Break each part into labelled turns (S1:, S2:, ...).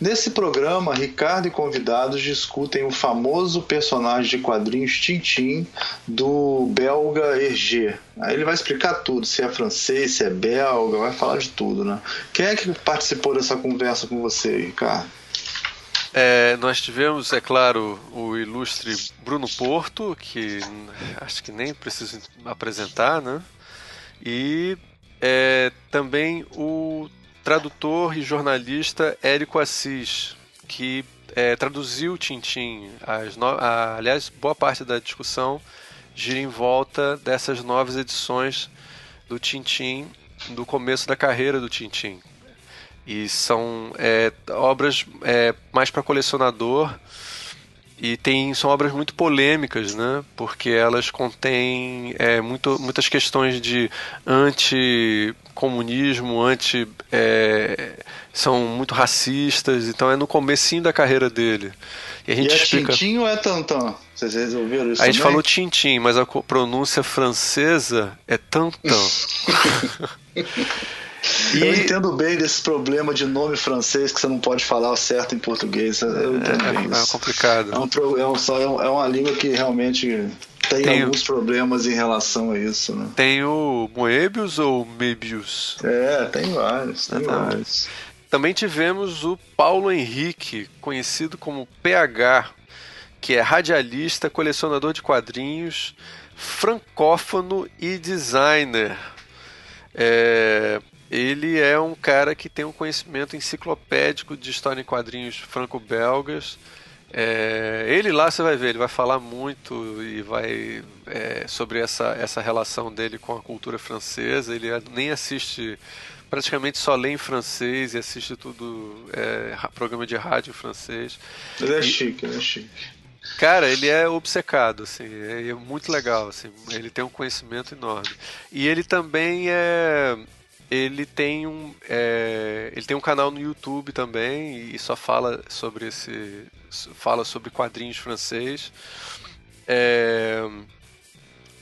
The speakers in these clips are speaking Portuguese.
S1: Nesse programa, Ricardo e convidados discutem o famoso personagem de quadrinhos Tintin do belga Hergé. Aí ele vai explicar tudo, se é francês, se é belga, vai falar de tudo, né? Quem é que participou dessa conversa com você, Ricardo?
S2: É, nós tivemos, é claro, o ilustre Bruno Porto, que acho que nem preciso apresentar, né? E é, também o tradutor e jornalista Érico Assis, que é, traduziu Tintim. No... Aliás, boa parte da discussão gira em volta dessas novas edições do Tintim, do começo da carreira do Tintim. E são é, obras é, mais para colecionador e tem, são obras muito polêmicas, né? Porque elas contêm é, muito, muitas questões de anti-comunismo, anti, é, são muito racistas, então é no comecinho da carreira dele.
S1: E a gente e é explica... Tintin ou é Tantan? Vocês resolveram isso
S2: A gente falou Tintin, mas a pronúncia francesa é Tantan.
S1: E... Eu entendo bem desse problema de nome francês que você não pode falar certo em português. Eu entendo
S2: é,
S1: bem
S2: é, é complicado.
S1: É, um, é, um, é uma língua que realmente tem, tem alguns o... problemas em relação a isso. Né?
S2: Tem o Moebius ou Mebius?
S1: É, tem vários. Tem vários.
S2: Também tivemos o Paulo Henrique, conhecido como PH, que é radialista, colecionador de quadrinhos, francófono e designer. É, ele é um cara que tem um conhecimento enciclopédico de história em quadrinhos franco-belgas. É, ele lá você vai ver, ele vai falar muito e vai é, sobre essa, essa relação dele com a cultura francesa. Ele nem assiste, praticamente só lê em francês e assiste tudo é, programa de rádio francês.
S1: Ele é e, chique, ele é chique.
S2: Cara, ele é obcecado, assim, é, é muito legal, assim, ele tem um conhecimento enorme. E ele também é, ele tem um é, ele tem um canal no YouTube também e só fala sobre esse fala sobre quadrinhos francês. É,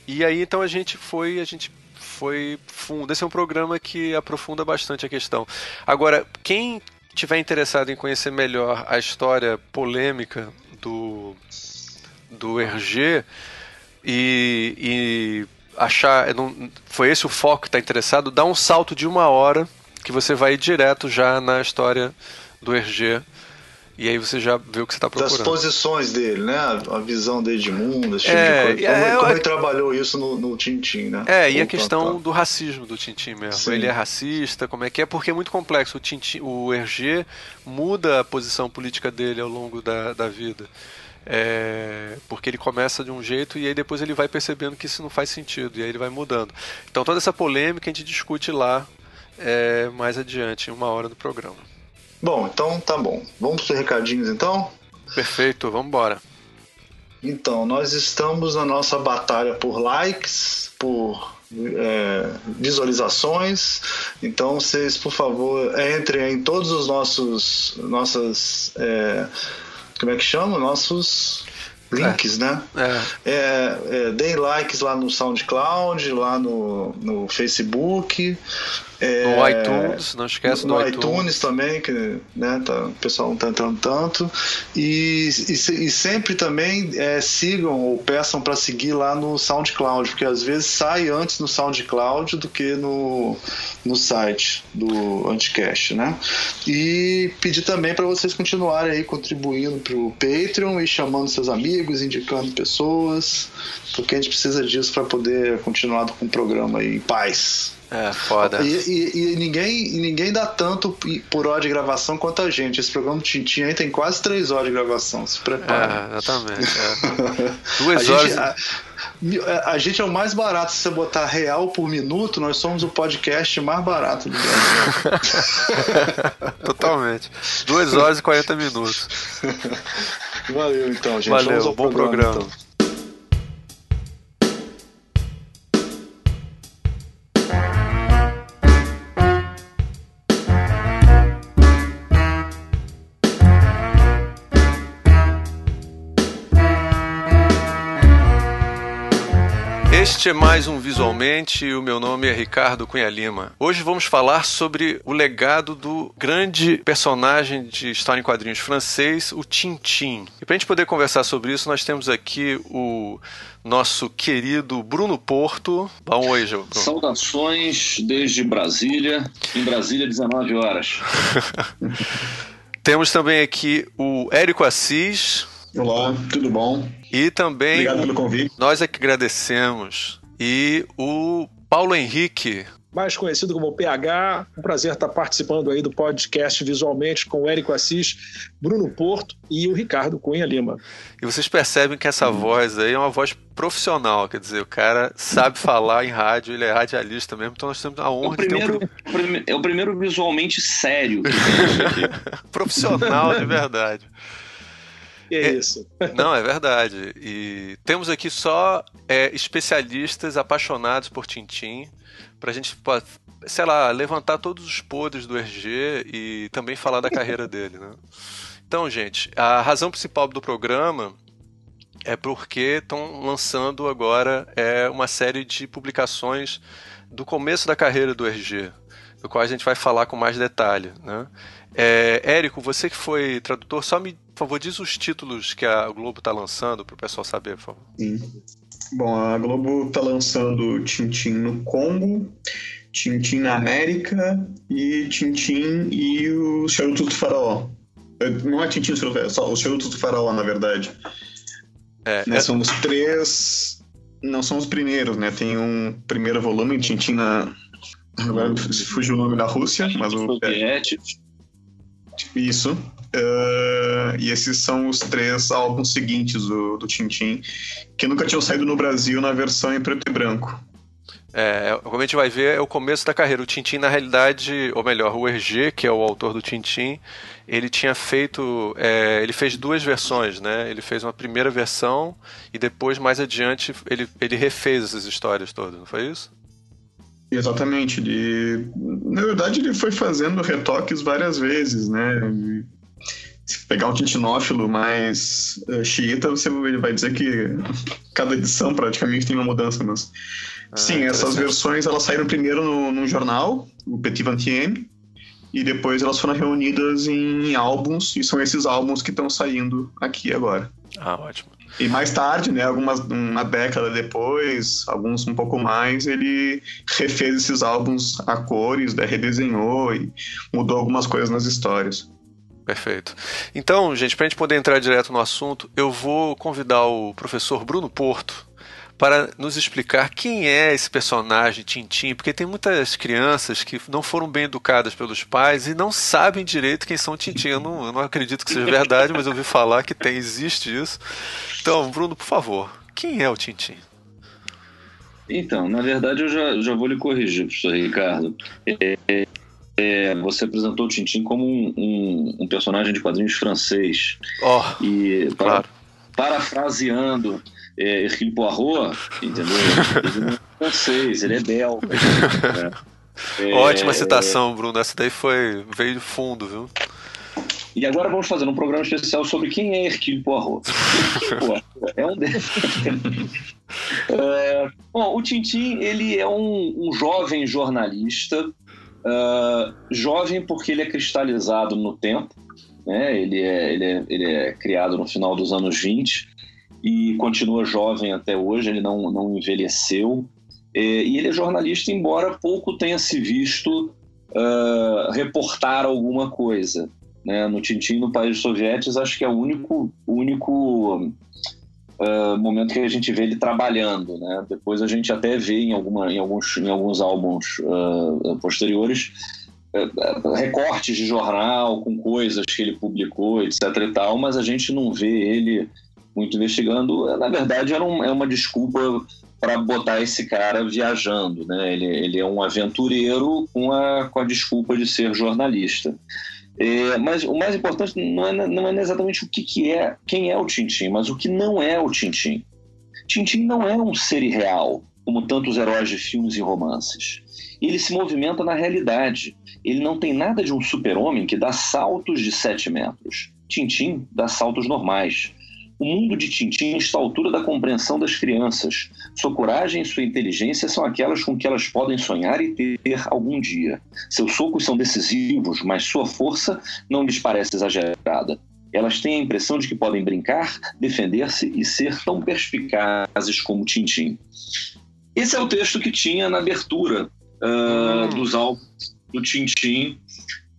S2: e aí então a gente foi a gente foi fundo esse é um programa que aprofunda bastante a questão. Agora quem tiver interessado em conhecer melhor a história polêmica do do Hergé e, e achar, não, foi esse o foco que está interessado, dá um salto de uma hora que você vai direto já na história do Hergé e aí você já vê o que você está procurando.
S1: Das posições dele, né? A visão dele de mundo, esse tipo é, de coisa. Como, é, como ele trabalhou isso no, no Tintin, né?
S2: É, e a questão do racismo do Tintin mesmo. Sim. Ele é racista, como é que é? Porque é muito complexo. O, Tintin, o Hergé muda a posição política dele ao longo da, da vida. É, porque ele começa de um jeito e aí depois ele vai percebendo que isso não faz sentido e aí ele vai mudando. Então toda essa polêmica a gente discute lá é, mais adiante, em uma hora do programa.
S1: Bom, então tá bom. Vamos para os recadinhos então?
S2: Perfeito, vamos embora.
S1: Então, nós estamos na nossa batalha por likes, por é, visualizações. Então, vocês, por favor, entrem em todos os nossos nossas é, como é que chama? Nossos links,
S2: é.
S1: né? É. É, é, deem likes lá no SoundCloud, lá no, no Facebook.
S2: É, no iTunes, não esquece
S1: no, no iTunes. iTunes. também, que né, tá, o pessoal não está entrando tanto. E, e, e sempre também é, sigam ou peçam para seguir lá no SoundCloud, porque às vezes sai antes no SoundCloud do que no, no site do Anticast, né? E pedir também para vocês continuarem aí contribuindo para o Patreon e chamando seus amigos, indicando pessoas, porque a gente precisa disso para poder continuar com o programa aí em paz.
S2: É, foda.
S1: E, e, e, ninguém, ninguém dá tanto por hora de gravação quanto a gente. Esse programa do Tintin aí tem quase três horas de gravação. Se prepara.
S2: É, exatamente. É. Duas a horas.
S1: Gente, a, a, gente é o mais barato. Se você botar real por minuto, nós somos o podcast mais barato do
S2: Brasil. Totalmente. Duas horas e 40 minutos.
S1: Valeu então, gente.
S2: Valeu, bom programa. programa. Então. Este é mais um Visualmente e o meu nome é Ricardo Cunha Lima. Hoje vamos falar sobre o legado do grande personagem de história em quadrinhos francês, o Tintin. E para a gente poder conversar sobre isso, nós temos aqui o nosso querido Bruno Porto. Dá um oi, Bruno.
S3: Saudações desde Brasília, em Brasília, 19 horas.
S2: temos também aqui o Érico Assis.
S4: Olá, tudo bom?
S2: E também.
S4: Obrigado pelo convite.
S2: Nós é que agradecemos. E o Paulo Henrique.
S5: Mais conhecido como PH, um prazer estar participando aí do podcast visualmente com o Érico Assis, Bruno Porto e o Ricardo Cunha Lima.
S2: E vocês percebem que essa hum. voz aí é uma voz profissional, quer dizer, o cara sabe falar em rádio, ele é radialista mesmo, então nós temos a honra
S3: é primeiro,
S2: de
S3: ter um... É o primeiro visualmente sério.
S2: profissional de verdade.
S5: Que é, isso.
S2: Não, é verdade. E temos aqui só é, especialistas apaixonados por Tintim, para a gente, sei lá, levantar todos os podres do RG e também falar da carreira dele, né? Então, gente, a razão principal do programa é porque estão lançando agora é, uma série de publicações do começo da carreira do RG, do qual a gente vai falar com mais detalhe. Né? É, Érico, você que foi tradutor, só me, por favor, diz os títulos que a Globo está lançando para o pessoal saber, por favor.
S4: Sim. Bom, a Globo está lançando Tintim no Congo, Tintim na América e Tintim e o Charutos do Faraó. É, não é Tintim e o só os Charutos do Faraó, na verdade. É, né, é... São os três. Não são os primeiros, né? Tem um primeiro volume, Tintim na. Agora fugiu o nome da Rússia, mas o. Isso. Uh, e esses são os três álbuns seguintes do, do Tintin, que nunca tinham saído no Brasil na versão em preto e branco.
S2: É, como a gente vai ver, é o começo da carreira. O Tintin, na realidade, ou melhor, o Hergé, que é o autor do Tintin, ele tinha feito. É, ele fez duas versões, né? Ele fez uma primeira versão e depois, mais adiante, ele, ele refez essas histórias todas, não foi isso?
S4: Exatamente. Ele, na verdade, ele foi fazendo retoques várias vezes, né? Se pegar um tintinófilo mais uh, xiita, você vai dizer que cada edição praticamente tem uma mudança, mas... Ah, Sim, essas versões elas saíram primeiro no, no jornal, o Petit Vingtième, e depois elas foram reunidas em álbuns, e são esses álbuns que estão saindo aqui agora.
S2: Ah, ótimo.
S4: E mais tarde, né, algumas, uma década depois, alguns um pouco mais, ele refez esses álbuns a cores, né, redesenhou e mudou algumas coisas nas histórias.
S2: Perfeito. Então, gente, para a gente poder entrar direto no assunto, eu vou convidar o professor Bruno Porto para nos explicar quem é esse personagem Tintim, porque tem muitas crianças que não foram bem educadas pelos pais e não sabem direito quem são Tintim. Eu não, eu não acredito que seja verdade, mas eu ouvi falar que tem, existe isso. Então, Bruno, por favor, quem é o Tintim?
S3: Então, na verdade, eu já, já vou lhe corrigir, professor Ricardo. É, é, você apresentou o Tintim como um, um, um, personagem de quadrinhos francês.
S2: Oh, e, para, claro.
S3: Parafraseando é, Hercule Poirot, entendeu? Ele não é francês, ele é belga. Né?
S2: É, Ótima citação, Bruno. Essa daí foi veio fundo, viu?
S3: E agora vamos fazer um programa especial sobre quem é Hercule Poirot. é um deles. é, bom, o Tintin ele é um, um jovem jornalista, uh, jovem porque ele é cristalizado no tempo. Né? Ele, é, ele, é, ele é criado no final dos anos 20 e continua jovem até hoje, ele não, não envelheceu. É, e ele é jornalista, embora pouco tenha se visto uh, reportar alguma coisa. Né? No Tintin, no País dos Sovietes, acho que é o único, único uh, momento que a gente vê ele trabalhando. Né? Depois a gente até vê em, alguma, em, alguns, em alguns álbuns uh, posteriores recortes de jornal com coisas que ele publicou, etc e tal, mas a gente não vê ele muito investigando, na verdade era um, é uma desculpa para botar esse cara viajando, né? Ele, ele é um aventureiro com a, com a desculpa de ser jornalista. É, mas o mais importante não é, não é exatamente o que, que é, quem é o Tintim, mas o que não é o Tintim. Tintim não é um ser irreal, como tantos heróis de filmes e romances. Ele se movimenta na realidade. Ele não tem nada de um super-homem que dá saltos de 7 metros. Tintim dá saltos normais O mundo de Tintim está à altura da compreensão das crianças. Sua coragem e sua inteligência são aquelas com que elas podem sonhar e ter algum dia. Seus socos são decisivos, mas sua força não lhes parece exagerada. Elas têm a impressão de que podem brincar, defender-se e ser tão perspicazes como Tintim. Esse é o texto que tinha na abertura uh, dos álbuns do Tintim,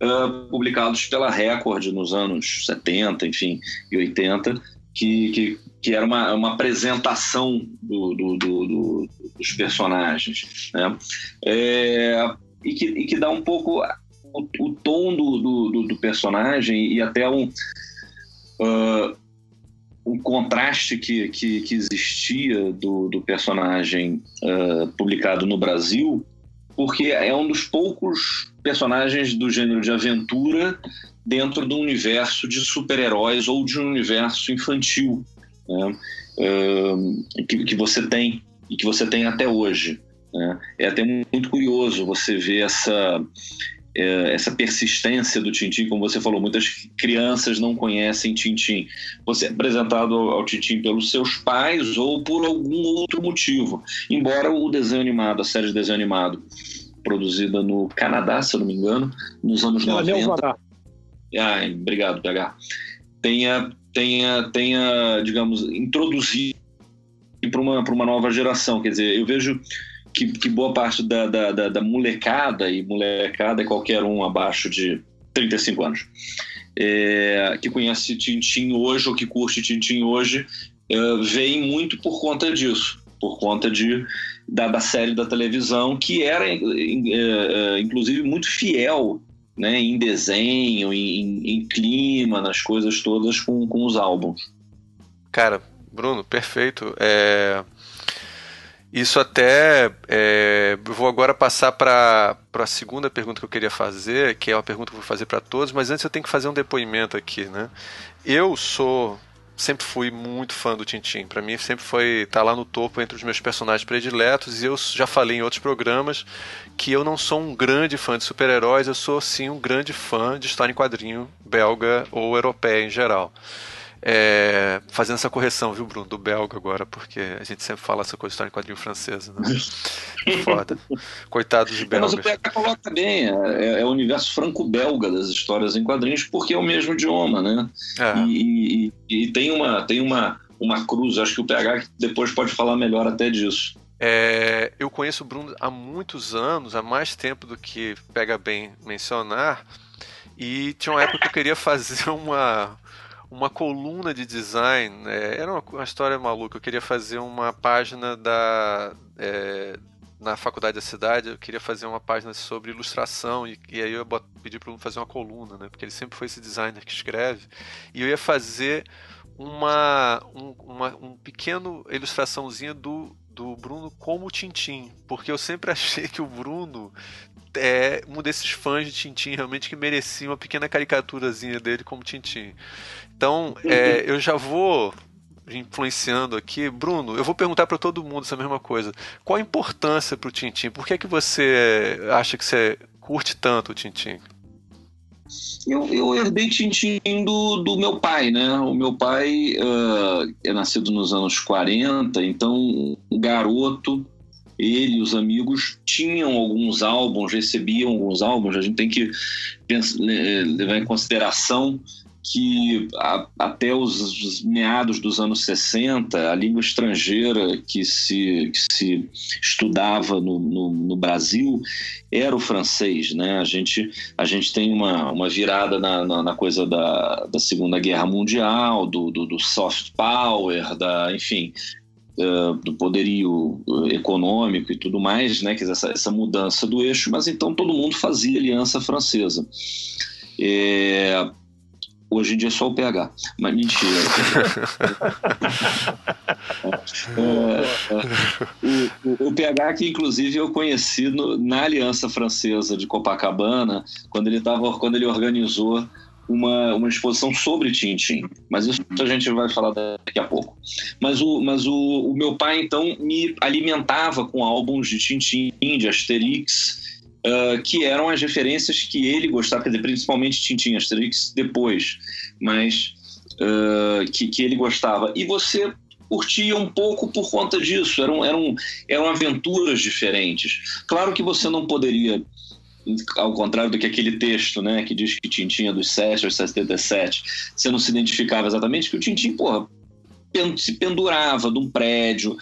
S3: uh, publicados pela Record nos anos 70, enfim, e 80, que, que, que era uma, uma apresentação do, do, do, dos personagens. Né? É, e, que, e que dá um pouco o, o tom do, do, personagem e até um. Uh, um contraste que, que, que, existia do, do personagem uh, publicado no Brasil, porque é um dos poucos personagens do gênero de aventura dentro do universo de super-heróis ou de um universo infantil né? uh, que, que você tem e que você tem até hoje. Né? É até muito curioso você ver essa é, essa persistência do Tintim, como você falou, muitas crianças não conhecem Tintim. Você é apresentado ao Tintim pelos seus pais ou por algum outro motivo. Embora o desenho animado, a série de desenho animado, produzida no Canadá, se eu não me engano, nos anos não, 90. Ah, obrigado, PH. Tenha, tenha, tenha, digamos, introduzido para uma, uma nova geração. Quer dizer, eu vejo que, que boa parte da, da, da, da, molecada, e molecada é qualquer um abaixo de 35 anos, é, que conhece Tintim hoje ou que curte Tintim hoje, é, vem muito por conta disso, por conta de, da, da série da televisão, que era, é, é, inclusive, muito fiel né, em desenho, em, em, clima, nas coisas todas com, com os álbuns.
S2: Cara, Bruno, perfeito. É, isso até. É, vou agora passar para a segunda pergunta que eu queria fazer, que é uma pergunta que eu vou fazer para todos, mas antes eu tenho que fazer um depoimento aqui. Né? Eu sou. Sempre fui muito fã do Tintim. Para mim, sempre foi estar tá lá no topo entre os meus personagens prediletos. E eu já falei em outros programas que eu não sou um grande fã de super-heróis, eu sou sim um grande fã de história em quadrinho belga ou europeia em geral. É, fazendo essa correção, viu, Bruno, do belga agora, porque a gente sempre fala essa coisa de história em quadrinho francesa, né? Foda. Coitados de belgas.
S3: É, mas o PH coloca bem, é, é, o universo franco-belga das histórias em quadrinhos, porque é o mesmo idioma, né? É. E, e, e, tem, uma, tem uma, uma cruz, acho que o PH depois pode falar melhor até disso.
S2: É, eu conheço o Bruno há muitos anos, há mais tempo do que pega bem mencionar, e tinha uma época que eu queria fazer uma uma coluna de design. É, era uma, uma, história maluca. Eu queria fazer uma página da. É, na faculdade da cidade, eu queria fazer uma página sobre ilustração e, e aí eu pedi para ele fazer uma coluna, né? Porque ele sempre foi esse designer que escreve. E eu ia fazer uma, um, uma um pequeno ilustraçãozinha do, do Bruno como Tintim, porque eu sempre achei que o Bruno é um desses fãs de Tintim realmente que merecia uma pequena caricaturazinha dele como Tintim. Então, é, eu já vou influenciando aqui. Bruno, eu vou perguntar para todo mundo essa mesma coisa. Qual a importância para o Tintim? Por que, é que você acha que você curte tanto o Tintim?
S3: Eu, eu herdei Tintim do, do meu pai, né? O meu pai uh, é nascido nos anos 40, então garoto, ele e os amigos tinham alguns álbuns, recebiam alguns álbuns. A gente tem que pensar, levar em consideração que a, até os, os, meados dos anos 60, a língua estrangeira que se, que se estudava no, no, no, Brasil era o francês. Né? A, gente, a gente tem uma, uma virada na, na, na coisa da, da Segunda Guerra Mundial, do, do, do soft power, da, enfim, Uh, do poderio econômico e tudo mais, né, que essa, essa mudança do eixo, mas então todo mundo fazia aliança francesa. É, Hoje em dia é só o pH. Mas mentira. é, é, o, o, pH que inclusive eu conheci no, na Aliança Francesa de Copacabana, quando ele, tava, quando ele organizou uma, uma exposição sobre Tintin. Mas isso a gente vai falar daqui a pouco. Mas o, mas o, o meu pai, então, me alimentava com álbuns de Tintin, de Asterix, uh, que eram as referências que ele gostava, quer dizer, principalmente Tintin Asterix depois, mas uh, que, que ele gostava. E você curtia um pouco por conta disso. Eram, eram, eram aventuras diferentes. Claro que você não poderia, ao contrário do que aquele texto, né, que diz que Tintin é dos 7 aos 77, você não se identificava exatamente, que o Tintin, porra, se pendurava de um prédio,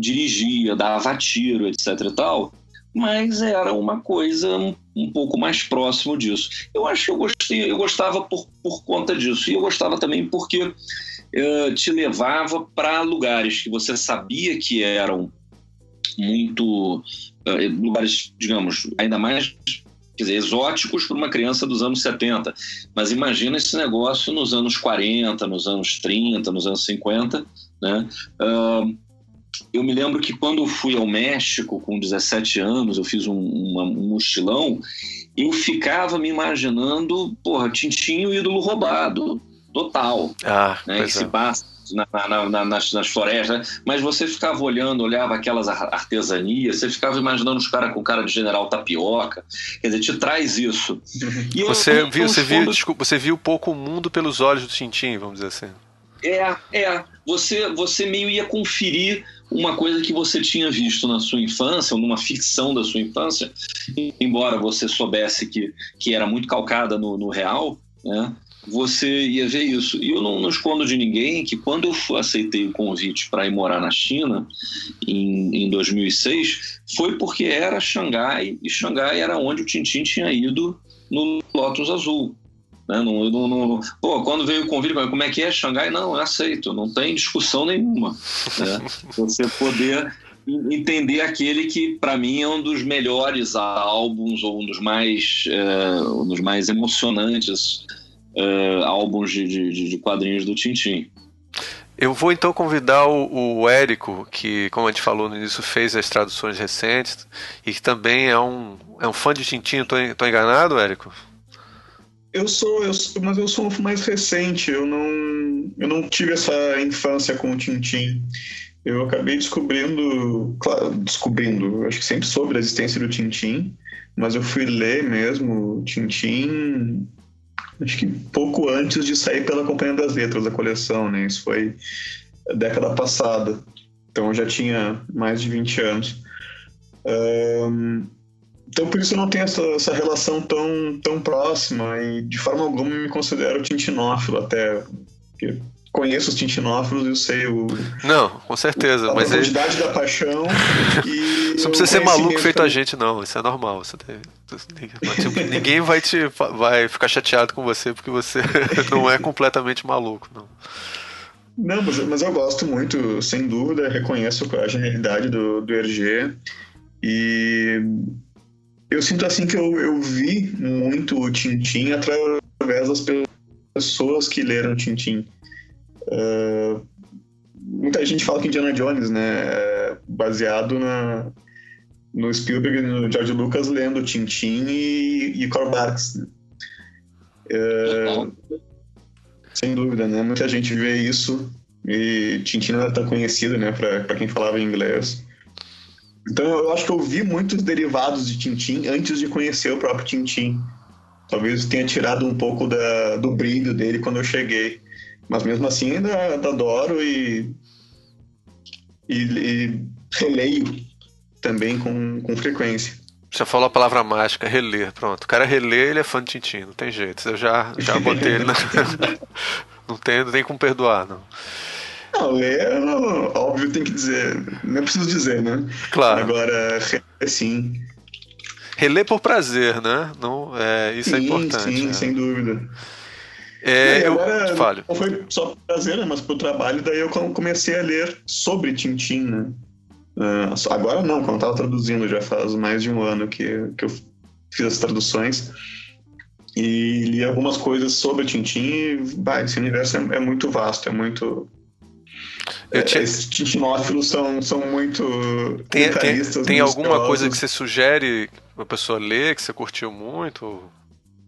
S3: dirigia, dava tiro, etc e tal, mas era uma coisa um, pouco mais próximo disso. Eu acho que eu, gostei, eu gostava por, por conta disso, e eu gostava também porque uh, te levava para lugares que você sabia que eram muito uh, lugares, digamos, ainda mais quer dizer, exóticos para uma criança dos anos 70. Mas imagina esse negócio nos anos 40, nos anos 30, nos anos 50. Né? Uh, eu me lembro que quando eu fui ao México com 17 anos, eu fiz um, uma, um mochilão, eu ficava me imaginando, porra, Tintinho ídolo roubado, total.
S2: Ah,
S3: né? Que é. se passa na, na, na, nas, nas, florestas, mas você ficava olhando, olhava aquelas artesanias, você ficava imaginando os caras com cara de general tapioca, quer dizer, te traz isso.
S2: E você, eu, viu, você, viu, desculpa, você viu pouco o mundo pelos olhos do Tintin, vamos dizer assim.
S3: É, é. Você, você meio ia conferir uma coisa que você tinha visto na sua infância, ou numa ficção da sua infância, embora você soubesse que, que era muito calcada no, no real, né? você ia ver isso. E eu não, não, escondo de ninguém que quando eu aceitei o convite para ir morar na China, em, em 2006, foi porque era Xangai, e Xangai era onde o Tintin tinha ido no Lotus Azul. Né? Não, não, não, pô, quando veio o convite, como é que é Xangai? Não, eu aceito, não tem discussão nenhuma. Né? Você poder entender aquele que para mim é um dos melhores álbuns ou um dos mais é, um dos mais emocionantes uh, álbuns de, de, de, quadrinhos do Tintin.
S2: Eu vou então convidar o, o, Érico, que, como a gente falou no início, fez as traduções recentes e que também é um, é um fã de Tintin. Estou enganado, Érico?
S4: Eu sou, eu sou, mas eu sou mais recente. Eu não, eu não tive essa infância com o Tintin. Eu acabei descobrindo, claro, descobrindo, acho que sempre soube a existência do Tintin, mas eu fui ler mesmo Tintin acho que pouco antes de sair pela Companhia das Letras da coleção, né? Isso foi década passada. Então eu já tinha mais de 20 anos. Um, então por isso eu não tenho essa, essa, relação tão, tão próxima e de forma alguma me considero tintinófilo até. Porque conheço os tintinófilos, eu sei o.
S2: Não, com certeza.
S4: A
S2: mas
S4: profundidade é... da paixão.
S2: E Você não precisa ser maluco feito a gente, não. Isso é normal. Você tem... tipo, ninguém vai, te, vai ficar chateado com você porque você não é completamente maluco, não.
S4: Não, mas, mas eu gosto muito, sem dúvida, reconheço a genialidade do, do RG. E eu sinto assim que eu, eu vi muito o Tintin através das pessoas que leram Tintin. Uh, muita gente fala que Indiana Jones, né, é baseado na, no Spielberg e no George Lucas lendo Tintin e, e Karl. Né? Uh, sem dúvida, né? Muita gente vê isso e Tintin era tão conhecido, né, para quem falava inglês. Então eu acho que eu vi muitos derivados de Tintin antes de conhecer o próprio Tintin. Talvez tenha tirado um pouco da, do brilho dele quando eu cheguei. Mas mesmo assim ainda, ainda adoro e, e, e, releio também com, com frequência.
S2: Você falou a palavra mágica, reler. Pronto. O cara reler, ele é fã de Tintin, não tem jeito. Eu já, já botei ele na. não, tem, não tem como perdoar, não.
S4: Não, ler, óbvio, tem que dizer. Não é preciso dizer, né?
S2: Claro.
S4: Agora, sim.
S2: Reler por prazer, né? Não, é, isso é sim, é importante.
S4: Sim,
S2: é.
S4: sem dúvida.
S2: É, eu falho.
S4: Não foi só por prazer, né, mas pro trabalho, daí eu comecei a ler sobre Tintin, né? Uh, agora não, quando eu tava traduzindo, já faz mais de um ano que, que eu fiz as traduções. E li algumas coisas sobre Tintin e bah, esse universo é, é muito vasto, é muito. É, tinha... Esses tintinófilos são, são muito.
S2: Tem, tem, tem alguma coisa que você sugere pra pessoa ler, que você curtiu muito?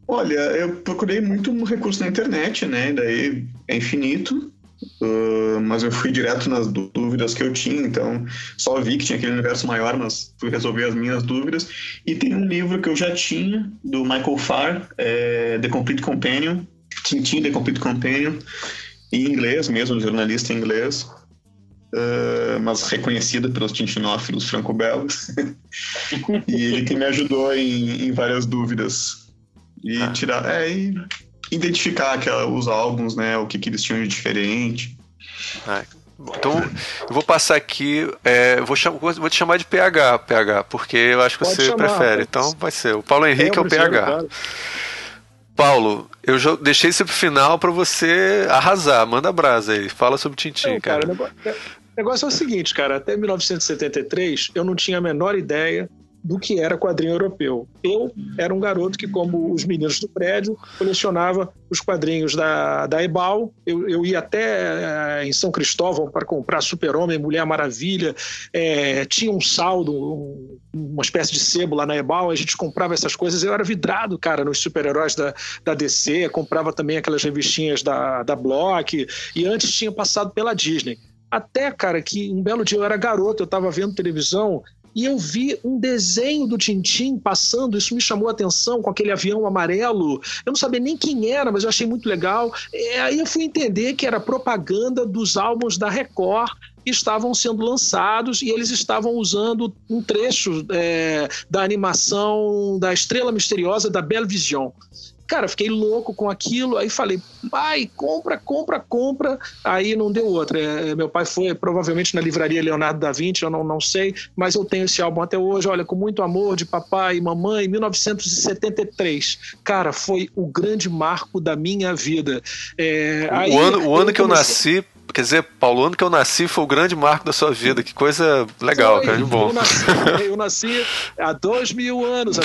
S4: Olha, eu procurei muito recurso na internet, né? Daí é infinito. Uh, mas eu fui direto nas dúvidas que eu tinha, então só vi que tinha aquele universo maior, mas fui resolver as minhas dúvidas. E tem um livro que eu já tinha, do Michael Farr, é, The Complete Companion, Tintin The Complete Companion, em inglês mesmo, jornalista em inglês, uh, mas reconhecida pelos tintinófilos franco-belgas. e ele que me ajudou em, em várias dúvidas. E ah. tirar. É, e identificar aquela, os álbuns, né? O que, que eles tinham de diferente.
S2: Ah, então, eu vou passar aqui, é, vou, vou, te chamar de PH, PH, porque eu acho que Pode você chamar, prefere. Então vai ser. O Paulo Henrique é, é o PH. Paulo, eu já deixei isso pro final para você arrasar. Manda brasa aí. Fala sobre Tintin,
S5: não, cara. cara. O negócio é o seguinte, cara. Até 1973 eu não tinha a menor ideia do que era quadrinho europeu. Eu era um garoto que, como os meninos do prédio, colecionava os quadrinhos da, da Ebal. Eu, eu ia até eh, em São Cristóvão para comprar Super-Homem, Mulher Maravilha. É, tinha um saldo, um, uma espécie de sebo lá na Ebal. A gente comprava essas coisas. Eu era vidrado, cara, nos super-heróis da, da DC. Comprava também aquelas revistinhas da, da Block. E antes tinha passado pela Disney. Até, cara, que um belo dia eu era garoto, eu estava vendo televisão e eu vi um desenho do Tintim passando, isso me chamou a atenção, com aquele avião amarelo. Eu não sabia nem quem era, mas eu achei muito legal. E aí eu fui entender que era propaganda dos álbuns da Record que estavam sendo lançados e eles estavam usando um trecho é, da animação da Estrela Misteriosa da Belle Vision. Cara, fiquei louco com aquilo, aí falei, pai, compra, compra, compra. Aí não deu outra. É, meu pai foi provavelmente na livraria Leonardo da Vinci, eu não, não sei, mas eu tenho esse álbum até hoje, olha, com muito amor de papai e mamãe, 1973. Cara, foi o grande marco da minha vida.
S2: É, o ano, o ano que eu nasci, Quer dizer, Paulo, o ano que eu nasci foi o grande marco da sua vida. Que coisa legal, foi, cara. Bom.
S5: Eu nasci, eu nasci há dois mil anos.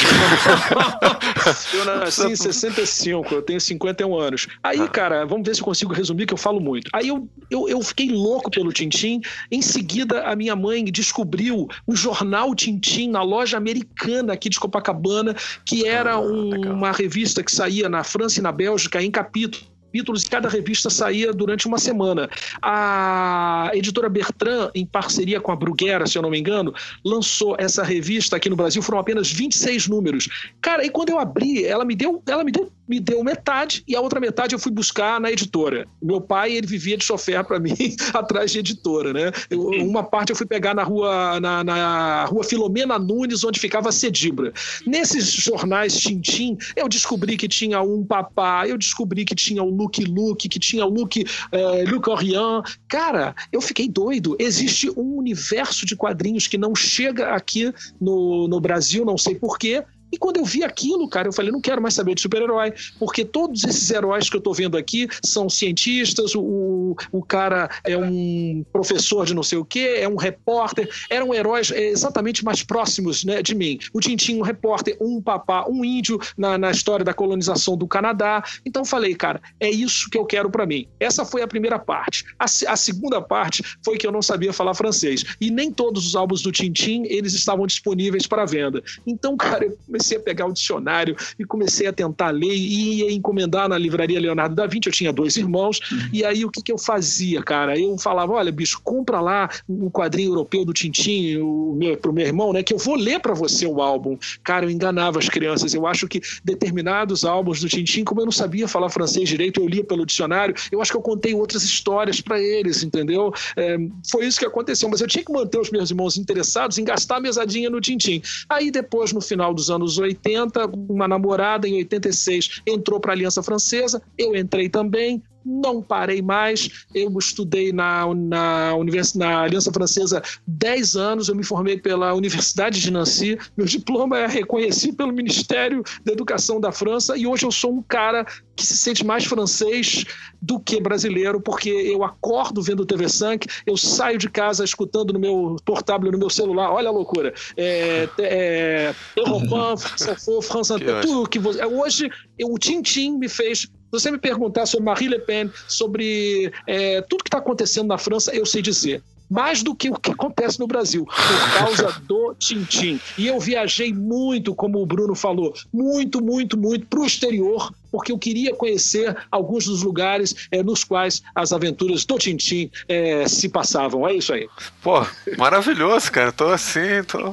S5: eu nasci em 65, eu tenho 51 anos. Aí, ah. cara, vamos ver se eu consigo resumir, que eu falo muito. Aí eu, eu, eu fiquei louco pelo Tintim. Em seguida, a minha mãe descobriu o jornal Tintim na loja americana aqui de Copacabana, que era ah, um, uma revista que saía na França e na Bélgica em capítulo capítulos e cada revista saía durante uma semana. A editora Bertrand, em parceria com a Bruguera, se eu não me engano, lançou essa revista aqui no Brasil, foram apenas 26 números. Cara, e quando eu abri, ela me deu, ela me deu me deu metade e a outra metade eu fui buscar na editora. Meu pai, ele vivia de chofer para mim atrás de editora, né? Eu, uma parte eu fui pegar na rua, na, na, rua Filomena Nunes, onde ficava a Cedibra. Nesses jornais Tintim, eu descobri que tinha um papá, eu descobri que tinha o Luke Luke, que tinha o Luke, uh, Luke Orion. Cara, eu fiquei doido. Existe um universo de quadrinhos que não chega aqui no, no Brasil, não sei porquê, e quando eu vi aquilo, cara, eu falei, não quero mais saber de super-herói, porque todos esses heróis que eu tô vendo aqui são cientistas, o, o cara é um professor de não sei o quê, é um repórter, eram heróis exatamente mais próximos né, de mim. O Tintin, um repórter, um papá, um índio na, na história da colonização do Canadá. Então falei, cara, é isso que eu quero para mim. Essa foi a primeira parte. A, a, segunda parte foi que eu não sabia falar francês. E nem todos os álbuns do Tintin, eles estavam disponíveis para venda. Então, cara, eu comecei a pegar o dicionário e comecei a tentar ler e ia encomendar na livraria Leonardo da Vinci. Eu tinha dois irmãos, e aí o que, que eu fazia, cara? Eu falava: olha, bicho, compra lá um quadrinho europeu do Tintin o meu, pro meu irmão, né? Que eu vou ler para você o álbum. Cara, eu enganava as crianças. Eu acho que determinados álbuns do Tintin, como eu não sabia falar francês direito, eu lia pelo dicionário, eu acho que eu contei outras histórias para eles, entendeu? É, foi isso que aconteceu. Mas eu tinha que manter os meus irmãos interessados em gastar a mesadinha no Tintin. Aí depois, no final dos anos 80, uma namorada em 86 entrou para a Aliança Francesa, eu entrei também, não parei mais. Eu estudei na, na, univers, na Aliança Francesa 10 anos, eu me formei pela Universidade de Nancy, meu diploma é reconhecido pelo Ministério da Educação da França. E hoje eu sou um cara que se sente mais francês do que brasileiro, porque eu acordo vendo TV 5, eu saio de casa escutando no meu portátil, no meu celular, olha a loucura, é, é, Europan, França, tudo que você... Hoje, eu, o Tintin me fez você me perguntar sobre Marie Le Pen, sobre é, tudo que está acontecendo na França, eu sei dizer mais do que o que acontece no Brasil, por causa do Tintim. E eu viajei muito, como o Bruno falou, muito, muito, muito para o exterior porque eu queria conhecer alguns dos lugares é, nos quais as aventuras do Tintim é, se passavam. É isso aí.
S2: Pô, maravilhoso, cara. Tô assim, tô,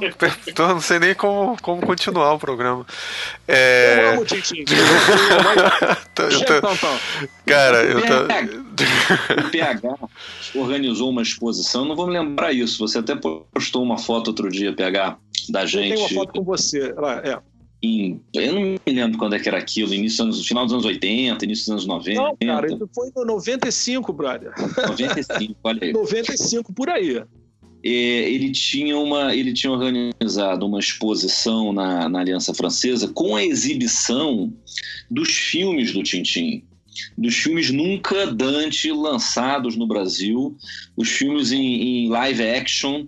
S2: tô não sei nem como, como continuar o programa.
S5: É... Eu amo o Tintim. tô,
S2: eu tô... Cara, eu tô.
S3: O PH organizou uma exposição, não vou me lembrar isso. Você até postou uma foto outro dia, PH, da gente.
S5: Tem uma foto com você. Lá, é
S3: em, eu não me lembro quando é que era aquilo, início anos, final dos anos 80, início dos anos 90. Não,
S5: cara, isso foi no 95, brother.
S3: 95, olha aí.
S5: 95 por aí.
S3: É, ele tinha uma ele tinha organizado uma exposição na, na Aliança Francesa com a exibição dos filmes do Tintim dos filmes nunca Dante lançados no Brasil os filmes em, em live action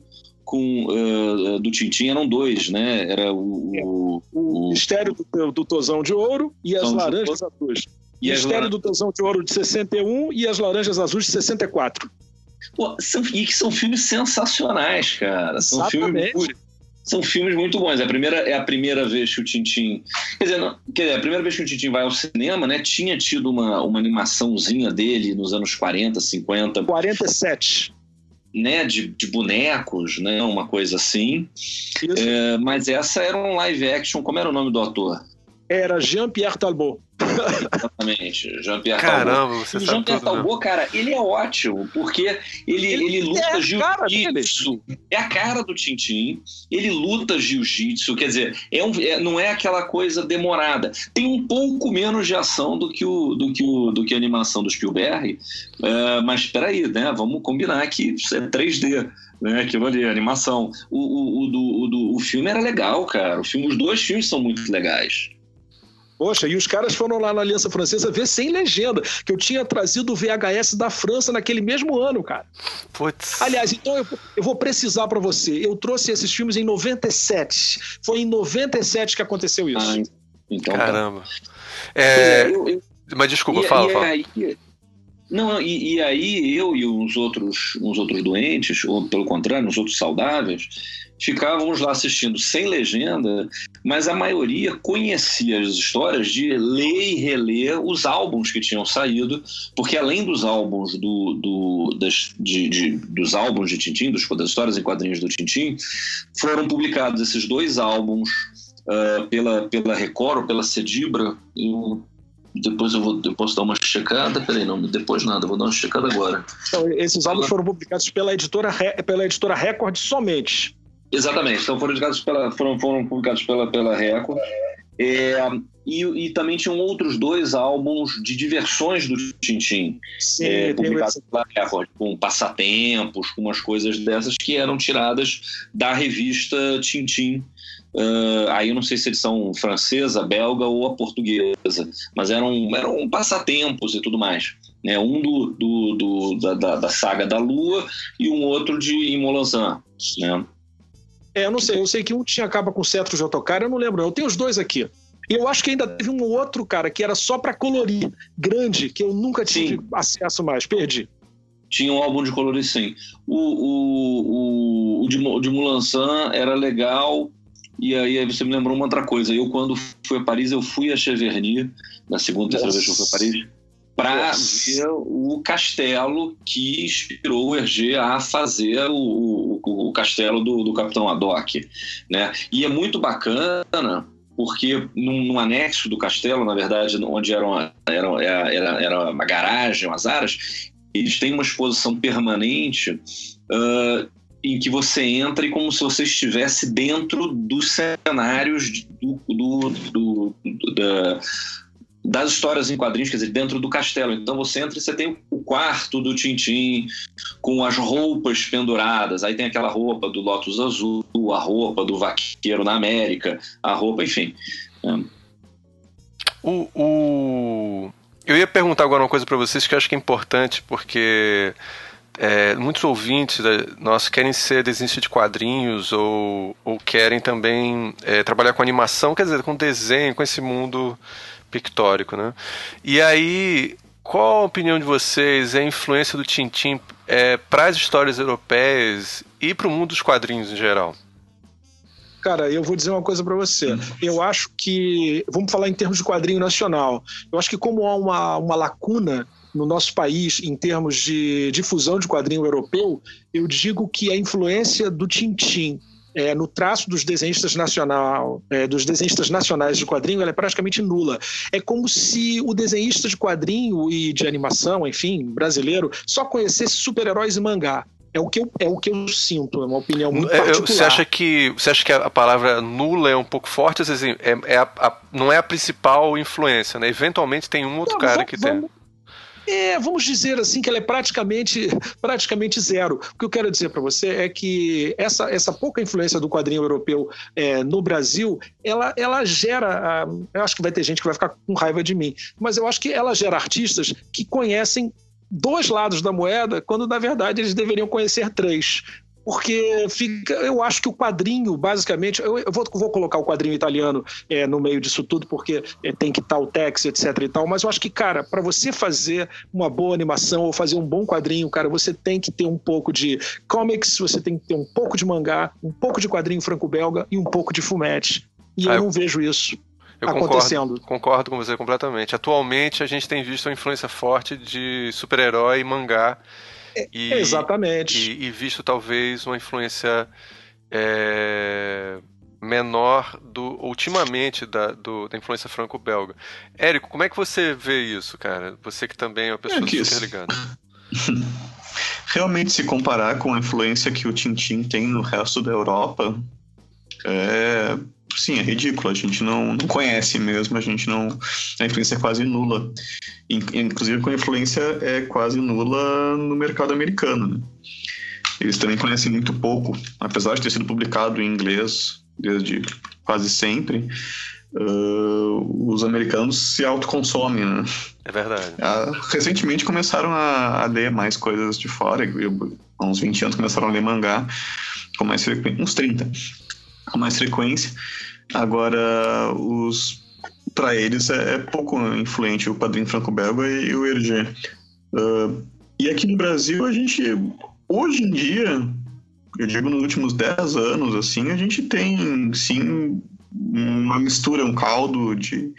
S3: com uh, do Tintin eram dois, né? Era o.
S5: O, o, o Mistério do, do Tozão de Ouro e as Laranjas Azuis. E Mistério do Tozão de Ouro de 61 e as Laranjas Azuis de 64.
S3: Pô, são, e que são filmes sensacionais, cara. São filmes, são filmes muito bons. É a primeira, é a primeira vez que o Tintin. Quer dizer, não, quer dizer, a primeira vez que o Tintin vai ao cinema, né? Tinha tido uma, uma animaçãozinha dele nos anos 40, 50.
S5: 47
S3: né, de, de, bonecos, né, uma coisa assim. É, mas essa era um live action. Como era o nome do ator?
S5: Era Jean-Pierre Talbot.
S3: Exatamente, Jean-Pierre
S2: Caramba, você
S3: sabe
S2: Jean-Pierre
S3: Talbot, cara, ele é ótimo, porque ele, ele, ele luta é jiu-jitsu. É a cara do Tintin. Ele luta jiu-jitsu, quer dizer, é um, é, não é aquela coisa demorada. Tem um pouco menos de ação do que, o, do que, o, do que a animação do Spielberg, uh, mas espera aí, né? Vamos combinar que é 3D né? Aquilo ali, animação. O, o, o, do, o, do, o filme era legal, cara. O filme, os dois filmes são muito legais.
S5: Poxa, e os caras foram lá na Aliança Francesa ver sem legenda, que eu tinha trazido o VHS da França naquele mesmo ano, cara.
S2: Putz.
S5: Aliás, então eu, eu vou precisar para você. Eu trouxe esses filmes em 97. Foi em 97 que aconteceu isso. Ah,
S2: então, tá. Caramba. Tá. É... Eu, eu... Mas desculpa, e, fala, e
S3: fala. Aí, não, e, e, aí eu e uns outros, uns outros doentes, ou pelo contrário, uns outros saudáveis, ficávamos lá assistindo sem legenda, mas a maioria conhecia as histórias de ler e reler os álbuns que tinham saído, porque além dos álbuns do, do das, de, de, dos álbuns de Tintim, dos, das histórias em quadrinhos do Tintim, foram publicados esses dois álbuns uh, pela, pela Record ou pela Cedibra. Eu, depois eu, vou, eu posso dar uma checada. Peraí, não, depois nada, vou dar uma checada agora.
S5: Então, esses álbuns foram publicados pela editora, pela editora Record somente.
S3: Exatamente, então foram, pela, foram, foram publicados pela, pela Record. É, e, e, também tinham outros dois álbuns de diversões do Tintin, é, publicados pela Record, com passatempos, com umas coisas dessas que eram tiradas da revista Tintin. Uh, aí eu não sei se eles são francesa, belga ou a portuguesa, mas eram, eram passatempos e tudo mais. Né? Um do, do, do da, da, da, saga da Lua e um outro de Imolanzan. Né?
S5: É, eu não sei. Eu sei que um tinha capa com cetro de autocar, eu não lembro. Eu tenho os dois aqui. E eu acho que ainda teve um outro, cara, que era só para colorir, grande, que eu nunca tive sim. acesso mais. Perdi.
S3: Tinha um álbum de colorir, sim. O, o, o, o de, de Mulançan era legal. E aí, aí, você me lembrou uma outra coisa. Eu, quando fui a Paris, eu fui a Cheverny, na segunda, terceira vez que eu fui a Paris para ver o castelo que inspirou o Hergé a fazer o, o, o castelo do, do, Capitão Haddock. Né? E é muito bacana porque num, num, anexo do castelo, na verdade, onde era uma, era, era, era uma garagem, umas áreas, eles têm uma exposição permanente uh, em que você entra e como se você estivesse dentro dos cenários do, do, do, do da, das histórias em quadrinhos, quer dizer, dentro do castelo. Então você entra e você tem o quarto do Tintim com as roupas penduradas. Aí tem aquela roupa do Lotus Azul, a roupa do Vaqueiro na América, a roupa, enfim. É.
S2: O, o... Eu ia perguntar agora uma coisa para vocês que eu acho que é importante, porque é, muitos ouvintes nossos querem ser desenhistas de quadrinhos ou, ou querem também é, trabalhar com animação, quer dizer, com desenho, com esse mundo pictórico, né? E aí, qual a opinião de vocês, a influência do Tintim é, para as histórias europeias e para o mundo dos quadrinhos em geral?
S5: Cara, eu vou dizer uma coisa para você. Eu acho que, vamos falar em termos de quadrinho nacional, eu acho que como há uma, uma lacuna no nosso país em termos de difusão de quadrinho europeu, eu digo que a influência do Tintim é, no traço dos desenhistas nacional, é, dos desenhistas nacionais de quadrinho, ela é praticamente nula. É como se o desenhista de quadrinho e de animação, enfim, brasileiro, só conhecesse super-heróis e mangá. É o que eu, é o que eu sinto, é uma opinião muito é, particular.
S2: Você acha que você acha que a palavra nula é um pouco forte? Assim, é, é a, a, não é a principal influência, né? Eventualmente tem um outro não, cara vamos, que tem.
S5: É, vamos dizer assim que ela é praticamente, praticamente zero. O que eu quero dizer para você é que essa, essa pouca influência do quadrinho europeu é, no Brasil, ela, ela gera. Eu acho que vai ter gente que vai ficar com raiva de mim, mas eu acho que ela gera artistas que conhecem dois lados da moeda, quando na verdade eles deveriam conhecer três porque fica, eu acho que o quadrinho, basicamente, eu, eu vou, vou, colocar o quadrinho italiano é, no meio disso tudo, porque é, tem que estar o texto, etc e tal, mas eu acho que, cara, para você fazer uma boa animação ou fazer um bom quadrinho, cara, você tem que ter um pouco de comics, você tem que ter um pouco de mangá, um pouco de quadrinho franco-belga e um pouco de fumete. E ah, eu não vejo isso. Eu acontecendo.
S2: Concordo, concordo com você completamente. Atualmente a gente tem visto uma influência forte de super-herói e mangá
S5: é, e, Exatamente.
S2: E, e, visto talvez uma influência é, menor do ultimamente da, do, da influência franco-belga. Érico, como é que você vê isso, cara? Você que também é uma pessoa é super ligada.
S4: Realmente, se comparar com a influência que o Tintin tem no resto da Europa, é, sim, é ridículo. A gente não, não conhece mesmo, a gente não. A influência é quase nula. Inclusive, com a influência é quase nula no mercado americano. Né? Eles também conhecem muito pouco, apesar de ter sido publicado em inglês desde quase sempre. Uh, os americanos se autoconsomem, né?
S2: É verdade.
S4: Uh, recentemente começaram a, a, ler mais coisas de fora. Eu, há uns 20 anos começaram a ler mangá com mais frequência, uns 30, com mais frequência. Agora, os para eles é, é, pouco influente o padrinho franco-belga e o Hergé. Uh, e aqui no Brasil, a gente, hoje em dia, eu digo nos últimos 10 anos, assim, a gente tem, sim, uma mistura, um caldo de,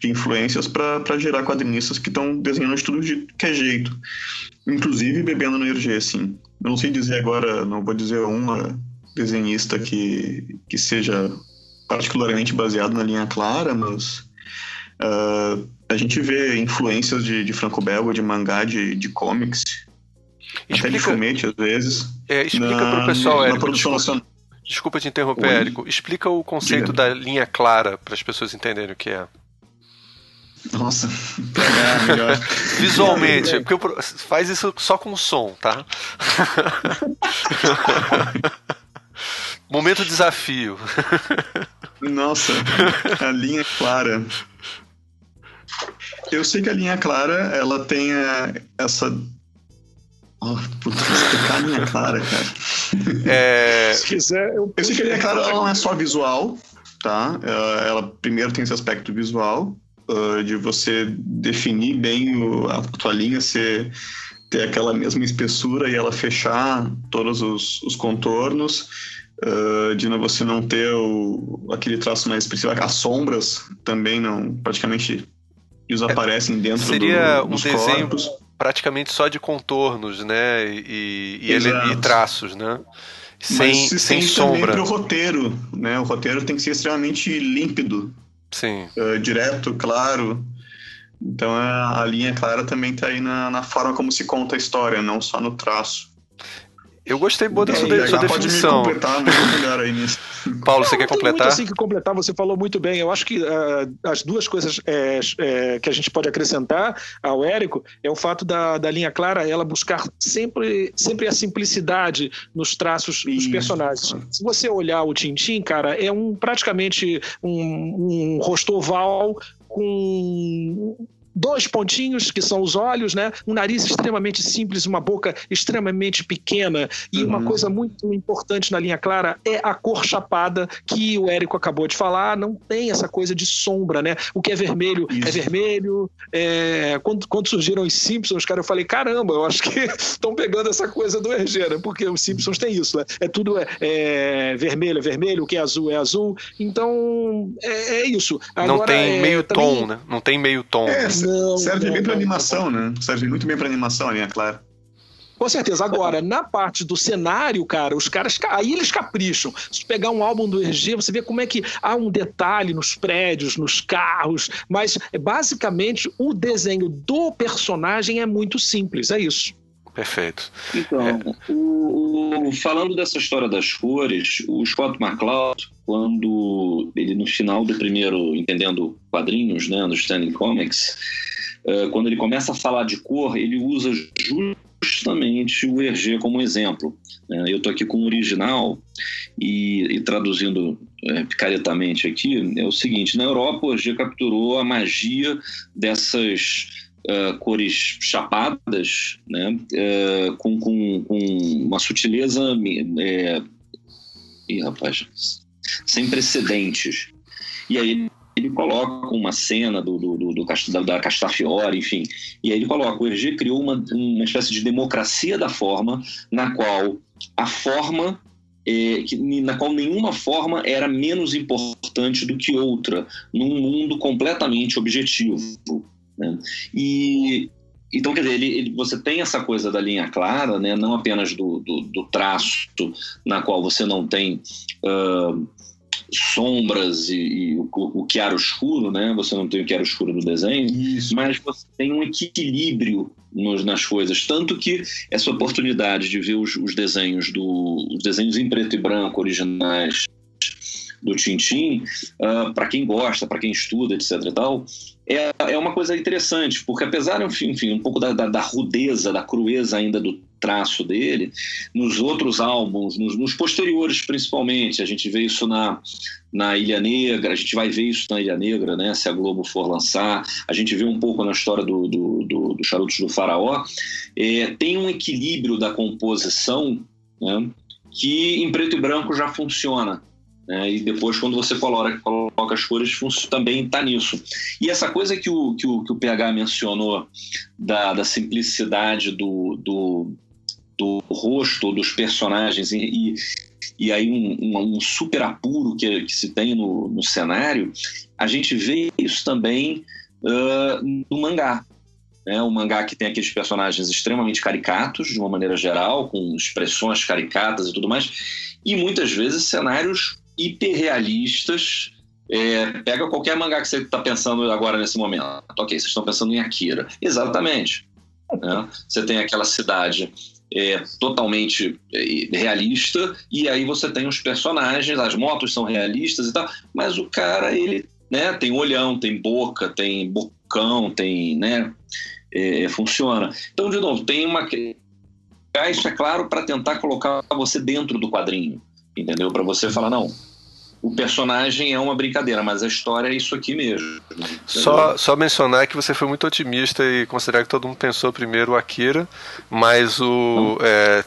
S4: de influências para gerar quadrinistas que estão desenhando de tudo de que é jeito. Inclusive bebendo no Hergé, assim. Eu não sei dizer agora, não vou dizer uma desenhista que, que seja particularmente baseado na linha clara, mas uh, a gente vê influências de, de franco-belga, de mangá, de, de comics, explica, até de fumete às vezes.
S2: É, explica para o pessoal, na, Érico, na produção desculpa, nacional. Desculpa te interromper, Oi. Érico. Explica o conceito Diga. da linha clara para as pessoas entenderem o que é.
S4: Nossa,
S2: melhor. Visualmente, porque faz isso só com som, tá? Momento desafio.
S4: Nossa, a linha é clara. Eu sei que a linha clara, ela tem a, essa. Oh, puta, explicar a linha clara, cara.
S2: É...
S5: Se quiser, eu...
S4: eu sei que a linha clara ela não é só visual, tá? Ela, ela primeiro tem esse aspecto visual, uh, de você definir bem o, a tua linha, ser, ter aquela mesma espessura e ela fechar todos os, os contornos uh, de você não ter o, aquele traço mais expressivo. As sombras também não praticamente desaparecem dentro
S2: Seria
S4: do, dos
S2: um desenho praticamente só de contornos, né? E, e, ele, e traços, né? Sem, Mas sem sombra.
S4: Também pro roteiro, né? O roteiro tem que ser extremamente límpido.
S2: Sim.
S4: Uh, direto, claro. Então a, linha clara também está aí na, na forma como se conta a história, não só no traço.
S2: Eu gostei muito da sua, de, sua definição.
S4: Pode me completar, aí nisso.
S2: Paulo, você quer completar?
S5: Muito assim que completar, você falou muito bem. Eu acho que uh, as duas coisas é, é, que a gente pode acrescentar ao Érico é o fato da, da linha clara ela buscar sempre, sempre a simplicidade nos traços dos personagens. Se você olhar o Tintin, cara, é um praticamente um, um rosto oval com dois pontinhos, que são os olhos, né? Um nariz extremamente simples, uma boca extremamente pequena. E uhum. uma coisa muito importante na linha clara é a cor chapada, que o Érico acabou de falar. Não tem essa coisa de sombra, né? O que é vermelho é Isso. é vermelho. É... Quando, quando surgiram os Simpsons, cara, eu falei, caramba, eu acho que estão pegando essa coisa do RG, né? Porque os Simpsons tem isso, né? É tudo é, é vermelho, é vermelho, o que é azul é azul. Então, é, é isso.
S2: Agora, não tem é, meio também... tom, né? Não tem meio tom. É,
S4: não, serve não, bem para animação, né? Serve muito bem para animação, a linha clara.
S5: Com certeza. Agora, na parte do cenário, cara, os caras. Aí eles capricham. Se pegar um álbum do RG, você vê como é que há um detalhe nos prédios, nos carros, mas basicamente o desenho do personagem é muito simples. É isso.
S2: Perfeito.
S3: Então, é. o, falando dessa história das cores, o Scott McCloud, quando ele no final do primeiro Entendendo Quadrinhos, né, no Standing Comics, uh, quando ele começa a falar de cor, ele usa justamente o Hergé como exemplo. Uh, eu estou aqui com o original e, e traduzindo é, picaretamente aqui, é o seguinte, na Europa o Hergé capturou a magia dessas uh, cores chapadas, né, uh, com, com, com, uma sutileza. É, ih, rapaz, sem precedentes. E aí ele coloca uma cena do, do, do, do da Castafiore, enfim, e aí ele coloca, o Hergé criou uma, uma espécie de democracia da forma, na qual a forma é, que, na qual nenhuma forma era menos importante do que outra, num mundo completamente objetivo. Né? E então, quer dizer, ele, ele, você tem essa coisa da linha clara, né? não apenas do, do, do traço, na qual você não tem uh, sombras e, e o, o chiaro escuro, né? você não tem o chiaro escuro do desenho, Isso. mas você tem um equilíbrio nos, nas coisas. Tanto que essa oportunidade de ver os, os desenhos do, os desenhos em preto e branco originais do Tintim, uh, para quem gosta, para quem estuda, etc. e tal, é, é uma coisa interessante, porque apesar, enfim, um pouco da, da, da, rudeza, da crueza ainda do traço dele, nos outros álbuns, nos, nos, posteriores principalmente, a gente vê isso na, na Ilha Negra, a gente vai ver isso na Ilha Negra, né, se a Globo for lançar, a gente vê um pouco na história do, do, do, do Charutos do Faraó, é, tem um equilíbrio da composição né, que em preto e branco já funciona. Né? E depois, quando você coloca, coloca as cores, também está nisso. E essa coisa que o, que o, que o PH mencionou da, da simplicidade do, do, do rosto dos personagens e, e aí um, um, um, super apuro que, que se tem no, no cenário, a gente vê isso também uh, no mangá. Né? Um mangá que tem aqueles personagens extremamente caricatos, de uma maneira geral, com expressões caricatas e tudo mais, e muitas vezes cenários hiperrealistas. É, pega qualquer mangá que você está pensando agora nesse momento. Ok, vocês estão pensando em Akira. Exatamente. Né? Você tem aquela cidade é, totalmente é, realista e aí você tem os personagens, as motos são realistas e tal, mas o cara ele né, tem olhão, tem boca, tem bocão, tem né, é, funciona. Então de novo tem uma isso é claro para tentar colocar você dentro do quadrinho entendeu? Para você falar, não, o personagem é uma brincadeira, mas a história é isso aqui mesmo.
S2: Só, só mencionar que você foi muito otimista e considerar que todo mundo pensou primeiro o Akira, mas o. É,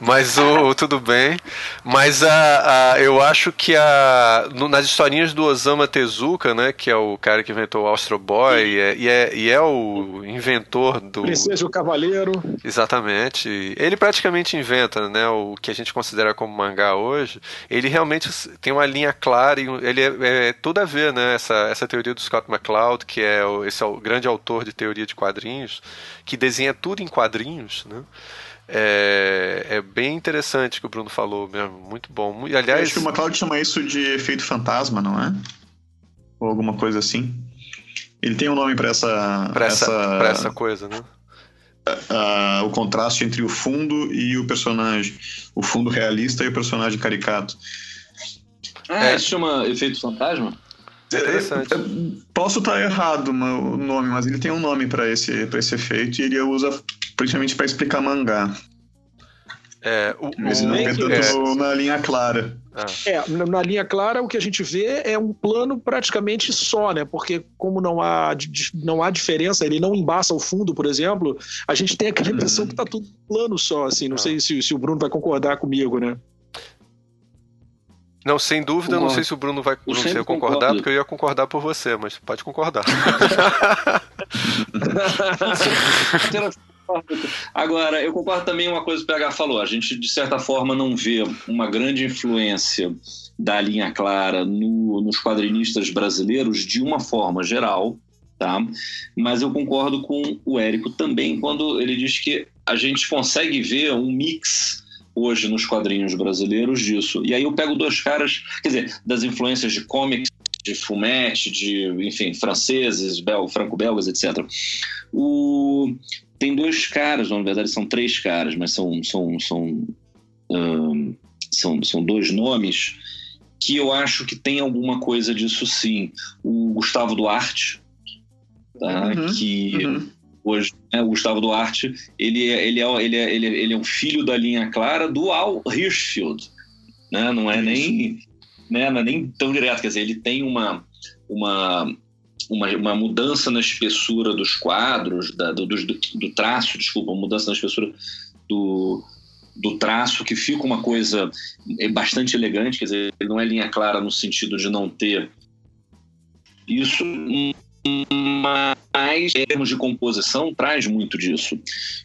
S2: mas o. Tudo bem. Mas a, a, eu acho que a, no, nas historinhas do Osama Tezuka, né, que é o cara que inventou o Astro Boy e é, e é, e é o inventor do.
S5: Princesa o Cavaleiro.
S2: Exatamente. Ele praticamente inventa né, o que a gente considera como mangá hoje. Ele realmente tem uma linha linha clara e ele é, é, tudo a ver, né? Essa, essa teoria do Scott McCloud, que é o, esse é o grande autor de teoria de quadrinhos, que desenha tudo em quadrinhos, né? É, é bem interessante que o Bruno falou mesmo, muito bom. E, aliás,
S4: Eu acho que o McCloud chama isso de efeito fantasma, não é? Ou alguma coisa assim. Ele tem um nome para essa,
S2: pra essa, essa... Pra essa coisa, né?
S4: Uh, o contraste entre o fundo e o personagem, o fundo realista e o personagem caricato.
S3: Ah, é. se chama Efeito Fantasma?
S2: Interessante. É,
S4: posso estar errado o nome, mas ele tem um nome para esse, esse efeito e ele usa principalmente para explicar mangá.
S2: É, o,
S4: Esse não
S2: o-
S4: é tudo
S2: é,
S4: na linha clara.
S5: É, na, na linha clara o que a gente vê é um plano praticamente só, né? Porque como não há, não há diferença, ele não embaça o fundo, por exemplo, a gente tem aquela impressão que tá tudo plano só, assim. Não
S2: Ah.
S5: sei se, se o Bruno vai concordar comigo, né?
S2: Não, sem dúvida, eu não sei se o Bruno vai não concordar,
S3: concordo.
S2: porque eu ia concordar por você, mas pode concordar.
S3: Agora, eu concordo também uma coisa que o PH falou. A gente, de certa forma, não vê uma grande influência da linha clara no- nos quadrinistas brasileiros de uma forma geral, tá? Mas eu concordo com o Érico também quando ele diz que a gente consegue ver um mix hoje nos quadrinhos brasileiros disso. E aí eu pego dois caras, quer dizer, das influências de comics, de fumete, de, enfim, franceses, bel, franco-belgas, etc. O, tem dois caras, na verdade são três caras, mas são, são, são, ahn, são, são dois nomes que eu acho que tem alguma coisa disso sim. O Gustavo Duarte, tá?
S4: Uhum,
S3: que
S4: Uhum.
S3: Hoje, né, o Gustavo Duarte, ele é, ele, é, ele, é, ele, é, ele é um filho da linha clara do Al Hirschfield, né? não é nem, né, não é nem tão direto, quer dizer, ele tem uma, uma, uma, uma mudança na espessura dos quadros, da, do, do, do traço, desculpa, uma mudança na espessura do, do traço, que fica uma coisa é bastante elegante, quer dizer, ele não é linha clara no sentido de não ter isso, mas em termos de composição traz muito disso.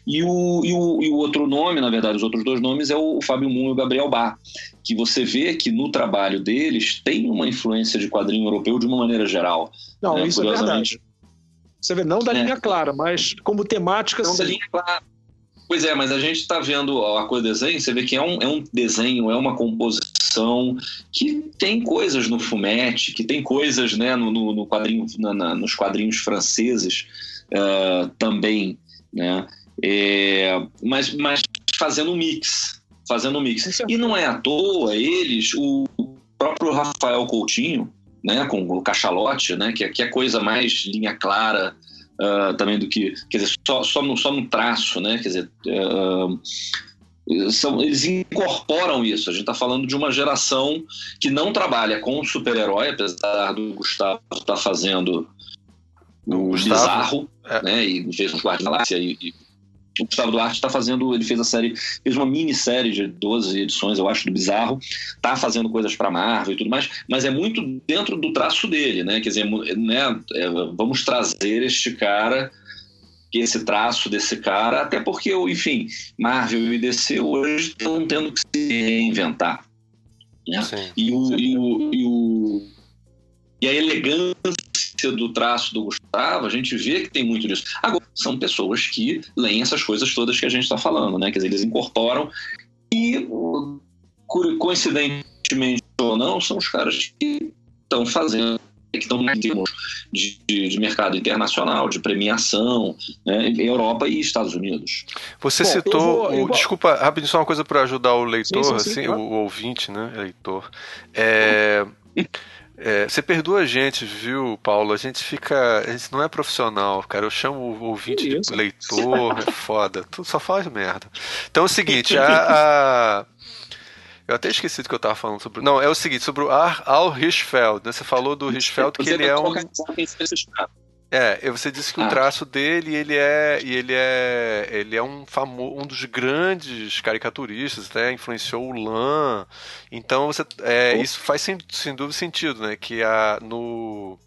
S3: E o, e o, e o outro nome, na verdade, os outros dois nomes é o Fábio Moon e o Gabriel Bar, que você vê que no trabalho deles tem uma influência de quadrinho europeu de uma maneira geral.
S5: Não,
S3: né?
S5: isso é verdade. Você vê, não da
S3: É.
S5: linha clara, mas como temática,
S3: Não da
S5: sim.
S3: linha clara. Pois é, mas a gente está vendo a do desenho, você vê que é um, é um desenho, é uma composição que tem coisas no fumete, que tem coisas né, no, no, quadrinho, na- na- nos quadrinhos franceses ah, também, né? É, mas, mas fazendo um mix, fazendo um mix. E não é à toa eles, o próprio Rafael Coutinho, né, com o cachalote, né, que, é- que é coisa mais linha clara ah, também do que, quer dizer, só, só, no, só no traço, né, quer dizer, ah, são, eles incorporam isso. A gente está falando de uma geração que não trabalha com super-herói, apesar do Gustavo estar fazendo o
S2: Gustavo,
S3: bizarro,
S2: é.
S3: né, e fez um Guardiões da Galáxia e, e o Gustavo Duarte está fazendo, ele fez a série, fez uma minissérie de 12 edições, eu acho, do Bizarro, tá fazendo coisas para Marvel e tudo mais, mas é muito dentro do traço dele, né? Quer dizer, mu- né, é, vamos trazer este cara, esse traço desse cara, até porque, enfim, Marvel e DC hoje estão tendo que se reinventar. Né? E, o, e, o, e, o, e a elegância do traço do Gustavo, a gente vê que tem muito disso. Agora, são pessoas que leem essas coisas todas que a gente está falando, né? Quer dizer, eles incorporam e, coincidentemente ou não, são os caras que estão fazendo, que estão em termos de, de- de mercado internacional, de premiação, né? Europa e Estados Unidos.
S2: Você
S5: Bom,
S2: citou.
S5: vou-
S2: o-
S5: vou-
S2: Desculpa, rapidinho, só uma coisa para ajudar o leitor,
S5: Sim, sim, sim,
S2: assim,
S5: claro.
S2: o, o ouvinte, né? Leitor. É, é, você perdoa a gente, viu, Paulo? A gente fica. A gente não é profissional, cara. Eu chamo o ouvinte de leitor, é foda. Tudo só faz merda. Então é o seguinte, a. a- eu até esqueci do que eu tava falando sobre. Não, é o seguinte, sobre o Ar- Al Hirschfeld, né? Você falou do Hirschfeld que ele é um. É, você disse que o
S3: Ah.
S2: traço dele, ele é, ele é, ele é um famo, um dos grandes caricaturistas, até influenciou o Lan. Então você, é,
S3: Oh.
S2: isso faz sem, sem dúvida sentido, né? Que a, no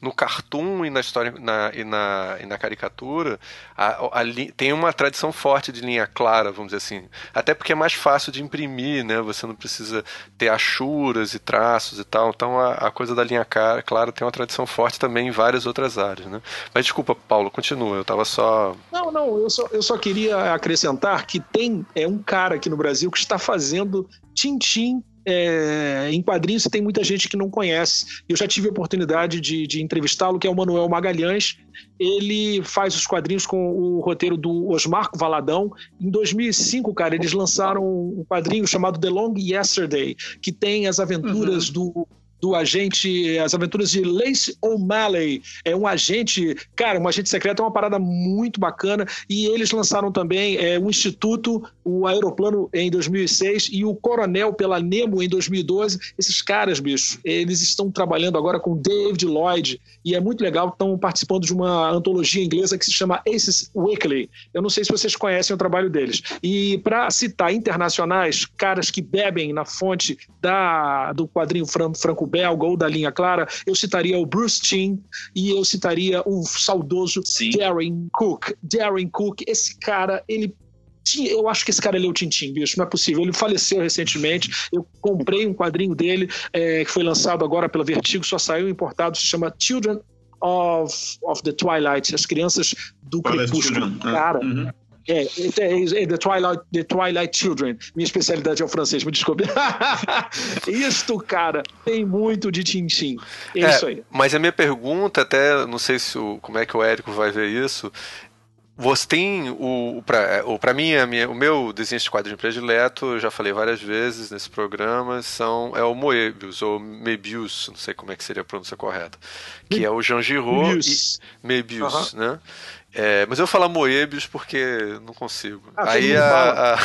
S2: no cartoon e na história na, e, na, e na caricatura a, a tem uma tradição forte de linha clara, vamos dizer assim. Até porque é mais fácil de imprimir, né? Você não precisa ter achuras e traços e tal. Então a, a coisa da linha clara, clara tem uma tradição forte também em várias outras áreas, né? Mas desculpa, Paulo, continua. Eu tava só.
S5: Não, não, eu só, eu só queria acrescentar que tem é, um cara aqui no Brasil que está fazendo Tintim é, em quadrinhos tem muita gente que não conhece. Eu já tive a oportunidade de, de entrevistá-lo, que é o Manuel Magalhães. Ele faz os quadrinhos com o roteiro do Osmar Valadão. Em 2005, cara, eles lançaram um quadrinho chamado The Long Yesterday, que tem as aventuras do do agente, as aventuras de Lace O'Malley. É um agente, cara, um agente secreto é uma parada muito bacana. E eles lançaram também é, o Instituto, o Aeroplano em 2006 e o Coronel pela Nemo em 2012. Esses caras, bicho, eles estão trabalhando agora com David Lloyd e é muito legal. Estão participando de uma antologia inglesa que se chama Aces Weekly. Eu não sei se vocês conhecem o trabalho deles. E para citar internacionais, caras que bebem na fonte da, do quadrinho franco-belga ou da linha clara, eu citaria o Bruce Timm e eu citaria o saudoso Sim. Darren Cook. Darren Cook, esse cara, ele eu acho que esse cara leu Tintim, bicho, não é possível. Ele faleceu recentemente. Eu comprei um quadrinho dele, é, que foi lançado agora pela Vertigo, só saiu importado, se chama Children of, of the Twilight, as crianças do crepúsculo. É. Cara, uhum. É, é, é, The, Twilight, The Twilight Children. Minha especialidade é o francês, me desculpe. Isto, cara, tem muito de Tintin. É, é, isso aí.
S2: Mas a minha pergunta, até não sei se o, como é que o Érico vai ver isso. Você tem o para mim a minha, o meu desenho de quadrinho predileto, eu já falei várias vezes nesse programa, são é o Moebius ou Mebius, não sei como é que seria a pronúncia correta, que é o Jean Giraud Mebius, e, Mebius né? É, mas eu vou falar Moebius porque não consigo. Ah, aí a, a...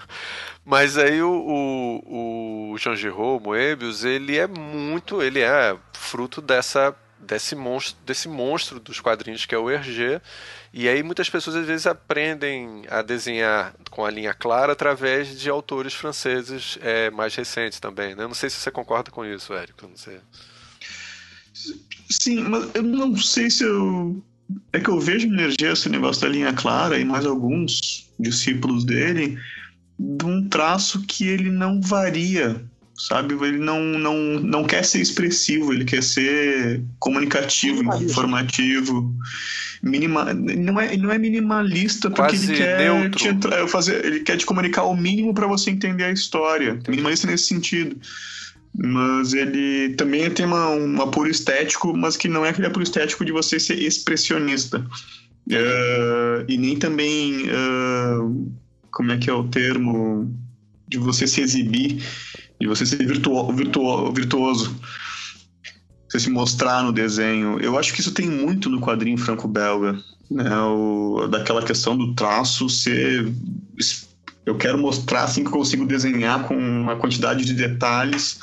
S2: mas aí o, o, o Jean Giraud, Moebius, ele é muito, ele é fruto dessa desse monstro, desse monstro dos quadrinhos que é o Hergé. E aí muitas pessoas às vezes aprendem a desenhar com a linha clara através de autores franceses é, mais recentes também. Né? Não sei se você concorda com isso, Érico. Não sei.
S4: Sim, mas eu não sei se eu é que eu vejo energia esse negócio da linha clara e mais alguns discípulos dele de um traço que ele não varia, sabe? Ele não, não, não quer ser expressivo, ele quer ser comunicativo, informativo. Minima, não, é, não é minimalista porque Quase ele quer, te, fazer, ele quer te comunicar o mínimo para você entender a história. Minimalista nesse sentido mas ele também tem uma, um apuro estético, mas que não é aquele apuro estético de você ser expressionista. Uh, e nem também, uh, como é que é o termo, de você se exibir, de você ser virtuo, virtuo, virtuoso, você se mostrar no desenho. Eu acho que isso tem muito no quadrinho franco-belga, né? O, daquela questão do traço ser eu quero mostrar assim que eu consigo desenhar com uma quantidade de detalhes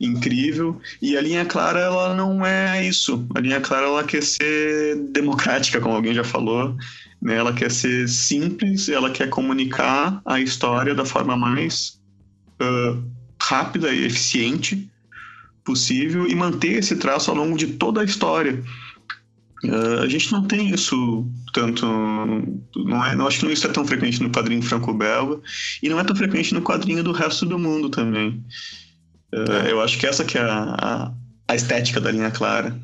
S4: incrível. E a linha clara, ela não é isso. A linha clara, ela quer ser democrática, como alguém já falou. Né? Ela quer ser simples, ela quer comunicar a história da forma mais uh, rápida e eficiente possível e manter esse traço ao longo de toda a história. Uh, a gente não tem isso tanto. Não, é, não acho que não isso é tão frequente no quadrinho franco-belga e não é tão frequente no quadrinho do resto do mundo também. Uh, eu acho que essa que é a, a, a estética da linha clara.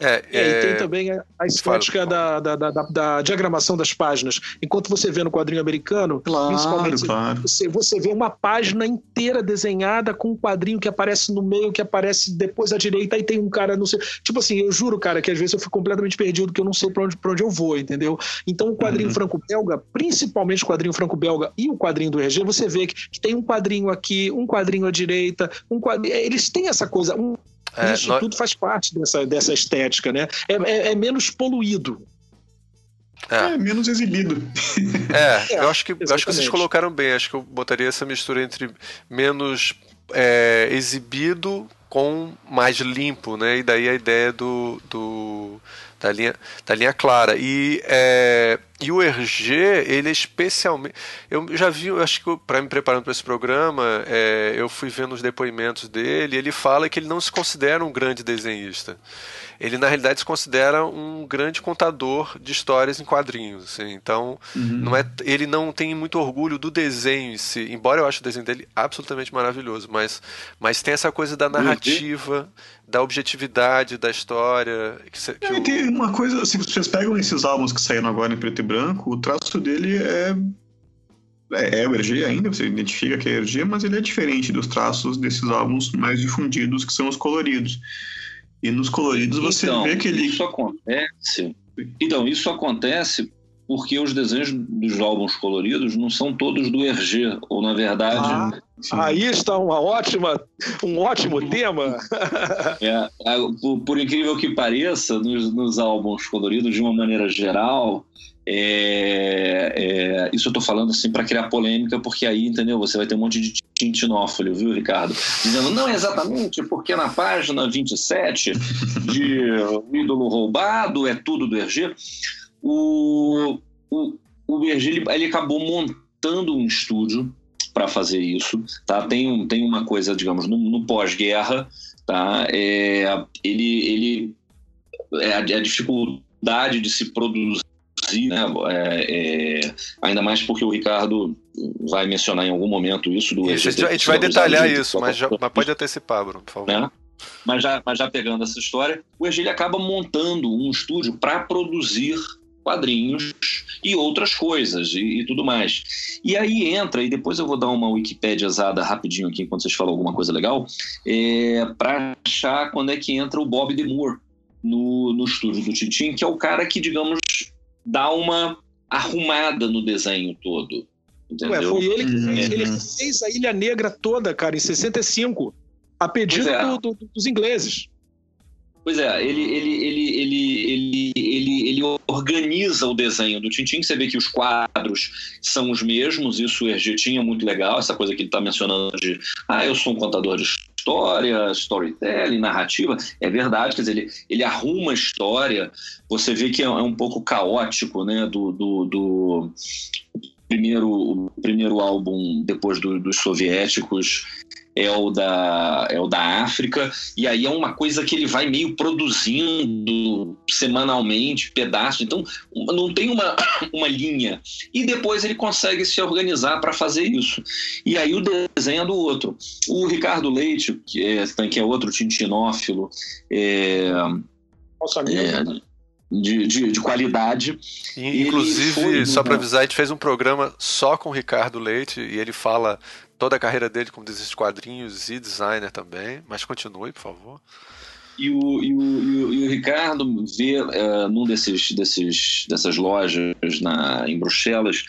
S5: É, é... E tem também a estética da, da, da, da, diagramação das páginas. Enquanto você vê no quadrinho americano,
S4: claro, principalmente, claro.
S5: Você, você vê uma página inteira desenhada com um quadrinho que aparece no meio, que aparece depois à direita, e tem um cara, não sei. Tipo assim, eu juro, cara, que às vezes eu fico completamente perdido, que eu não sei pra onde, pra onde eu vou, entendeu? Então o quadrinho uhum. franco-belga, principalmente o quadrinho franco-belga e o quadrinho do RG, você vê que, que, tem um quadrinho aqui, um quadrinho à direita, um quadrinho. Eles têm essa coisa. Um, é, Isso nós... tudo faz parte dessa, dessa estética, né? É, é, é menos poluído.
S4: É. é. menos exibido.
S2: É, é eu acho que eu acho que vocês colocaram bem. Acho que eu botaria essa mistura entre menos é, exibido com mais limpo, né? E daí a ideia do, do da linha, da linha clara. E, é, e o RG, ele é especialmente. Eu já vi, eu acho que para me preparando para esse programa, é, eu fui vendo os depoimentos dele. ele fala que ele não se considera um grande desenhista ele na realidade se considera um grande contador de histórias em quadrinhos. Assim. Então, uhum. não é, ele não tem muito orgulho do desenho em si, embora eu ache o desenho dele absolutamente maravilhoso, mas, mas tem essa coisa da narrativa, da objetividade da história.
S4: Que, que é, o... Tem uma coisa, se vocês pegam esses álbuns que saíram agora em preto e branco, o traço dele é é, é o RG ainda, você identifica que é RG, mas ele é diferente dos traços desses álbuns mais difundidos, que são os coloridos. E nos coloridos você
S3: então,
S4: vê que ele.
S3: Isso acontece. Então, isso acontece porque os desenhos dos álbuns coloridos não são todos do Hergé, ou na verdade.
S5: Ah, aí está uma ótima, um ótimo tema.
S3: é, por, por, incrível que pareça, nos, nos, álbuns coloridos, de uma maneira geral, é, é, isso eu estou falando assim para criar polêmica, porque aí, entendeu? Você vai ter um monte de tintinófilo, viu, Ricardo? Dizendo, não exatamente, porque na página 27 de O Ídolo Roubado é tudo do Hergé o, o, o ele, ele acabou montando um estúdio para fazer isso, tá? Tem, um, tem uma coisa, digamos, no, no pós-guerra, tá? É, ele, ele é a, a, dificuldade de se produzir, né? É, é, ainda mais porque o Ricardo vai mencionar em algum momento isso do.
S2: Isso, a gente vai detalhar isso, mas, já, mas pode antecipar, Bruno, por favor. Né?
S3: Mas já, mas já pegando essa história, o Ergel acaba montando um estúdio para produzir quadrinhos e outras coisas e, e, tudo mais. E aí entra, e depois eu vou dar uma Wikipediazada rapidinho aqui enquanto vocês falam alguma coisa legal, é, para achar quando é que entra o Bob Demore no, no estúdio do Tintin, que é o cara que, digamos, dá uma arrumada no desenho todo. Entendeu? Ué,
S5: foi ele que fez, ele uhum. fez a Ilha Negra toda, cara, em 65, a pedido é. do, do, dos ingleses.
S3: Pois é, ele, ele, ele, ele, ele, ele, ele organiza o desenho do Tintin. Você vê que os quadros são os mesmos, isso o Hergé tinha muito legal, essa coisa que ele está mencionando de ah, eu sou um contador de história, storytelling, narrativa. É verdade, quer dizer, ele, ele arruma a história. Você vê que é, é um pouco caótico, né? Do, do, do primeiro, o primeiro álbum depois do, dos soviéticos é o da, é o da África, e aí é uma coisa que ele vai meio produzindo semanalmente, pedaços, então não tem uma, uma linha. E depois ele consegue se organizar para fazer isso. E aí o desenho é do outro. O Ricardo Leite, que é, que é outro tintinófilo, é,
S5: Nossa, é,
S3: de, de, de, qualidade.
S2: inclusive, foi, só para avisar, a gente fez um programa só com o Ricardo Leite e ele fala toda a carreira dele como desenhista de quadrinhos e designer também. Mas continue, por favor.
S3: E o, e o, e o, e o Ricardo vê uh, num desses, desses, dessas lojas na, em Bruxelas,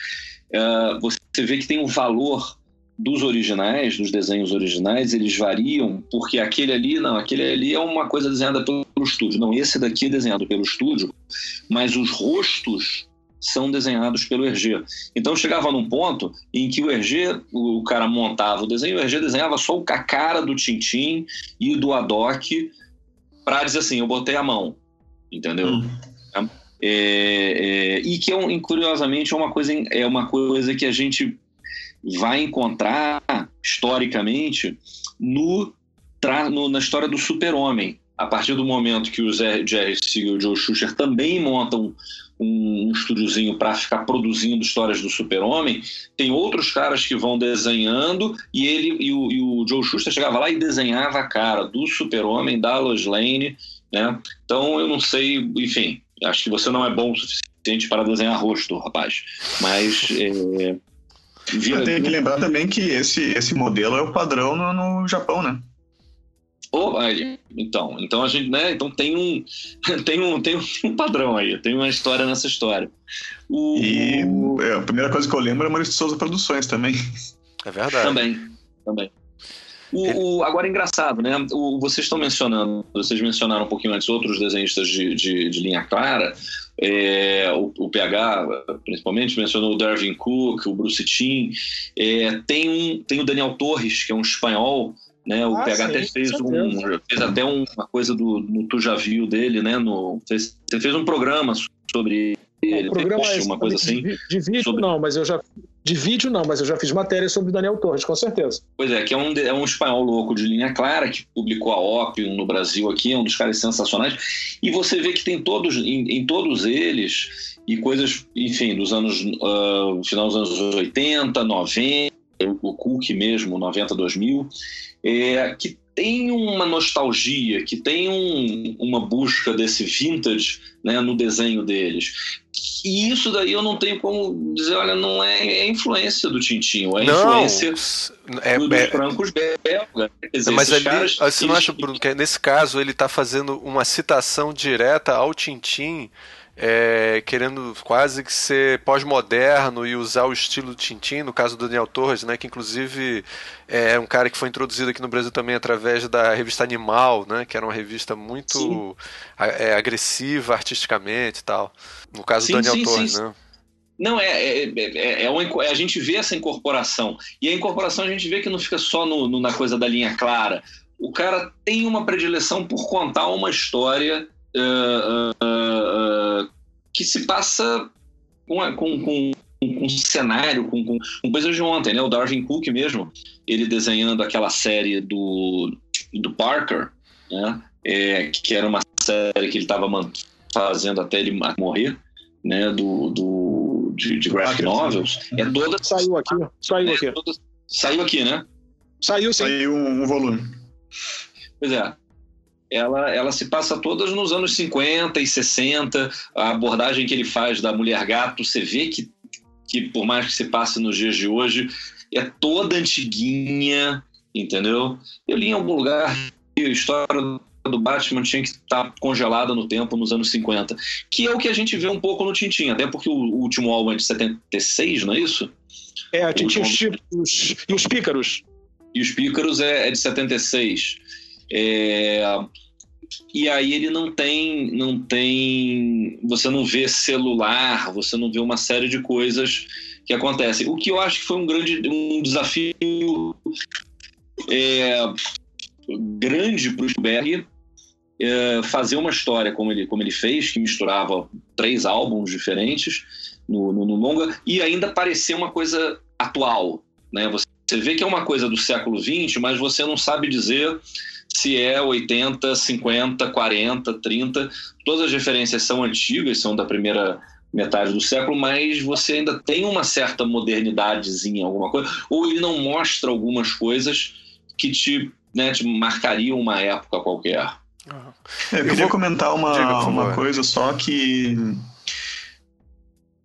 S3: uh, você vê que tem um valor dos originais, dos desenhos originais, eles variam, porque aquele ali, não, aquele ali é uma coisa desenhada pelo estúdio. Não, esse daqui é desenhado pelo estúdio, mas os rostos são desenhados pelo Hergé. Então chegava num ponto em que o Hergé, o cara montava o desenho, o Hergé desenhava só a cara do Tintim e do Adoc para dizer assim, eu botei a mão, entendeu? Hum. É, é, e que é curiosamente é uma coisa é uma coisa que a gente vai encontrar historicamente no, no na história do Super-Homem. A partir do momento que o Jerry Siegel e o Joe Shuster também montam um, um estúdiozinho para ficar produzindo histórias do Super-Homem, tem outros caras que vão desenhando e ele e o, e o Joe Shuster chegava lá e desenhava a cara do Super-Homem, da Lois Lane, né? Então eu não sei, enfim, acho que você não é bom o suficiente para desenhar rosto, rapaz. Mas é,
S4: vira, tem que lembrar também que esse, esse modelo é o padrão no, no Japão, né?
S3: Oh, aí, então, então a gente, né? Então tem um, tem um, tem um padrão aí, tem uma história nessa história.
S4: O, e é, a primeira coisa que eu lembro é Maurício Souza Produções também.
S2: É verdade.
S3: Também, também. O, o, agora, engraçado, né? O, vocês estão mencionando, vocês mencionaram um pouquinho antes outros desenhistas de, de, de linha clara. É, o, o, PH, principalmente, mencionou o Darwin Cook, o Bruce Timm. É, tem, um, tem o Daniel Torres, que é um espanhol né? O ah, PH até fez, um, fez até uma coisa do, no Tu Já Viu dele, né? No, fez, você fez um programa sobre ele,
S5: programa post, uma coisa assim. De, de vídeo sobre... não, mas eu já de vídeo não, mas eu já fiz matéria sobre Daniel Torres, com certeza.
S3: Pois é, que é um, é um espanhol louco de linha clara, que publicou a Opium no Brasil aqui, é um dos caras sensacionais. E você vê que tem todos, em, em todos eles, e coisas, enfim, dos anos, uh, final dos anos 80, 90, o Cook mesmo, 90, 2000, é, que tem uma nostalgia, que tem um, uma busca desse vintage né, no desenho deles. E isso daí eu não tenho como dizer, olha, não é, é influência do Tintinho, é não, influência é, dos é, francos belgas.
S2: Mas ali, caras, você não acha, Bruno, que nesse caso ele está fazendo uma citação direta ao Tintin é, querendo quase que ser pós-moderno e usar o estilo Tintin, no caso do Daniel Torres, né, que inclusive é um cara que foi introduzido aqui no Brasil também através da revista Animal, né, que era uma revista muito é, agressiva artisticamente e tal. No caso sim, do Daniel sim, Torres, sim. né?
S3: Não, é, é, é, é, uma, a gente vê essa incorporação. E a incorporação a gente vê que não fica só no, no, na coisa da linha clara. O cara tem uma predileção por contar uma história uh, uh, uh, que se passa com, com, com, com um cenário, com, com, com, coisas de ontem, né? O Darwin Cook mesmo, ele desenhando aquela série do, do Parker, né? É, que era uma série que ele estava fazendo até ele morrer, né? Do, do, de, de graphic novels. É toda...
S5: Saiu aqui, saiu é aqui. Toda...
S3: Saiu aqui, né?
S5: Saiu sim.
S4: Saiu um, um volume.
S3: Pois é ela, ela se passa todas nos anos 50 e 60. A abordagem que ele faz da mulher gato, você vê que, que por mais que se passe nos dias de hoje, é toda antiguinha, entendeu? Eu li em algum lugar que a história do Batman tinha que estar congelada no tempo nos anos 50, que é o que a gente vê um pouco no Tintin, até porque o último álbum é de 76, não é isso?
S5: É, a Tintin os, e os Pícaros.
S3: E os Pícaros é, é de 76. É, e aí ele não tem, não tem, você não vê celular, você não vê uma série de coisas que acontecem. O que eu acho que foi um grande, um desafio é, grande para o Spielberg é, fazer uma história como ele, como ele fez, que misturava três álbuns diferentes no, no, no longa e ainda parecer uma coisa atual, né? Você, você vê que é uma coisa do século XX, mas você não sabe dizer se é 80, 50, 40, 30. Todas as referências são antigas, são da primeira metade do século, mas você ainda tem uma certa modernidadezinha, alguma coisa, ou ele não mostra algumas coisas que te, né, te marcariam uma época qualquer.
S4: É, eu queria vou... comentar uma, Diga, uma coisa só que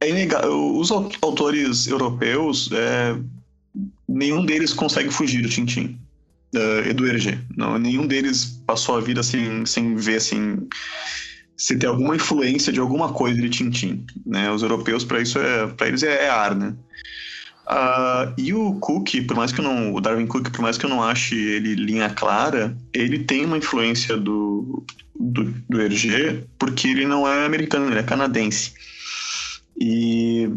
S4: é inegável. Os autores europeus, é, nenhum deles consegue fugir do Tintin uh, e do Hergé. Não, nenhum deles passou a vida sem, sem ver assim se ter alguma influência de alguma coisa de Tintin, né? Os europeus para isso é para eles é, é, ar, né? Uh, e o Cook, por mais que eu não, o Darwin Cook, por mais que eu não ache ele linha clara, ele tem uma influência do do, do Hergé porque ele não é americano, ele é canadense. E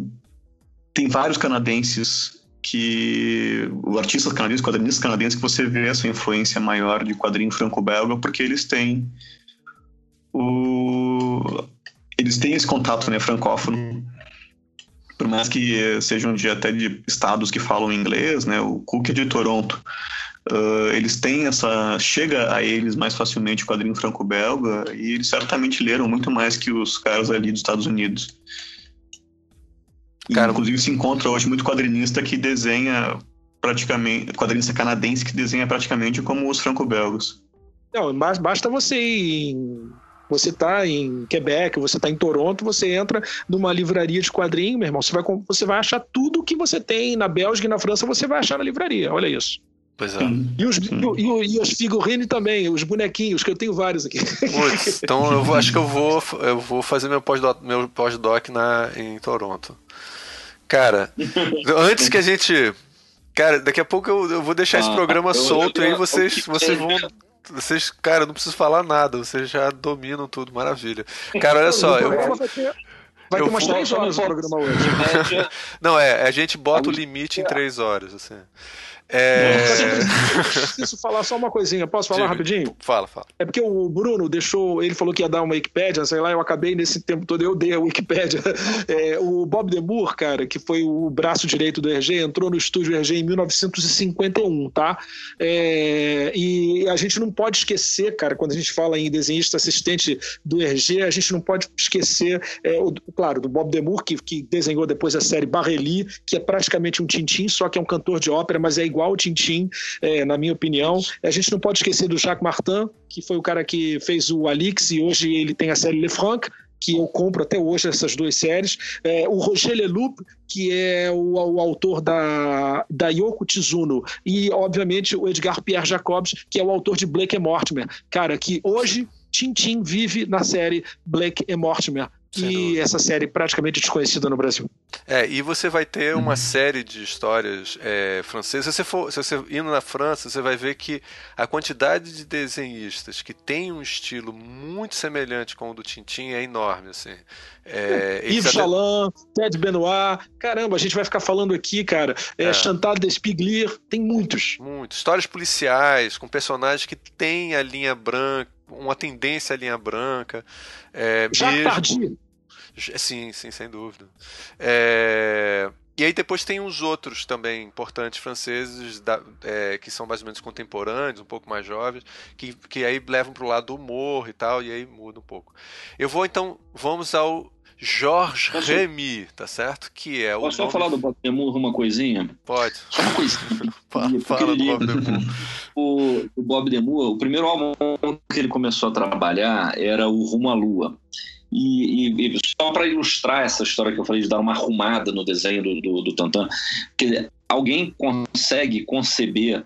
S4: tem vários canadenses que o artista canadense, quadrinista canadense, que você vê essa influência maior de quadrinho franco-belga, porque eles têm o eles têm esse contato né, francófono. Por mais que sejam de até de estados que falam inglês, né, o Cook é de Toronto. Uh, eles têm essa. chega a eles mais facilmente o quadrinho franco-belga e eles certamente leram muito mais que os caras ali dos Estados Unidos. Cara, inclusive se encontra hoje muito quadrinista que desenha praticamente, quadrinista canadense que desenha praticamente como os franco-belgas.
S5: Não, basta você ir em você está em Quebec, você está em Toronto, você entra numa livraria de quadrinho, meu irmão, você vai, você vai achar tudo que você tem na Bélgica e na França, você vai achar na livraria. Olha isso.
S2: Pois é.
S5: E os, e, e os figurines também, os bonequinhos, que eu tenho vários aqui.
S2: Putz, então eu vou, acho que eu vou, eu vou fazer meu pós-doc, meu pós-doc na, em Toronto. Cara, antes que a gente. Cara, daqui a pouco eu, eu vou deixar ah, esse programa eu, solto eu, eu, aí vocês, vocês vão. Vocês, cara, não preciso falar nada, vocês já dominam tudo, maravilha. Cara, olha só. Eu,
S5: Vai ter umas três horas no programa hoje.
S2: não, é, a gente bota o limite em três horas, assim. É...
S5: Eu preciso falar só uma coisinha. Posso falar Diga. rapidinho?
S2: Fala, fala.
S5: É porque o Bruno deixou. Ele falou que ia dar uma Wikipédia, sei lá, eu acabei nesse tempo todo, eu dei a Wikipédia. É, o Bob Demur, cara, que foi o braço direito do RG, entrou no estúdio RG em 1951, tá? É, e a gente não pode esquecer, cara, quando a gente fala em desenhista assistente do RG, a gente não pode esquecer, é, o, claro, do Bob Demur, que, que desenhou depois a série Barreli, que é praticamente um Tintim, só que é um cantor de ópera, mas é igual igual o Tintin, é, na minha opinião. A gente não pode esquecer do Jacques Martin, que foi o cara que fez o Alix e hoje ele tem a série Le Franc, que eu compro até hoje essas duas séries. É, o Roger Leloup, que é o, o, autor da, da Yoko Tsuno. E, obviamente, o Edgar Pierre Jacobs, que é o autor de Blake e Mortimer. Cara, que hoje Tintin vive na série Blake Mortimer. E essa série praticamente desconhecida no Brasil.
S2: É, e você vai ter uma uhum. série de histórias é, francesas. Se você, for, se você indo na França, você vai ver que a quantidade de desenhistas que tem um estilo muito semelhante com o do Tintin é enorme. Assim.
S5: É, Yves até... Chaland, Ted Benoit, caramba, a gente vai ficar falando aqui, cara. É, é. Chantal Despiglir, tem muitos.
S2: Muitos. Histórias policiais, com personagens que têm a linha branca, uma tendência à linha branca. É,
S5: Já mesmo...
S2: Sim, sim, sem dúvida. É... E aí depois tem uns outros também importantes franceses da, é, que são mais ou menos contemporâneos, um pouco mais jovens, que, que aí levam para o lado do humor e tal, e aí muda um pouco. Eu vou então, vamos ao Georges Posso... Remy, tá certo? Que é o.
S3: Posso nome... só falar do Bob Demur uma coisinha?
S2: Pode.
S3: Só uma coisinha.
S2: fala, fala do Bob Demur.
S3: o, o Bob Demur, o primeiro álbum que ele começou a trabalhar era o Rumo à Lua. E, e, e só para ilustrar essa história que eu falei de dar uma arrumada no desenho do, do, do Tantan, que alguém consegue conceber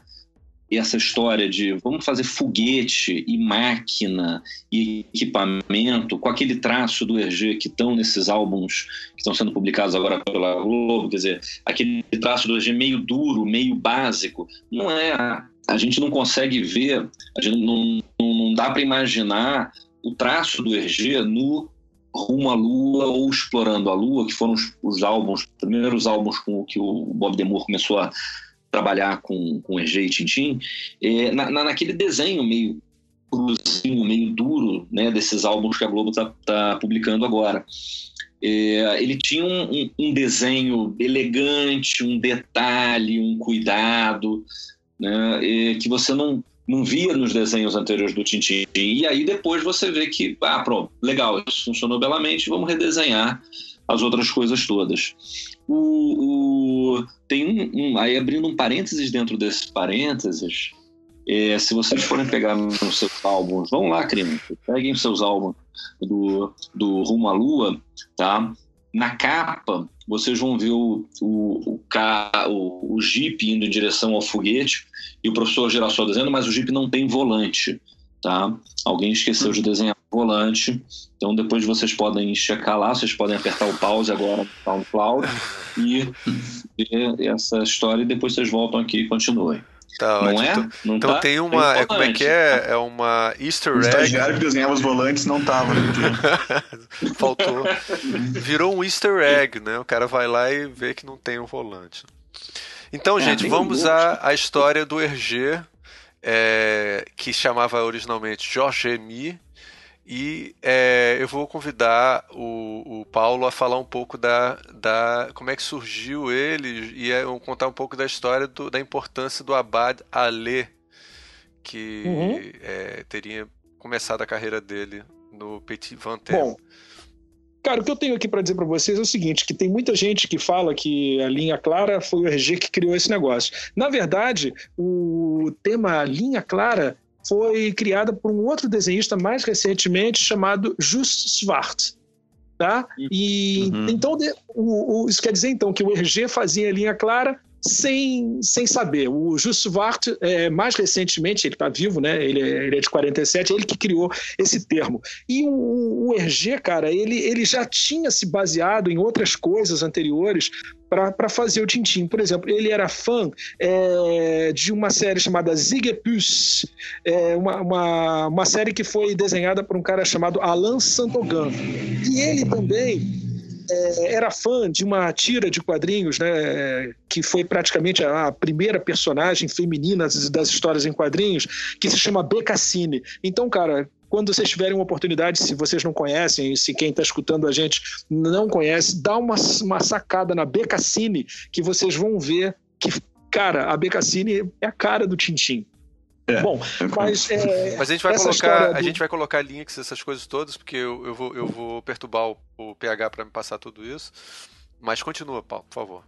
S3: essa história de vamos fazer foguete e máquina e equipamento com aquele traço do Hergé que estão nesses álbuns que estão sendo publicados agora pela Globo, quer dizer, aquele traço do Hergé meio duro, meio básico, não é. A gente não consegue ver, a gente não, não, não dá para imaginar o traço do Hergé no Rumo à Lua ou Explorando a Lua, que foram os, os álbuns, os primeiros álbuns com que o Bob Demur começou a trabalhar com, com Hergé e Tintin, é, na, naquele desenho meio cruzinho, meio duro, né, desses álbuns que a Globo está tá publicando agora. É, ele tinha um, um, um, desenho elegante, um detalhe, um cuidado, né, é, que você não, não via nos desenhos anteriores do Tintin. E aí depois você vê que, ah, pronto, legal, isso funcionou belamente, vamos redesenhar as outras coisas todas. O, o tem um, um, aí abrindo um parênteses dentro desses parênteses, é, se vocês forem pegar nos seus álbuns, vão lá, crime, peguem seus álbuns do, do Rumo à Lua, tá? Na capa, vocês vão ver o, o, o, o, o Jeep indo em direção ao foguete e o professor Girassol desenhando, mas o Jeep não tem volante, tá? Alguém esqueceu de desenhar volante, então depois vocês podem checar lá, vocês podem apertar o pause agora no SoundCloud e ver essa história e depois vocês voltam aqui e continuem.
S2: Tá, não é? Não então tá? tem uma. É, como é que é? É uma Easter egg. O
S4: estagiário que desenhava os volantes não tava.
S2: Faltou. Virou um Easter egg, né? O cara vai lá e vê que não tem um volante. Então, é, gente, vamos à, à história do Hergé, é, que chamava originalmente Georges Mi e é, eu vou convidar o, o, Paulo a falar um pouco da, da como é que surgiu ele e é, contar um pouco da história do, da importância do Abad Alê, que uhum. é, teria começado a carreira dele no Petit Ventre.
S5: Bom, cara, o que eu tenho aqui para dizer para vocês é o seguinte, que tem muita gente que fala que a linha clara foi o RG que criou esse negócio. Na verdade, o tema linha clara foi criada por um outro desenhista mais recentemente chamado Just Swart. Tá? E uhum. então o, o, isso quer dizer então que o RG fazia a linha clara sem, sem saber. O Just Swart, é, mais recentemente, ele está vivo, né? Ele, é, ele é de 47, é ele que criou esse termo. E o, o RG, cara, ele, ele já tinha se baseado em outras coisas anteriores para fazer o Tintim. Por exemplo, ele era fã é, de uma série chamada Zigepus, é, uma, uma, uma série que foi desenhada por um cara chamado Alain Santogan. E ele também era fã de uma tira de quadrinhos, né, que foi praticamente a, primeira personagem feminina das, das histórias em quadrinhos, que se chama Becassine. Então, cara, quando vocês tiverem uma oportunidade, se vocês não conhecem, se quem está escutando a gente não conhece, dá uma, uma sacada na Becassine que vocês vão ver que, cara, a Becassine é a cara do Tintim. É. Bom, mas, é,
S2: mas a gente vai colocar do... a gente vai colocar links essas coisas todas porque eu, eu vou eu vou perturbar o, o PH para me passar tudo isso. Mas continua, Paulo, por favor.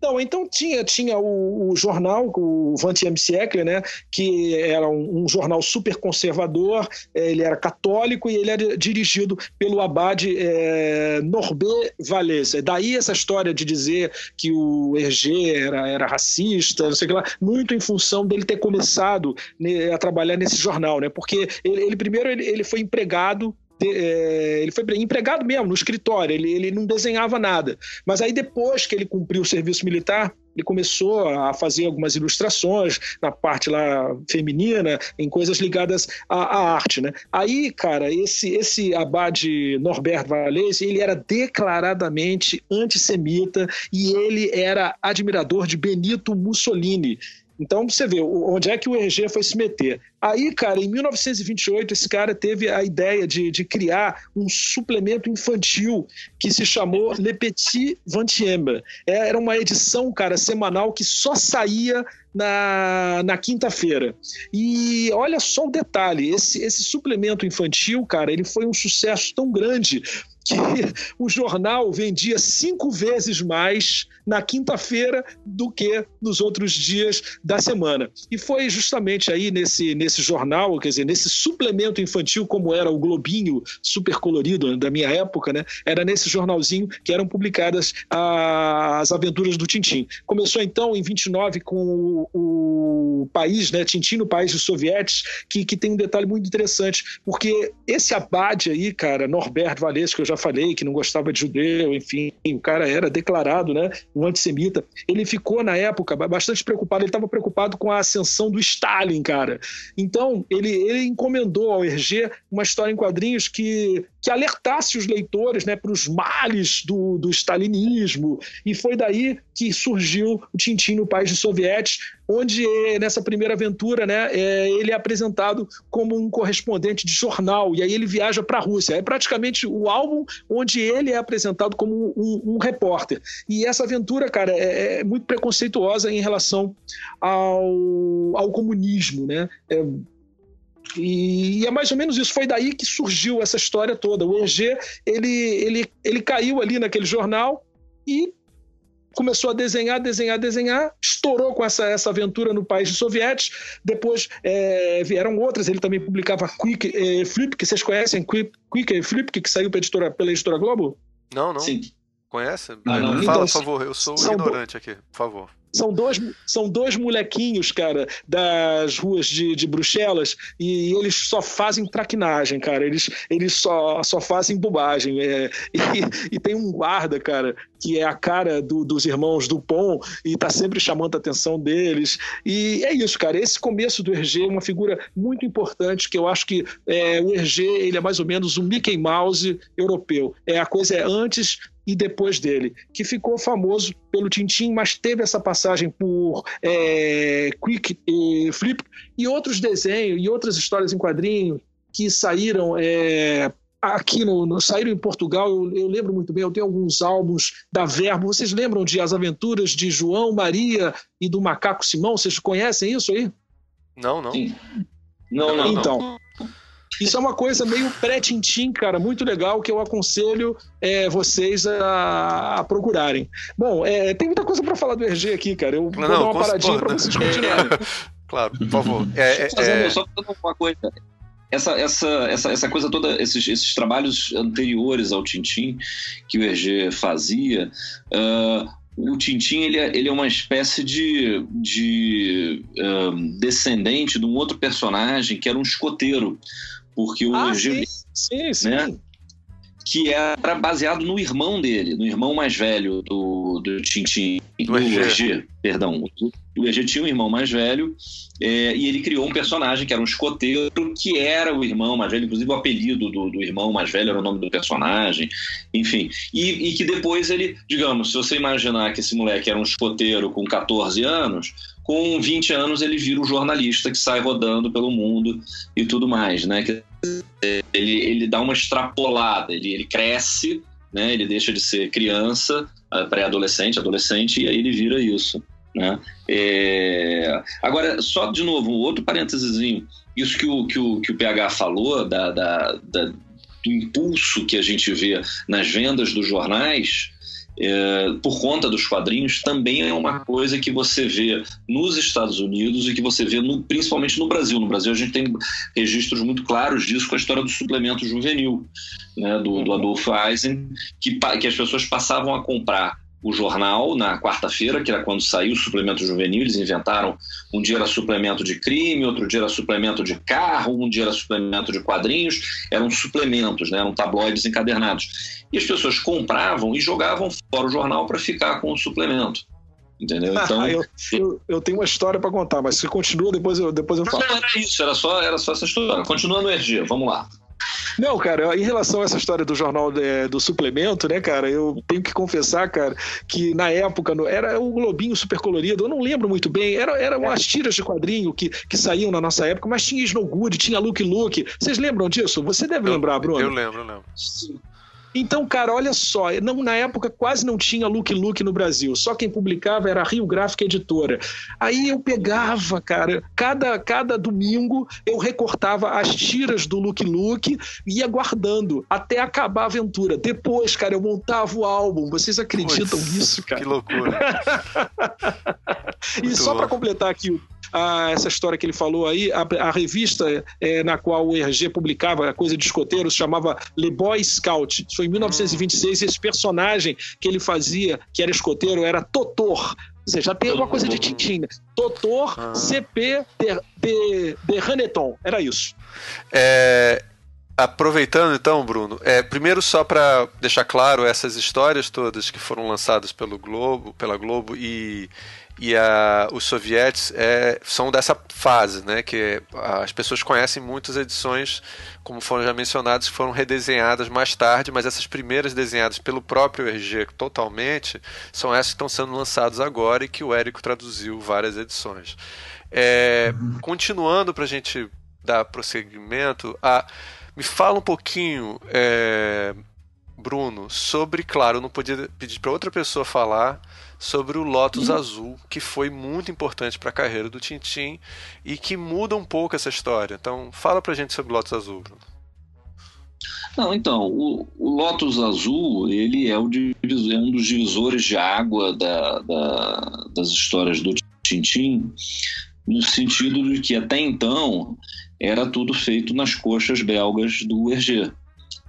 S5: Não, então tinha, tinha o, o jornal, o 20 siècle, né, que era um, um, jornal super conservador, é, ele era católico e ele era dirigido pelo abade é, Norbert Vallès. Daí essa história de dizer que o Hergé era, era racista, não sei o que lá, muito em função dele ter começado né, a trabalhar nesse jornal, né, porque ele, ele primeiro ele, ele foi empregado é, ele foi empregado mesmo no escritório, ele, ele não desenhava nada. Mas aí depois que ele cumpriu o serviço militar, ele começou a fazer algumas ilustrações na parte lá feminina, em coisas ligadas à, à arte, né? Aí, cara, esse esse abade Norbert Valese, ele era declaradamente antissemita e ele era admirador de Benito Mussolini. Então, você vê onde é que o Hergé foi se meter. Aí, cara, em 1928, esse cara teve a ideia de, de criar um suplemento infantil que se chamou Le Petit Vingtième. É, era uma edição, cara, semanal que só saía na, na quinta-feira. E olha só o detalhe: esse, esse suplemento infantil, cara, ele foi um sucesso tão grande que o jornal vendia cinco vezes mais na quinta-feira do que nos outros dias da semana. E foi justamente aí nesse, nesse jornal, quer dizer, nesse suplemento infantil, como era o Globinho super colorido da minha época, né? Era nesse jornalzinho que eram publicadas as aventuras do Tintim. Começou então em 29 com o, o país, né? Tintim no país dos sovietes, que, que tem um detalhe muito interessante, porque esse abade aí, cara, Norberto Valesco, eu já falei, que não gostava de judeu, enfim, o cara era declarado, né? um antissemita, ele ficou na época bastante preocupado, ele estava preocupado com a ascensão do Stalin, cara. Então, ele, ele encomendou ao Hergé uma história em quadrinhos que, que alertasse os leitores né, para os males do, do stalinismo, e foi daí que surgiu o Tintin no País dos Sovietes, onde nessa primeira aventura né, é, ele é apresentado como um correspondente de jornal, e aí ele viaja para a Rússia. É praticamente o álbum onde ele é apresentado como um, um repórter. E essa aventura, cara, é, é, muito preconceituosa em relação ao, ao comunismo, né? É, e, é mais ou menos isso. Foi daí que surgiu essa história toda. O EG, ele, ele, ele caiu ali naquele jornal e começou a desenhar, desenhar, desenhar, estourou com essa, essa aventura no país dos sovietes. Depois é, vieram outras, ele também publicava Quick é, Flip, que vocês conhecem, Quick, Quick Flip, que saiu pela editora, pela editora Globo?
S2: Não, não.
S3: Sim.
S2: Conhece?
S3: Não, não.
S2: Fala,
S5: Então,
S2: por favor, eu sou ignorante aqui, por favor.
S5: São dois, são dois molequinhos, cara, das ruas de, de Bruxelas, e eles só fazem traquinagem, cara. Eles, eles só, só fazem bobagem. É, e, e tem um guarda, cara, que é a cara do, dos irmãos Dupont, e tá sempre chamando a atenção deles. E é isso, cara. Esse começo do Hergé é uma figura muito importante, que eu acho que é, o Hergé ele é mais ou menos um Mickey Mouse europeu. É, a coisa é antes e depois dele, que ficou famoso pelo Tintin, mas teve essa passagem por é, Quick e Flip e outros desenhos e outras histórias em quadrinho que saíram é, aqui no, no, saíram em Portugal. Eu, eu, lembro muito bem. Eu tenho alguns álbuns da Verbo. Vocês lembram de As Aventuras de João Maria e do Macaco Simão? Vocês conhecem isso aí?
S2: Não, não.
S3: Sim. Não, não,
S5: então,
S3: não.
S5: Isso é uma coisa meio pré-tintim, cara, muito legal, que eu aconselho é, vocês a, a, procurarem. Bom, é, tem muita coisa para falar do RG aqui, cara. Eu vou
S2: Não,
S5: dar uma paradinha para vocês continuarem.
S2: Claro, por favor. É, é,
S3: Fazendo
S2: é,
S3: só fazendo uma coisa. Essa, essa, essa, essa coisa toda, esses, esses trabalhos anteriores ao Tintim que o Hergé fazia, ah, o Tintim ele é, ele é uma espécie de, de ah, descendente de um outro personagem que era um escoteiro. Porque o
S5: Ah,
S3: Hergé,
S5: sim, sim.
S3: Né? que era baseado no irmão dele, no irmão mais velho do, do Tintin,
S2: Do Hergé.
S3: Hergé, perdão. O Hergé tinha um irmão mais velho é, e ele criou um personagem que era um escoteiro, que era o irmão mais velho, inclusive o apelido do, do irmão mais velho era o nome do personagem, enfim. E, e que depois ele, digamos, se você imaginar que esse moleque era um escoteiro com 14 anos, com 20 anos ele vira um jornalista que sai rodando pelo mundo e tudo mais, né? Ele, ele dá uma extrapolada, ele, ele cresce, né? ele deixa de ser criança, ah, pré-adolescente, adolescente, e aí ele vira isso. Né? É, Agora, só de novo, um outro parênteses, isso que o, que o, que o PH falou, da, da, da- do impulso que a gente vê nas vendas dos jornais, é, por conta dos quadrinhos, também é uma coisa que você vê nos Estados Unidos e que você vê no- principalmente no Brasil. No Brasil, a gente tem registros muito claros disso com a história do suplemento juvenil, né, do, do Adolfo Eisen, que, que as pessoas passavam a comprar o jornal na quarta-feira, que era quando saiu o suplemento juvenil. Eles inventaram um dia era suplemento de crime, outro dia era suplemento de carro, um dia era suplemento de quadrinhos. Eram suplementos, né? eram tabloides encadernados. E as pessoas compravam e jogavam fora o jornal para ficar com o suplemento. Entendeu?
S5: Então, eu, eu, eu, tenho uma história para contar, mas se continua, depois eu, depois eu falo.
S3: Não, era isso, era só, era só essa história. Continua no ERG, vamos lá.
S5: Não, cara, em relação a essa história do jornal é, do suplemento, né, cara, eu tenho que confessar, cara, que na época no, era o Globinho super colorido, eu não lembro muito bem, era, eram umas tiras de quadrinho que, que saíam na nossa época, mas tinha Snow Good, tinha Look Look. Vocês lembram disso? Você deve eu, lembrar, Bruno.
S2: Eu lembro, eu lembro.
S5: Então, cara, olha só, não, na época quase não tinha Look Look no Brasil, só quem publicava era a Rio Gráfica Editora. Aí eu pegava, cara, cada, cada domingo eu recortava as tiras do Look Look e ia guardando até acabar a aventura. Depois, cara, eu montava o álbum. Vocês acreditam nisso, cara?
S2: Que loucura.
S5: e só para completar aqui a essa história que ele falou aí, a, a revista é, na qual o RG publicava a coisa de escoteiro se chamava Le Boy Scout. Isso foi em 1926 e esse personagem que ele fazia, que era escoteiro, era Totor. Ou seja, já tem alguma coisa de Tintin. Né? Totor ah. CP de, de, de Haneton. Era isso.
S2: É, Aproveitando então, Bruno, é, primeiro só para deixar claro essas histórias todas que foram lançadas pelo Globo, pela Globo e e a, os sovietes é, são dessa fase, né, que as pessoas conhecem muitas edições, como foram já mencionadas, que foram redesenhadas mais tarde, mas essas primeiras desenhadas pelo próprio RG totalmente são essas que estão sendo lançadas agora e que o Érico traduziu várias edições. É, continuando para a gente dar prosseguimento, a, me fala um pouquinho, é, Bruno, sobre, claro, eu não podia pedir para outra pessoa falar sobre o Lotus uhum. Azul, que foi muito importante para a carreira do Tintin e que muda um pouco essa história. Então, fala pra gente sobre o Lotus Azul, Bruno.
S3: Não, então, o, o Lotus Azul, ele é, o, é, um dos divisores de água da, da, das histórias do Tintin, no sentido de que até então era tudo feito nas coxas belgas do Hergé.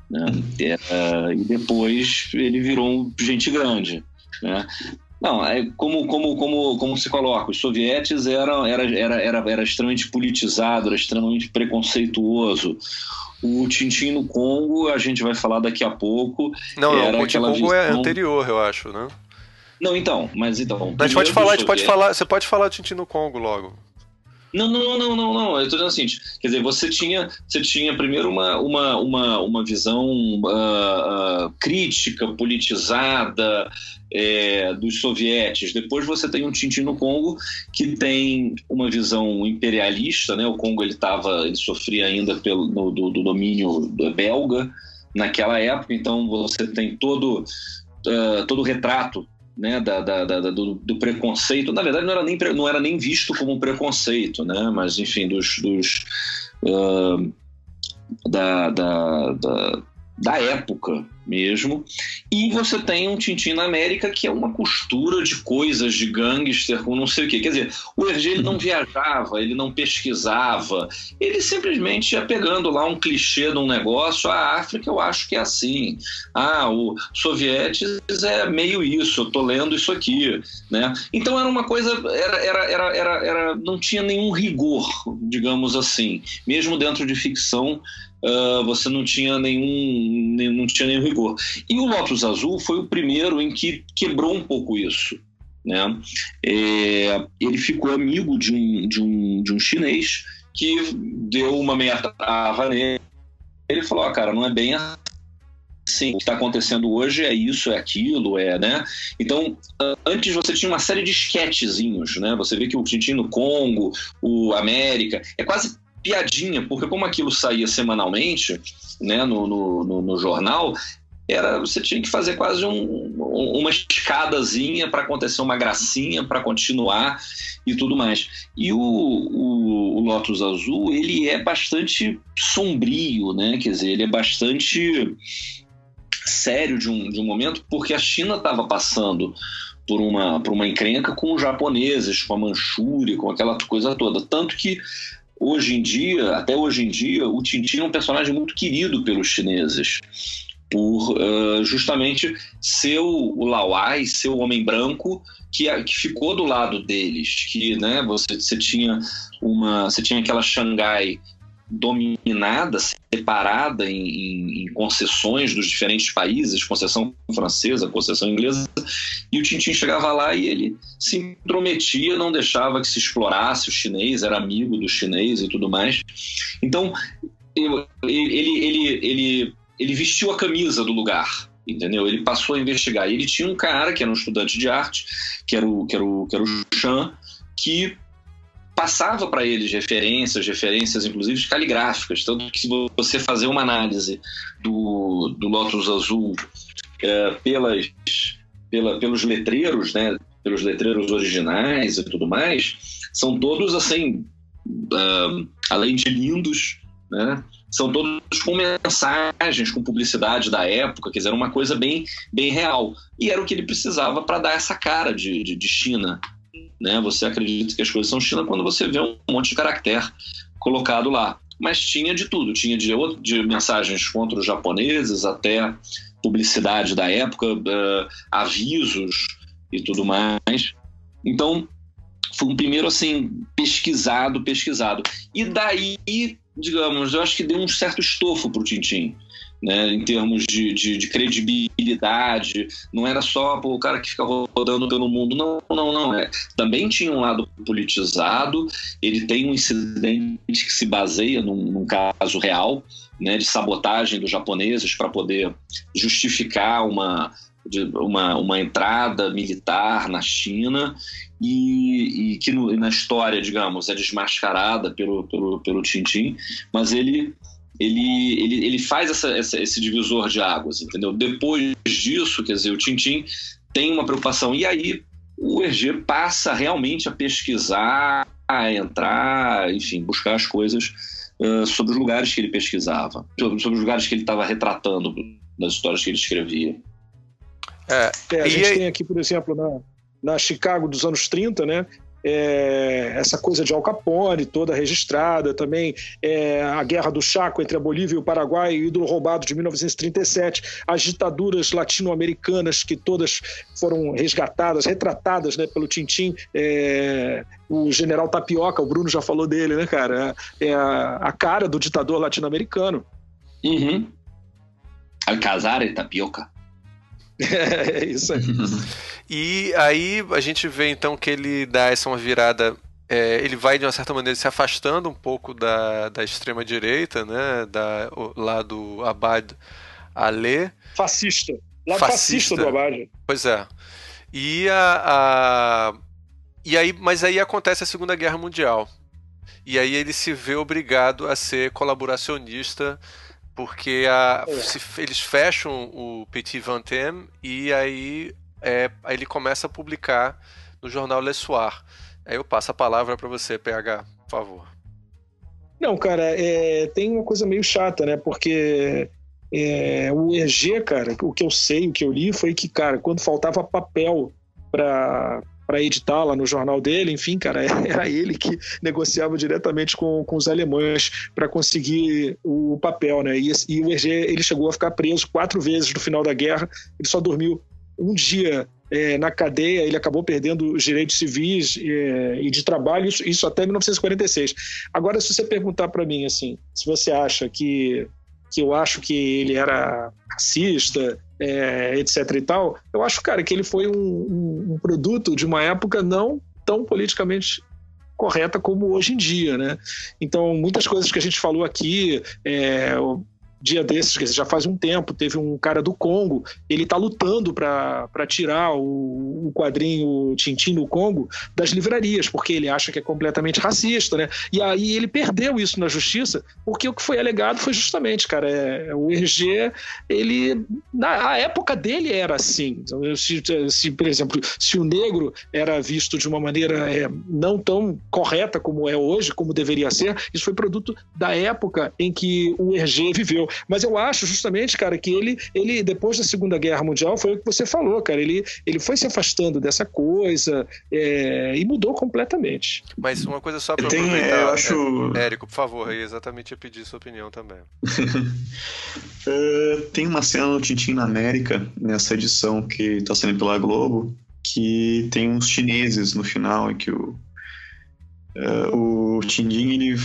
S3: Né? Era, e depois ele virou gente grande. Né? Não, é como, como, como, como se coloca, os sovietes eram, era, era, era, era extremamente politizado, era extremamente preconceituoso. O Tintin no Congo, a gente vai falar daqui a pouco.
S2: Não, era não o Tintin Congo visão... é anterior, eu acho, né?
S3: Não, então, mas então.
S2: A gente pode falar, a gente pode falar, você pode falar do Tintin no Congo logo.
S3: Não, não, não, não, não. Eu estou dizendo o seguinte: quer dizer, você tinha, você tinha primeiro uma, uma, uma, uma visão uh, uh, crítica, politizada é, dos sovietes. Depois você tem um Tintin no Congo que tem uma visão imperialista, né? O Congo ele tava, ele sofria ainda pelo no, do, do domínio belga naquela época. Então você tem todo uh, todo o retrato né, da, da, da do, do, preconceito. Na verdade, não era, nem, não era nem visto como preconceito, né, mas enfim, dos, dos uh, da, da, da, da época mesmo. E você tem um Tintin na América que é uma costura de coisas de gangster com não sei o quê. Quer dizer, o Hergé ele não viajava, ele não pesquisava, ele simplesmente ia pegando lá um clichê de um negócio. A África eu acho que é assim. Ah, o sovietes é meio isso, eu tô lendo isso aqui, né? Então era uma coisa, era, era, era, era, era não tinha nenhum rigor, digamos assim. Mesmo dentro de ficção, uh, você não tinha nenhum, não tinha nenhum rigor. E o Lotus Azul foi o primeiro em que quebrou um pouco isso. Né? É, ele ficou amigo de um, de, um, de um chinês que deu uma meia trava nele. Ele falou: ah, cara, não é bem assim. O que está acontecendo hoje é isso, é aquilo, é, né? Então, antes você tinha uma série de esquetezinhos, né? Você vê que o Tintin no Congo, o América, é quase piadinha, porque como aquilo saía semanalmente, né, no, no, no, no jornal, era você tinha que fazer quase um, uma escadazinha para acontecer uma gracinha para continuar e tudo mais. E o, o, o, Lotus Azul ele é bastante sombrio, né? Quer dizer, ele é bastante sério de um, de um momento porque a China estava passando por uma, por uma encrenca com os japoneses, com a Manchúria, com aquela coisa toda. Tanto que hoje em dia, até hoje em dia, o Tintin é um personagem muito querido pelos chineses. por uh, justamente ser o, o Lawai, ser o homem branco que, que ficou do lado deles, que né, você, você tinha uma, você tinha aquela Xangai dominada, separada em, em, em, concessões dos diferentes países, concessão francesa, concessão inglesa, e o Tintin chegava lá e ele se intrometia, não deixava que se explorasse o chinês, era amigo do chinês e tudo mais. Então, ele, ele, ele, ele, vestiu a camisa do lugar, entendeu? Ele passou a investigar. E ele tinha um cara que era um estudante de arte, que era o, que era o, que era o Chan, que passava para eles referências, referências inclusive caligráficas, tanto que se você fazer uma análise do, do Lotus Azul é, pelas, pela, pelos letreiros, né, pelos letreiros originais e tudo mais, são todos assim, uh, além de lindos, né, são todos com mensagens, com publicidade da época, quer dizer, uma coisa bem, bem real. E era o que ele precisava para dar essa cara de, de, de China, né? Você acredita que as coisas são China quando você vê um monte de caractere colocado lá. Mas tinha de tudo, tinha de, de mensagens contra os japoneses até publicidade da época, uh, avisos e tudo mais. Então, foi um primeiro assim pesquisado, pesquisado. E daí, digamos, eu acho que deu um certo estofo para o Tintin né, em termos de, de, de, credibilidade. Não era só pô, o cara que fica rodando pelo mundo. Não, não, não. É. Também tinha um lado politizado. Ele tem um incidente que se baseia num, num caso real né, de sabotagem dos japoneses para poder justificar uma, uma, uma entrada militar na China e, e que no, na história, digamos, é desmascarada pelo, pelo, pelo Tintin, mas ele ele, ele, ele faz essa, essa, esse divisor de águas, entendeu? Depois disso, quer dizer, o Tintim tem uma preocupação. E aí o EG passa realmente a pesquisar, a entrar, enfim, buscar as coisas uh, sobre os lugares que ele pesquisava, sobre, sobre os lugares que ele estava retratando nas histórias que ele escrevia.
S5: É, é a gente aí... tem aqui, por exemplo, na, na Chicago dos anos 30, né? É, essa coisa de Al Capone toda registrada, também é, a guerra do Chaco entre a Bolívia e o Paraguai, o ídolo roubado de 1937, as ditaduras latino-americanas que todas foram resgatadas, retratadas né, pelo Tintim, é, o general Tapioca, o Bruno já falou dele, né, cara? É a, a cara do ditador latino-americano.
S3: Uhum. Alcazar e Tapioca.
S5: É, isso aí.
S2: e aí a gente vê então que ele dá essa uma virada. É, ele vai de uma certa maneira se afastando um pouco da, da extrema direita, né? Da, lá do Abad Ale.
S5: Fascista. Lá fascista, fascista do Abad.
S2: Pois é. E a, a, e aí, mas aí acontece a Segunda Guerra Mundial. E aí ele se vê obrigado a ser colaboracionista porque a, é. se, eles fecham o Petit Vingtième e aí é, aí ele começa a publicar no jornal Le Soir. Aí eu passo a palavra para você, PH, por favor.
S5: Não, cara, é, tem uma coisa meio chata, né? Porque é, o EG, cara, o que eu sei, o que eu li foi que, cara, quando faltava papel para para editar lá no jornal dele, enfim, cara, era ele que negociava diretamente com, com os alemães para conseguir o papel, né? E, e o Hergé, ele chegou a ficar preso quatro vezes no final da guerra, ele só dormiu um dia é, na cadeia, ele acabou perdendo os direitos civis é, e de trabalho, isso, isso até 1946. Agora, se você perguntar para mim, assim, se você acha que, que eu acho que ele era racista, é, etc e tal, eu acho, cara, que ele foi um, um, um produto de uma época não tão politicamente correta como hoje em dia, né? Então, muitas coisas que a gente falou aqui, é, dia desses, que já faz um tempo, teve um cara do Congo, ele está lutando para tirar o, o, quadrinho Tintin do Congo das livrarias, porque ele acha que é completamente racista, né? E aí ele perdeu isso na justiça, porque o que foi alegado foi justamente, cara, é, o RG, ele, na época dele era assim. Então, se, se, por exemplo, se o negro era visto de uma maneira é, não tão correta como é hoje, como deveria ser, isso foi produto da época em que o RG viveu. Mas eu acho justamente, cara, que ele, ele depois da Segunda Guerra Mundial, foi o que você falou, cara. Ele, ele foi se afastando dessa coisa é, e mudou completamente.
S2: Mas uma coisa só para
S4: Tem,
S2: aproveitar,
S4: eu acho-
S2: é, Érico, por favor, aí exatamente ia pedir sua opinião também.
S4: Uh, tem uma cena no Tintin na América, nessa edição que está sendo pela Globo, que tem uns chineses no final, em que o, uh, o Tintin, ele.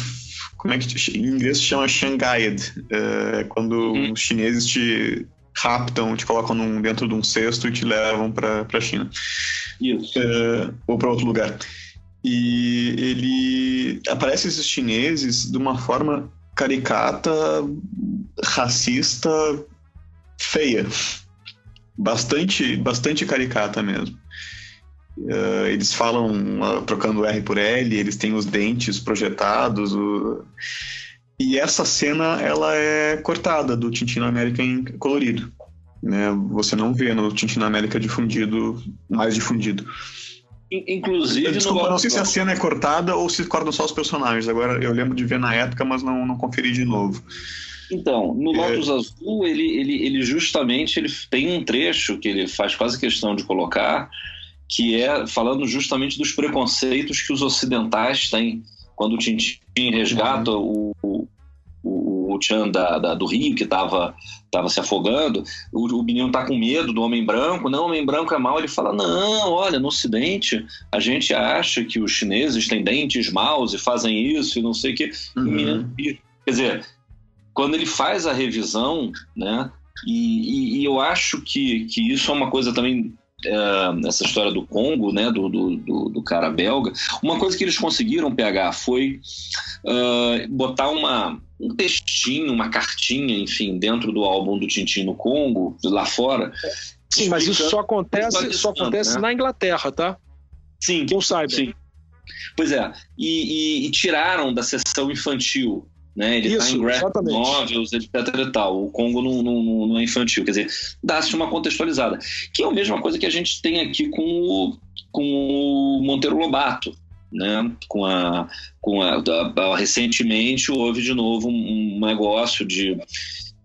S4: Como é que em inglês se chama Shanghaied? Uh, quando
S3: Uhum.
S4: os chineses te raptam, te colocam num- dentro de um cesto e te levam para a China
S3: Isso.
S4: eh, ou para outro lugar. E ele aparece esses chineses de uma forma caricata, racista, feia, bastante, bastante caricata mesmo. Eh, eles falam ah, trocando R por L, eles têm os dentes projetados. o- E essa cena ela é cortada do Tintin América em colorido. Né? Você não vê no Tintin América difundido, mais difundido.
S3: In- Inclusive,
S4: Desculpa, não sei se a cena é cortada ou se cortam só os personagens. Agora eu lembro de ver na época, mas não, não conferi de novo.
S3: Então, no
S4: É.
S3: Lotus Azul, ele, ele, ele justamente ele tem um trecho que ele faz quase questão de colocar, que é falando justamente dos preconceitos que os ocidentais têm quando o Tintin resgata o, o, o, o Chan da, da- do rio que estava tava se afogando, o, o menino tá com medo do homem branco, não, o homem branco é mau, ele fala, não, olha, no ocidente a gente acha que os chineses têm dentes maus e fazem isso e não sei o que, menino Quer dizer, quando ele faz a revisão, né? E, e- e eu acho que, que isso é uma coisa também. É, essa história do Congo, né, do, do, do- do cara belga, uma coisa que eles conseguiram pegar foi ah, botar uma, um textinho, uma cartinha, enfim, dentro do álbum do Tintin no Congo, lá fora.
S5: Sim, mas isso só acontece, só acontece
S3: né?
S5: na Inglaterra, tá?
S3: Sim,
S5: Que eu saiba.
S3: Sim. Pois é. E, e- e tiraram da sessão infantil. Né? Ele está em graphic
S5: exatamente.
S3: novels, etc e tal. O Congo não, não, não- é infantil. Quer dizer, dá-se uma contextualizada. Que é a mesma coisa que a gente tem aqui com o, com o Monteiro Lobato. Né? Com a, com a, a- recentemente houve de novo um, um negócio de,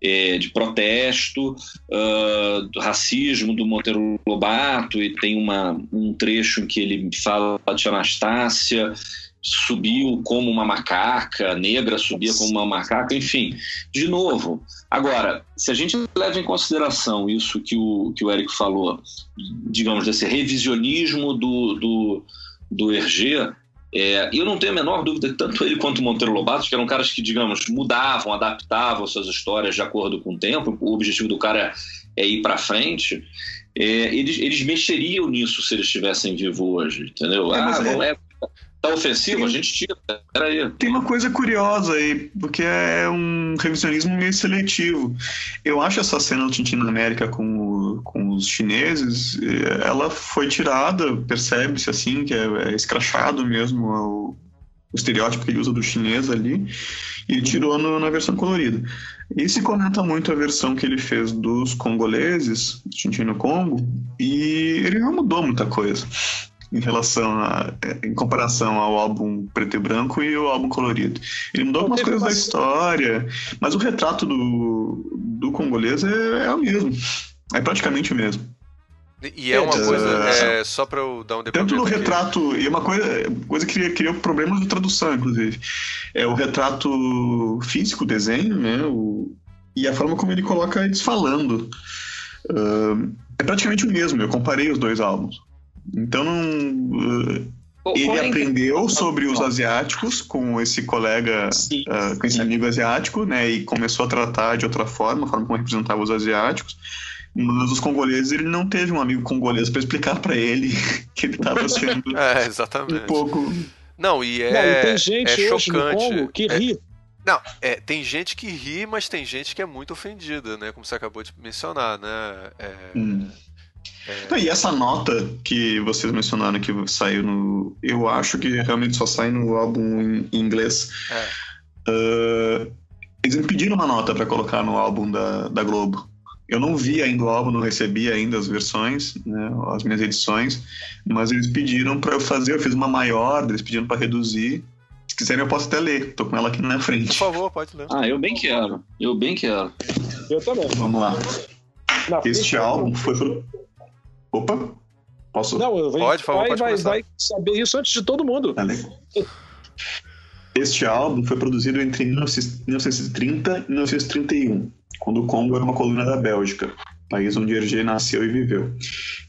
S3: eh, de protesto ah, do racismo do Monteiro Lobato e tem uma, um trecho em que ele fala de Anastácia subiu como uma macaca, negra subia como uma macaca, enfim, de novo. Agora, se a gente leva em consideração isso que o, que o Eric falou, digamos, desse revisionismo do, do, do Hergé, é, eu não tenho a menor dúvida que tanto ele quanto Monteiro Lobato, que eram caras que, digamos, mudavam, adaptavam suas histórias de acordo com o tempo, o objetivo do cara é ir para frente, é, eles, eles mexeriam nisso se eles estivessem vivos hoje, entendeu?
S4: É,
S3: ah,
S4: é-
S3: não é, tá ofensivo, a gente tira, peraí.
S4: Tem uma coisa curiosa aí, porque é um revisionismo meio seletivo. Eu acho essa cena do Tintin na América com, o- com os chineses, eh, ela foi tirada, percebe-se assim, que é, é escrachado mesmo o, o estereótipo que ele usa do chinês ali, e tirou no- na versão colorida. E se comenta muito a versão que ele fez dos congoleses, Tintin no Congo, e ele não mudou muita coisa em relação a, em comparação ao álbum preto e branco e o álbum colorido. Ele mudou
S5: Não,
S4: algumas coisas da história, mas o retrato do, do congolês é, é o mesmo. É praticamente o mesmo.
S2: E é uma
S4: É,
S2: coisa,
S4: é,
S2: é, só pra eu dar um
S4: Tanto
S2: depoimento
S4: no
S2: aqui.
S4: retrato, e uma coisa, coisa que cria, cria problemas de tradução, inclusive. É o retrato físico, o desenho, né? O, e a forma como ele coloca eles falando. Ah, é praticamente o mesmo, eu comparei os dois álbuns. Então não. ele
S3: é
S4: aprendeu sobre os asiáticos com esse colega,
S3: Sim.
S4: ah, com esse amigo asiático, né? E começou a tratar de outra forma, a forma como representava os asiáticos. Mas os congoleses, ele não teve um amigo congolês para explicar para ele que ele estava sendo
S2: É,
S4: um
S2: exatamente.
S4: pouco.
S2: Não, e
S5: Não, e
S2: é,
S5: tem gente
S2: é
S5: hoje no
S2: chocante.
S5: Congo que
S2: É-
S5: ri.
S2: Não, é, tem gente que ri, mas tem gente que é muito ofendida, né? Como você acabou de mencionar, né? É,
S4: Hum. Não, e essa nota que vocês mencionaram que saiu no. Eu acho que realmente só sai no álbum em inglês.
S2: É.
S4: Ah, eles me pediram uma nota para colocar no álbum da, da Globo. Eu não vi ainda o álbum, não recebi ainda as versões, né, as minhas edições, mas eles pediram para eu fazer. Eu fiz uma maior, eles pediram para reduzir. Se quiserem, eu posso até ler. Tô com ela aqui na frente.
S2: Por favor, pode ler.
S3: Ah, eu bem quero. Eu bem quero.
S5: Eu também.
S4: Vamos lá.
S5: Na
S4: Este álbum foi pro... Opa! Posso?
S5: Não, eu
S2: Pode, por favor,
S5: vai,
S2: pode
S5: vai,
S2: começar.
S5: vai saber isso antes de todo mundo.
S4: Tá legal. Este álbum foi produzido entre 1930 e 1931, quando o Congo era uma colônia da Bélgica, país onde Hergé nasceu e viveu.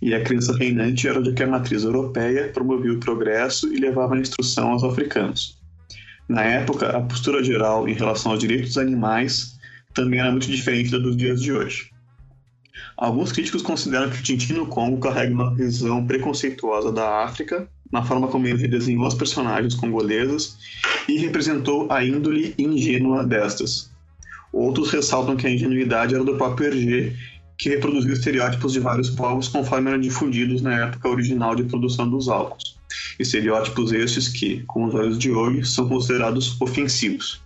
S4: E a crença reinante era de que a matriz europeia promovia o progresso e levava a instrução aos africanos. Na época, a postura geral em relação aos direitos dos animais também era muito diferente da dos dias de hoje. Alguns críticos consideram que o Tintin no Congo carrega uma visão preconceituosa da África na forma como ele desenhou as personagens congoleses e representou a índole ingênua destas. Outros ressaltam que a ingenuidade era do próprio Hergé, que reproduziu estereótipos de vários povos conforme eram difundidos na época original de produção dos álbuns. Estereótipos estes que, com os olhos de hoje, são considerados ofensivos.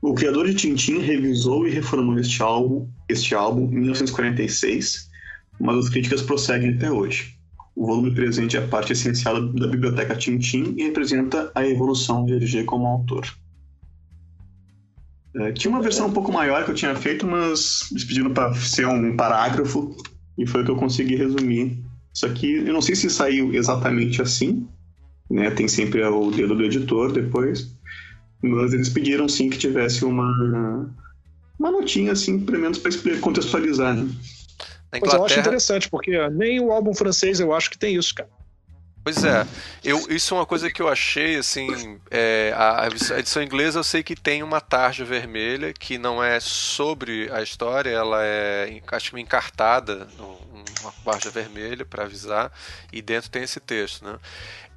S4: O criador de Tintin revisou e reformou este álbum, este álbum em 1946, mas as críticas prosseguem até hoje. O volume presente é a parte essencial da biblioteca Tintin e representa a evolução de Hergé como autor. É, tinha uma versão um pouco maior que eu tinha feito, mas eles pediram para ser um parágrafo e foi o que eu consegui resumir. Isso aqui, eu não sei se saiu exatamente assim, né? Tem sempre o dedo do editor depois, mas eles pediram sim que tivesse uma uma notinha assim, pelo menos para contextualizar. Né?
S2: Na
S5: Mas eu acho
S2: Inglaterra,
S5: interessante, porque nem o álbum francês eu acho que tem isso, cara.
S2: Pois é, eu, isso é uma coisa que eu achei, assim, é, a, a edição inglesa eu sei que tem uma tarja vermelha, que não é sobre a história, ela é, acho que encartada, um- uma tarja vermelha para avisar, e dentro tem esse texto, né?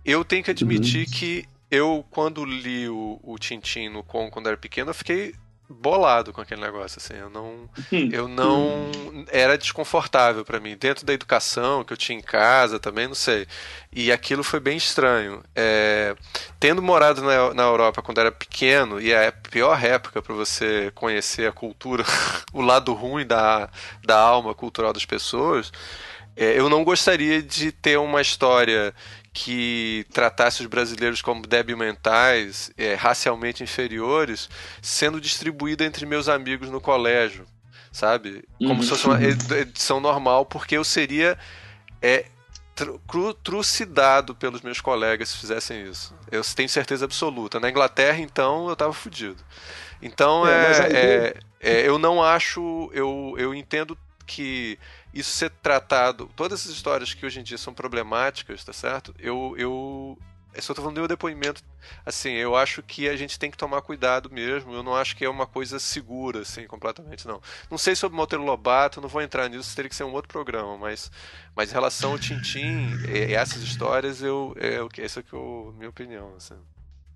S2: Eu tenho que admitir que eu, quando li o, o Tintin no Congo quando era pequeno, eu fiquei bolado com aquele negócio, assim, eu não eu não era desconfortável para mim dentro da educação que eu tinha em casa também não sei e aquilo foi bem estranho. É, tendo morado na, na Europa quando era pequeno e é a pior época para você conhecer a cultura o lado ruim da, da alma cultural das pessoas é, eu não gostaria de ter uma história que tratasse os brasileiros como débil mentais, é, racialmente inferiores, sendo distribuída entre meus amigos no colégio, sabe? Como
S3: Uhum.
S2: se fosse uma ed- edição normal, porque eu seria é, tru- trucidado pelos meus colegas se fizessem isso. Eu tenho certeza absoluta. Na Inglaterra, então, eu tava fudido. Então,
S5: É,
S2: é, é- é, eu não acho. Eu, eu entendo que isso ser tratado, todas essas histórias que hoje em dia são problemáticas, tá certo? Eu, eu eu só tô falando do meu depoimento, assim, eu acho que a gente tem que tomar cuidado mesmo, eu não acho que é uma coisa segura, assim, completamente, não. Não sei sobre Monteiro Lobato, não vou entrar nisso, teria que ser um outro programa, mas, mas em relação ao Tintim, essas histórias, eu, é, o essa que é a minha opinião, assim.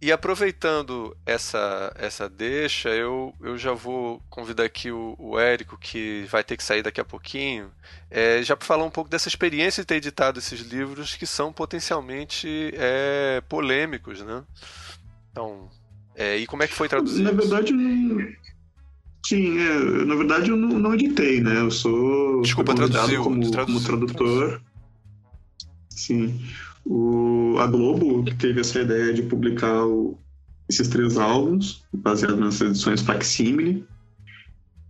S2: E aproveitando essa, essa deixa, eu, eu já vou convidar aqui o, o Érico, que vai ter que sair daqui a pouquinho, é, já para falar um pouco dessa experiência de ter editado esses livros que são potencialmente é, polêmicos, né? Então, é, e como é que foi traduzir?
S4: Na verdade, eu não... Sim, é, na verdade eu não, não editei, né? Eu sou
S2: Desculpa, traduziu,
S4: como,
S2: traduziu.
S4: como tradutor. Sim. O, a Globo que teve essa ideia de publicar o- esses três álbuns, baseados nas edições Facsimile,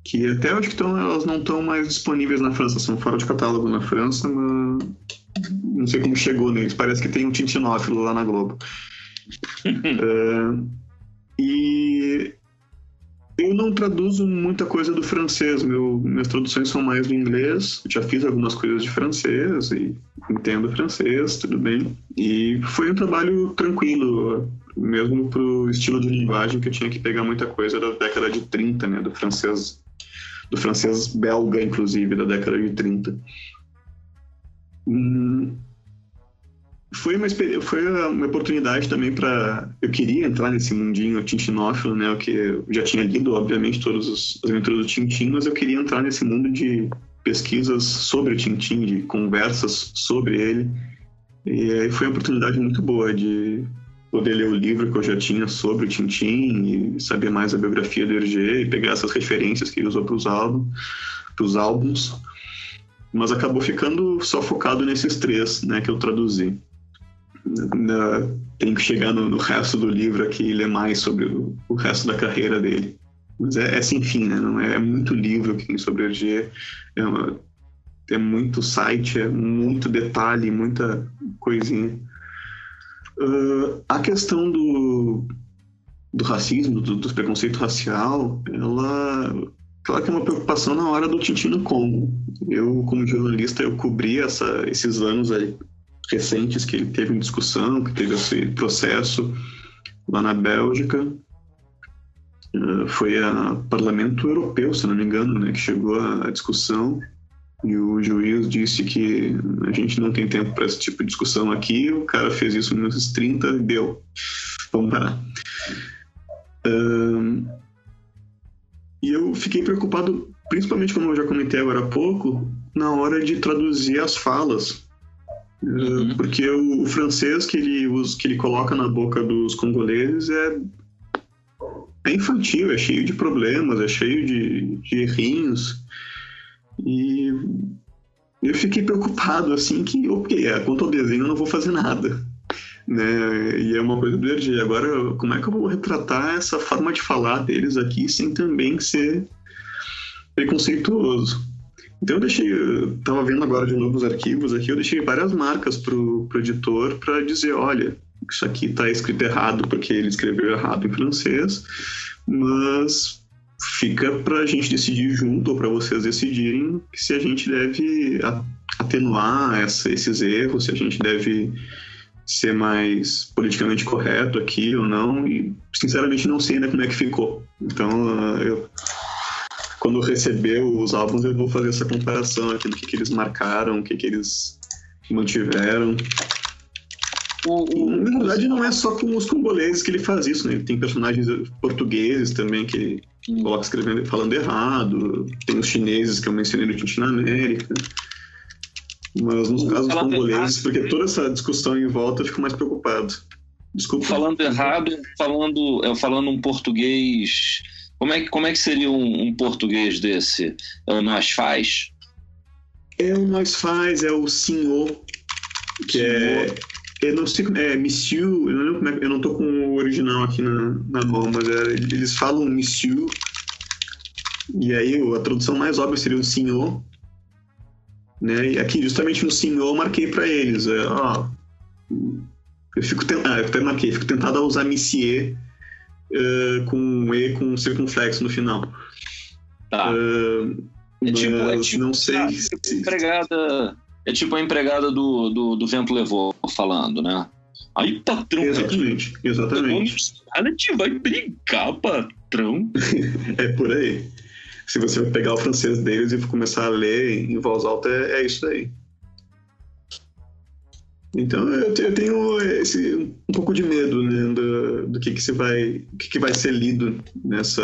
S4: que até acho que tão, elas não estão mais disponíveis na França, são fora de catálogo na França, mas não sei como chegou neles. Parece que tem um tintinófilo lá na Globo. É, e eu não traduzo muita coisa do francês, meu, minhas traduções são mais do inglês. Já fiz algumas coisas de francês e entendo francês, tudo bem. E foi um trabalho tranquilo, mesmo pro estilo de linguagem que eu tinha que pegar muita coisa da década de 30, né, do francês do francês belga, inclusive, da década de 30. Hum, foi uma foi uma oportunidade também para eu queria entrar nesse mundinho tintinófilo, né? O que eu já tinha lido, obviamente, todas as as aventuras do Tintin, mas eu queria entrar nesse mundo de pesquisas sobre o Tintin, de conversas sobre ele. E aí foi uma oportunidade muito boa de poder ler o livro que eu já tinha sobre o Tintin e saber mais a biografia do Hergé e pegar essas referências que ele usou para os álbuns, álbuns. Mas acabou ficando só focado nesses três, né, que eu traduzi. Tem que chegar no, no, resto do livro aqui e ler mais sobre o, o resto da carreira dele. Mas é, é sem fim, né? Não é, é muito livro que tem sobre Hergé. É, é muito site, é muito detalhe, muita coisinha. Uh, a questão do, do racismo, do, do preconceito racial, ela Claro que é uma preocupação na hora do Tintin no Congo. Eu, como jornalista, eu cobri essa, esses anos aí recentes que ele teve em discussão, que teve esse processo lá na Bélgica. Uh, foi a Parlamento Europeu, se não me engano, né, que chegou à discussão e o juiz disse que a gente não tem tempo para esse tipo de discussão aqui. O cara fez isso nos 30 e deu. Vamos parar. Uh, e eu fiquei preocupado, principalmente como eu já comentei agora há pouco, na hora de traduzir as falas. Uhum. Porque o, francês que ele, usa, que ele coloca na boca dos congoleses é, é infantil, é cheio de problemas, é cheio de, de errinhos. E eu fiquei preocupado, assim, que, ok, é, quanto ao desenho eu não vou fazer nada né? E é uma coisa do dia Agora, como é que eu vou retratar essa forma de falar deles aqui sem também ser preconceituoso? Então eu deixei, eu tava vendo agora de novo os arquivos aqui, eu deixei várias marcas pro, pro editor para dizer, olha, isso aqui tá escrito errado porque ele escreveu errado em francês, mas fica para a gente decidir junto ou para vocês decidirem se a gente deve atenuar essa, esses erros, se a gente deve ser mais politicamente correto aqui ou não, e sinceramente não sei ainda como é que ficou. Então, eu, quando receber os álbuns, eu vou fazer essa comparação aqui do que, que eles marcaram, o que, que eles mantiveram. O, o, Na verdade, não é só com os congoleses que ele faz isso, né? Ele tem personagens portugueses também que ele coloca escrevendo falando errado, tem os chineses que eu mencionei no Tintin na América. Mas nos casos congoleses, porque toda essa discussão em volta, eu fico mais preocupado. Desculpa.
S3: Falando errado, falando, é, falando um português. Como é que, como é que seria um, um português desse? É o nós faz?
S4: É o nós faz, é o senhor, que é. Eu não sei, é Monsieur, eu não, é, eu não tô com o original aqui na, na mão, mas é, eles falam Monsieur, e aí a tradução mais óbvia seria o senhor, né? E aqui, justamente no senhor, eu marquei para eles. É, ó, eu fico tentado, ah, eu marquei, fico tentado a usar Missier uh, com E com circunflexo no final.
S3: Tá. Uh, é, tipo, é tipo,
S4: não sei. Ah, se...
S3: empregada, é tipo a empregada do, do, do Vento Levou falando, né? Aí, patrão.
S4: Exatamente, exatamente.
S3: A gente vai brigar, patrão.
S4: é por aí se você pegar o francês deles e começar a ler em voz alta, é, é isso daí. Então eu, tenho esse, um pouco de medo né, do, do que, que, se vai, que, que vai ser lido nessa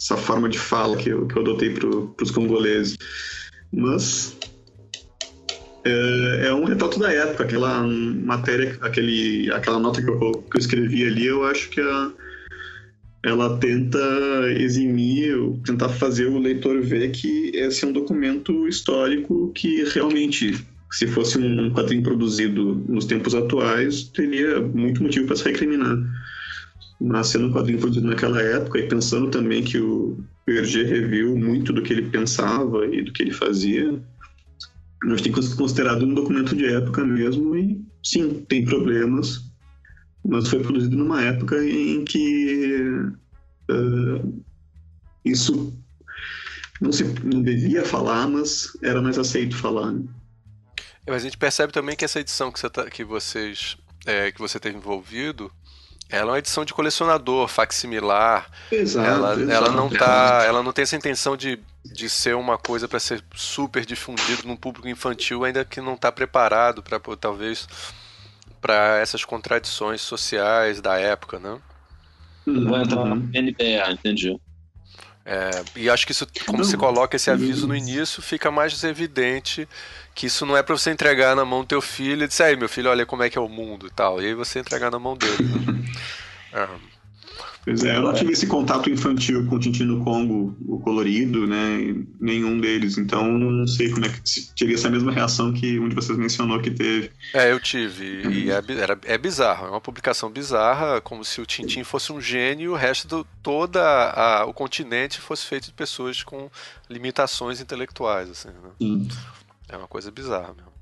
S4: essa forma de fala que eu, que eu adotei para os congoleses. Mas é, é, um retrato da época, aquela matéria, aquele, aquela nota que eu, que eu escrevi ali, eu acho que a, ela tenta eximir, tentar fazer o leitor ver que esse é um documento histórico que realmente, se fosse um quadrinho produzido nos tempos atuais, teria muito motivo para se recriminar. Mas sendo um quadrinho produzido naquela época e pensando também que o Hergé reviu muito do que ele pensava e do que ele fazia, nós temos que considerado um documento de época mesmo e sim, tem problemas, mas foi produzido numa época em que uh, isso não se não devia falar, mas era mais aceito falar. Né?
S2: É, mas a gente percebe também que essa edição que, você tá, que vocês é, que você teve envolvido ela é uma edição de colecionador, facsimilar.
S4: Exato,
S2: ela,
S4: exato.
S2: ela não tá, ela não tem essa intenção de, de ser uma coisa para ser super difundido num público infantil, ainda que não está preparado para talvez para essas contradições sociais da época, né?
S3: Vai entrar na NBR, entendi.
S2: É, e acho que isso, como você coloca esse aviso no início, fica mais evidente que isso não é para você entregar na mão do teu filho e dizer, aí meu filho, olha como é que é o mundo e tal. E aí você entregar na mão dele. Né? é.
S4: Pois é, eu não tive esse contato infantil com o Tintin do Congo, o colorido, né? Nenhum deles. Então não sei como é que teria essa mesma reação que um de vocês mencionou que teve.
S2: É, eu tive. E é, era, é bizarro. É uma publicação bizarra, como se o Tintin fosse um gênio e o resto do todo o continente fosse feito de pessoas com limitações intelectuais. Assim, né? É uma coisa bizarra mesmo.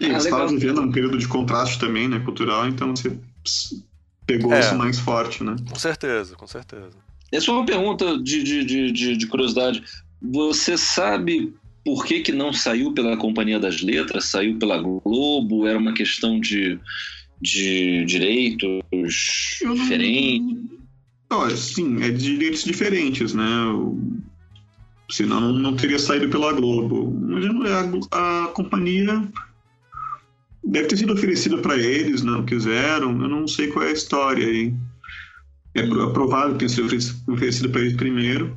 S4: E ah, você estava vivendo um período de contraste também, né, cultural, então você pegou é, isso mais forte, né?
S2: Com certeza, com certeza.
S3: Essa é uma pergunta de, de, de, de curiosidade. Você sabe por que, que não saiu pela Companhia das Letras, saiu pela Globo? Era uma questão de, de direitos não... diferentes?
S4: Olha, sim, é de direitos diferentes, né? Senão não teria saído pela Globo. Mas a, a companhia Deve ter sido oferecido para eles, não quiseram. Eu não sei qual é a história aí. É, é provável que tenha sido oferecido para eles primeiro.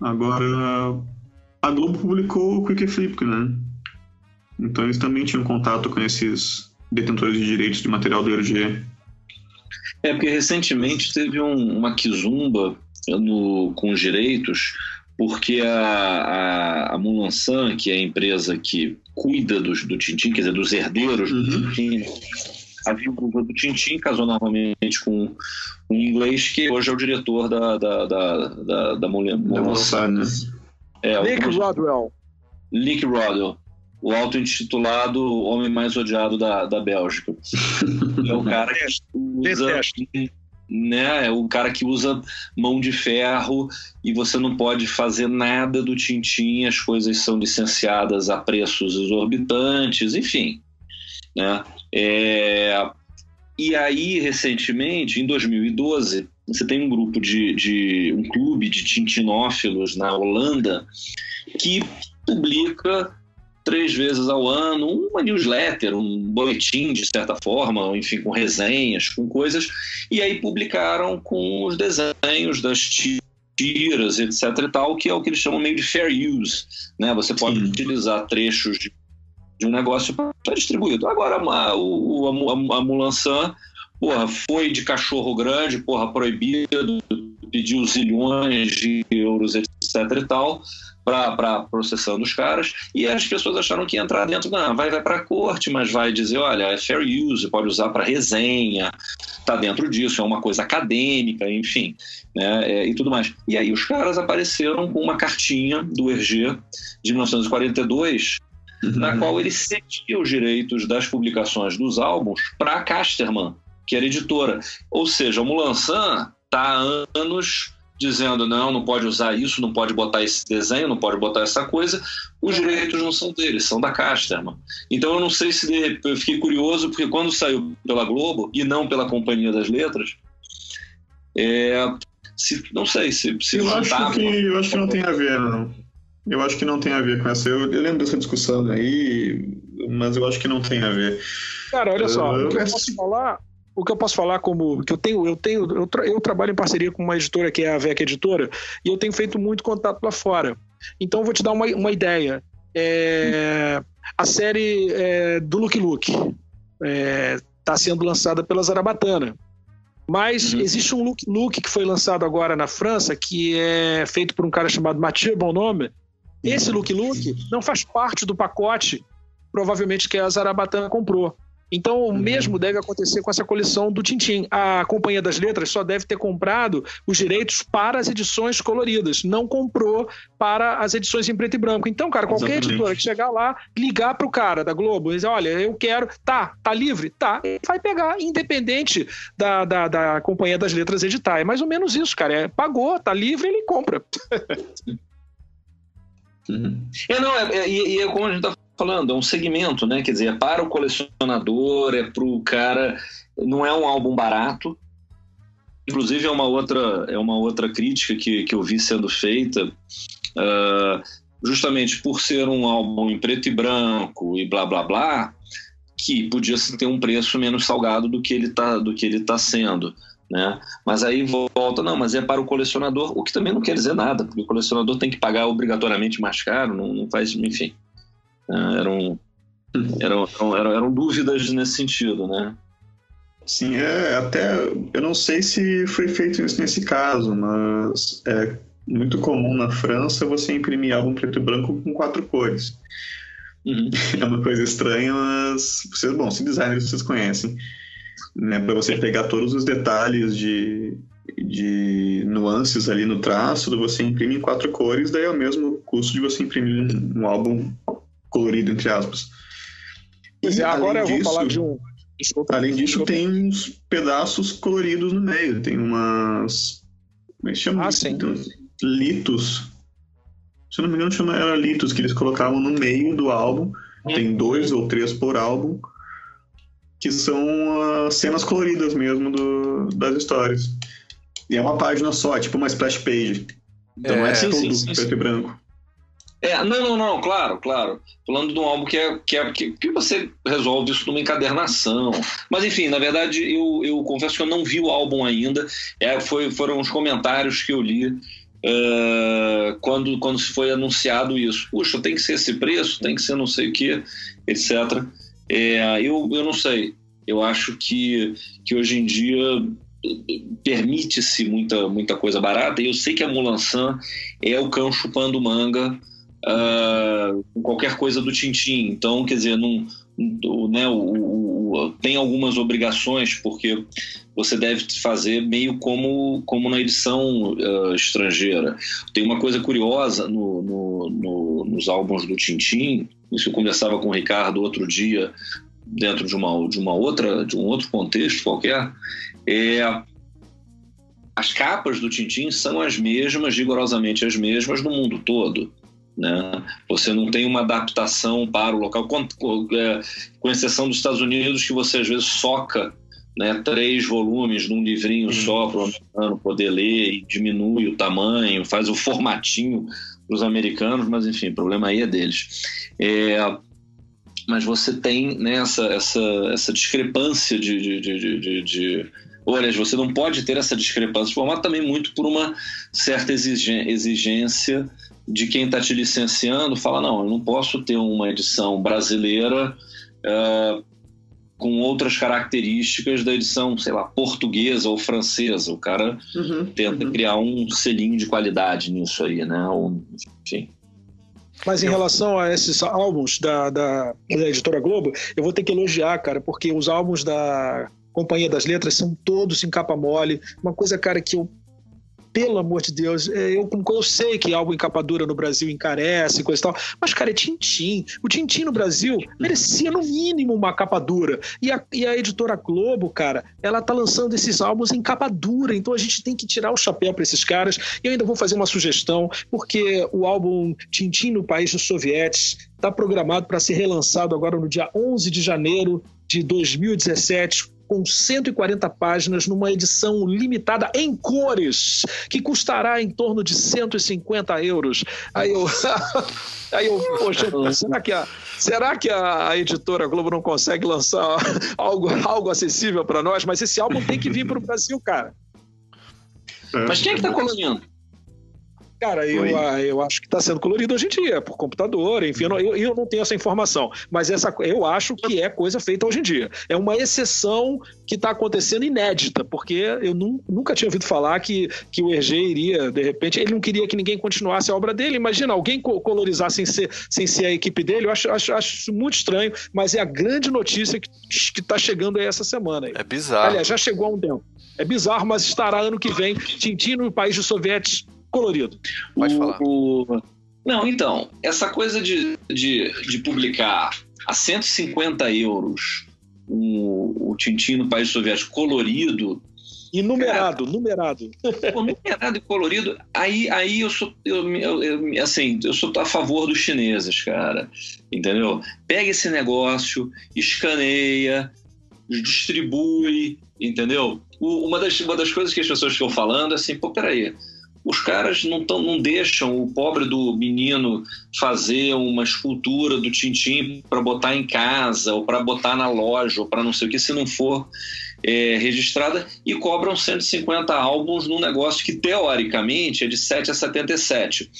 S4: Agora, a Globo publicou o Quick Flip, né? Então eles também tinham contato com esses detentores de direitos de material do RG.
S3: É, porque recentemente teve um, uma quizumba no, com os direitos porque a, a, a Mulansan, que é a empresa que cuida dos, do Tintim, quer dizer, dos herdeiros do uhum. Tintim, a viúva do Tintim casou novamente com um inglês que hoje é o diretor da, da, da, da, da Mulansan. Né?
S5: É, Nick Rodwell.
S3: Nick Rodwell. O auto-intitulado Homem Mais Odiado da, da Bélgica. é o cara que usa né? É o cara que usa mão de ferro e você não pode fazer nada do Tintim, as coisas são licenciadas a preços exorbitantes, enfim. Né? É... E aí, recentemente, em 2012, você tem um grupo de, de um clube de tintinófilos na Holanda que publica três vezes ao ano, uma newsletter, um boletim de certa forma, enfim, com resenhas, com coisas, e aí publicaram com os desenhos das tiras, etc e tal, que é o que eles chamam meio de fair use, né? Você pode Sim. utilizar trechos de, de um negócio para distribuído. Agora, a, o, a, a Mulansan, porra, foi de cachorro grande, porra, proibido, pediu zilhões de euros, etc e tal, para processando os caras, e as pessoas acharam que ia entrar dentro, não, vai, vai para a corte, mas vai dizer, olha, é fair use, pode usar para resenha, está dentro disso, é uma coisa acadêmica, enfim, né, é, e tudo mais. E aí os caras apareceram com uma cartinha do RG de 1942, uhum. na qual ele cedia os direitos das publicações dos álbuns para a Casterman, que era editora. Ou seja, o Mulansan está há anos dizendo não, não pode usar isso, não pode botar esse desenho, não pode botar essa coisa, os direitos não são deles, são da Casterman. Então eu não sei se de, eu fiquei curioso porque quando saiu pela Globo e não pela Companhia das Letras, é, se, não sei se, se
S4: eu acho que eu acho que não tem a ver, não. Eu acho que não tem a ver com essa. Eu, eu lembro dessa discussão aí, mas eu acho que não tem a ver.
S5: Cara, olha só, uh, o que eu posso falar o que eu posso falar como que eu tenho, eu tenho, eu, tra eu, trabalho em parceria com uma editora que é a VEC Editora e eu tenho feito muito contato lá fora. Então eu vou te dar uma, uma ideia. É, a série é, do Luke Luke está é, tá sendo lançada pela Zarabatana. Mas uhum. existe um Luke Luke que foi lançado agora na França, que é feito por um cara chamado Mathieu Bonhomme. Esse Luke Luke não faz parte do pacote, provavelmente, que a Zarabatana comprou. Então, o uhum. mesmo deve acontecer com essa coleção do Tintim. A Companhia das Letras só deve ter comprado os direitos para as edições coloridas, não comprou para as edições em preto e branco. Então, cara, qualquer Exatamente. editora que chegar lá, ligar para o cara da Globo e dizer: olha, eu quero, tá, tá livre? Tá, vai pegar, independente da, da, da Companhia das Letras editar. É mais ou menos isso, cara. É, pagou, tá livre, ele compra.
S3: Uhum. É, não, é, é, e, e é como a gente tá falando, é um segmento, né? Quer dizer, é para o colecionador, é para o cara. Não é um álbum barato. Inclusive, é uma outra, é uma outra crítica que, que eu vi sendo feita. Uh, justamente por ser um álbum em preto e branco e blá blá blá, que podia ter um preço menos salgado do que ele está do que ele tá sendo. Né? Mas aí volta, não, mas é para o colecionador, o que também não quer dizer nada, porque o colecionador tem que pagar obrigatoriamente mais caro, não, não faz, enfim. Né? Eram, eram, eram, eram, dúvidas nesse sentido, né?
S4: Sim, é, até eu não sei se foi feito isso nesse caso, mas é muito comum na França você imprimir álbum preto e branco com quatro cores. Uhum. É uma coisa estranha, mas vocês, bom, se designers vocês conhecem, né, para você pegar todos os detalhes de, de nuances ali no traço, você imprime em quatro cores, daí é o mesmo custo de você imprimir um álbum colorido, entre aspas.
S5: E, agora eu vou falar de um.
S4: Desculpa, além disso, desculpa. tem uns pedaços coloridos no meio, tem umas. Como é que chama?
S5: Ah, sim.
S4: Litos. Se eu não me engano, chama era litos, que eles colocavam no meio do álbum. Tem dois ou três por álbum, que são uh, cenas coloridas mesmo do, das histórias. E é uma página só, é tipo uma splash page. Então é, não é sim, todo sim, sim, preto e branco.
S3: É, não, não, não, claro, claro. Falando de um álbum que é, que é que, que você resolve isso numa encadernação. Mas enfim, na verdade, eu, eu confesso que eu não vi o álbum ainda. É, foi, foram os comentários que eu li uh, quando, quando se foi anunciado isso. Puxa, tem que ser esse preço, tem que ser não sei o que, etc. É, eu, eu não sei. Eu acho que, que hoje em dia permite-se muita, muita coisa barata. E eu sei que a Mulançã é o cão chupando manga uh, qualquer coisa do Tintim. Então, quer dizer, não, né, o, o, tem algumas obrigações, porque você deve fazer meio como, como na edição uh, estrangeira. Tem uma coisa curiosa no, no, no, nos álbuns do Tintim, isso eu conversava com o Ricardo outro dia, dentro de uma, de uma outra, de um outro contexto qualquer, é as capas do Tintim são as mesmas, rigorosamente as mesmas no mundo todo. Né? Você não tem uma adaptação para o local, com, é, com exceção dos Estados Unidos, que você às vezes soca né, três volumes num livrinho só para o americano poder ler e diminui o tamanho, faz o formatinho para os americanos, mas enfim, o problema aí é deles. É, mas você tem né, essa, essa, essa discrepância de, de, de, de, de Olha, você não pode ter essa discrepância de formato também muito por uma certa exigência de quem está te licenciando fala: não, eu não posso ter uma edição brasileira uh, com outras características da edição, sei lá, portuguesa ou francesa. O cara uhum, tenta uhum. criar um selinho de qualidade nisso aí, né? Ou, enfim.
S5: Mas em relação a esses álbuns da, da, da, Editora Globo, eu vou ter que elogiar, cara, porque os álbuns da Companhia das Letras são todos em capa mole. Uma coisa, cara, que eu pelo amor de Deus, é, eu, eu sei que algo em capa dura no Brasil encarece, coisa e tal, mas, cara, é Tintim. O Tintim no Brasil merecia, no mínimo, uma capa dura. E a, e a editora Globo, cara, ela tá lançando esses álbuns em capa dura, então a gente tem que tirar o chapéu para esses caras. E eu ainda vou fazer uma sugestão, porque o álbum Tintim no País dos Sovietes está programado para ser relançado agora no dia 11 de janeiro de 2017 com 140 páginas numa edição limitada em cores, que custará em torno de 150 euros. Aí eu, aí eu poxa, será que a, será que a, editora Globo não consegue lançar algo, algo acessível para nós? Mas esse álbum tem que vir para o Brasil, cara.
S3: Mas quem é que está coloniando?
S5: Cara, eu, eu acho que está sendo colorido hoje em dia, por computador, enfim, eu não, eu, não, tenho essa informação, mas essa, eu acho que é coisa feita hoje em dia. É uma exceção que está acontecendo inédita, porque eu nunca tinha ouvido falar que, que o Hergé iria, de repente, ele não queria que ninguém continuasse a obra dele. Imagina, alguém colorizar sem ser, sem ser a equipe dele, eu acho, acho, acho muito estranho, mas é a grande notícia que está chegando aí essa semana. Aí.
S2: É bizarro.
S5: Aliás, já chegou há um tempo. É bizarro, mas estará ano que vem. Tintin no país dos sovietes colorido.
S2: Pode o, falar.
S3: O... Não, então, essa coisa de, de, de publicar a 150 euros o, o Tintin no País Soviético colorido.
S5: E numerado, cara, numerado.
S3: Pô, numerado e colorido. Aí, aí eu sou, eu, eu, eu, assim, eu sou a favor dos chineses, cara. Entendeu? Pega esse negócio, escaneia, distribui, entendeu? Uma das, uma das coisas que as pessoas estão falando é assim, pô, peraí, os caras não, tão, não deixam o pobre do menino fazer uma escultura do Tintim para botar em casa, ou para botar na loja, ou para não sei o que, se não for é, registrada, e cobram 150 álbuns num negócio que, teoricamente, é de 7 a 77.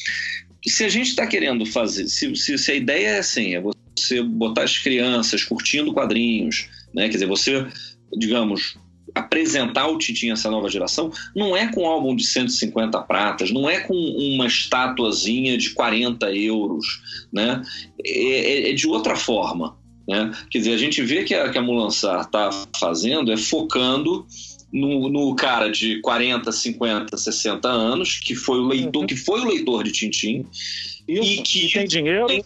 S3: E se a gente está querendo fazer, se, se, se, a ideia é assim, é você botar as crianças curtindo quadrinhos, né? quer dizer, você digamos, apresentar o Tintin a essa nova geração não é com um álbum de 150 pratas, não é com uma estatuazinha de 40 euros, né? É, é, é de outra forma. Né? Quer dizer, a gente vê que a, que a Mulansar está fazendo é focando no, no, cara de 40, 50, 60 anos, que foi o leitor, uhum. que foi o leitor de Tintim,
S5: e que tem dinheiro. Tem,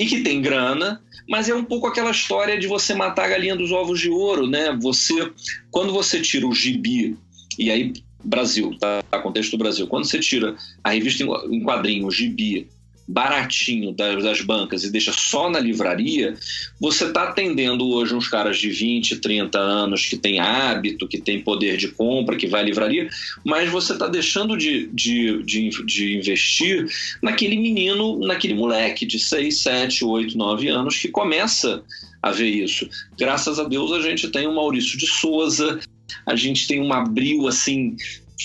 S3: e que tem grana, mas é um pouco aquela história de você matar a galinha dos ovos de ouro, né? Você, quando você tira o gibi, e aí Brasil, tá? Contexto do Brasil, quando você tira a revista em quadrinho, o gibi, baratinho das, das, bancas e deixa só na livraria, você está atendendo hoje uns caras de 20, 30 anos que tem hábito, que tem poder de compra, que vai à livraria, mas você está deixando de, de, de, de, investir naquele menino, naquele moleque de 6, 7, 8, 9 anos que começa a ver isso. Graças a Deus a gente tem o Maurício de Souza, a gente tem um abril assim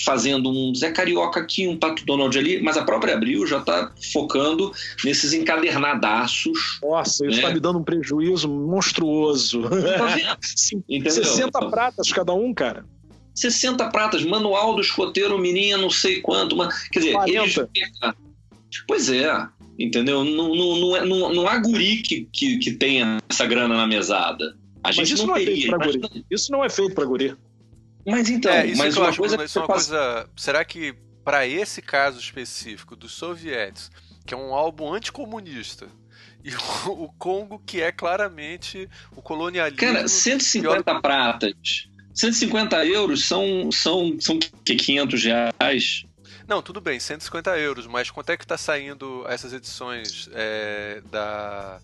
S3: fazendo um Zé Carioca aqui, um Pato Donald ali, mas a própria Abril já está focando nesses encadernadaços.
S5: Nossa, isso está né? me dando um prejuízo monstruoso. Tá 60 pratas cada um, cara.
S3: 60 pratas, manual do escoteiro menino, não sei quanto. Mas, quer dizer, 40. eles. Pois é, entendeu? Não, não, não, é, não, não há guri que, que, que tenha essa grana na mesada. A gente
S5: isso
S3: não,
S5: não
S3: teria.
S5: É isso não é feito para guri.
S3: Mas então,
S2: é, isso
S3: mas
S2: uma acho, coisa, isso é uma coisa. Será que para esse caso específico dos sovietes, que é um álbum anticomunista, e o, o Congo que é claramente o colonialismo.
S3: Cara, 150 pior... pratas. 150 euros são, são, são 500 reais.
S2: Não, tudo bem, 150 euros, mas quanto é que está saindo essas edições é, da,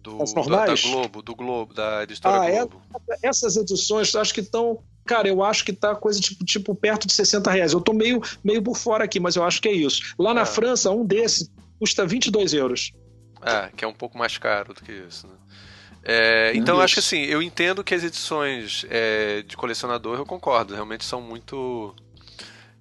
S2: do, da, da, Globo, do Globo, da editora ah, é? Globo?
S5: É, essas edições acho que estão Cara, eu acho que tá coisa tipo, tipo perto de 60 reais. Eu tô meio, meio por fora aqui, mas eu acho que é isso. Lá na é. França, um desses custa 22 euros.
S2: É, que é um pouco mais caro do que isso, né? É, então, isso. acho que assim, eu entendo que as edições é, de colecionador, eu concordo, realmente são muito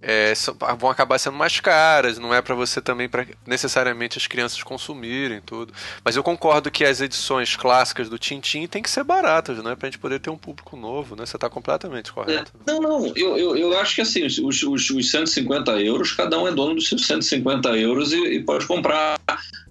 S2: é, vão acabar sendo mais caras, não é para você também para necessariamente as crianças consumirem tudo. Mas eu concordo que as edições clássicas do Tintin tem que ser baratas, né, pra gente poder ter um público novo, né? Você tá completamente correto.
S3: É, não, não, eu, eu, eu, acho que assim, os, os, os 150 euros, cada um é dono dos seus 150 euros e, e pode comprar.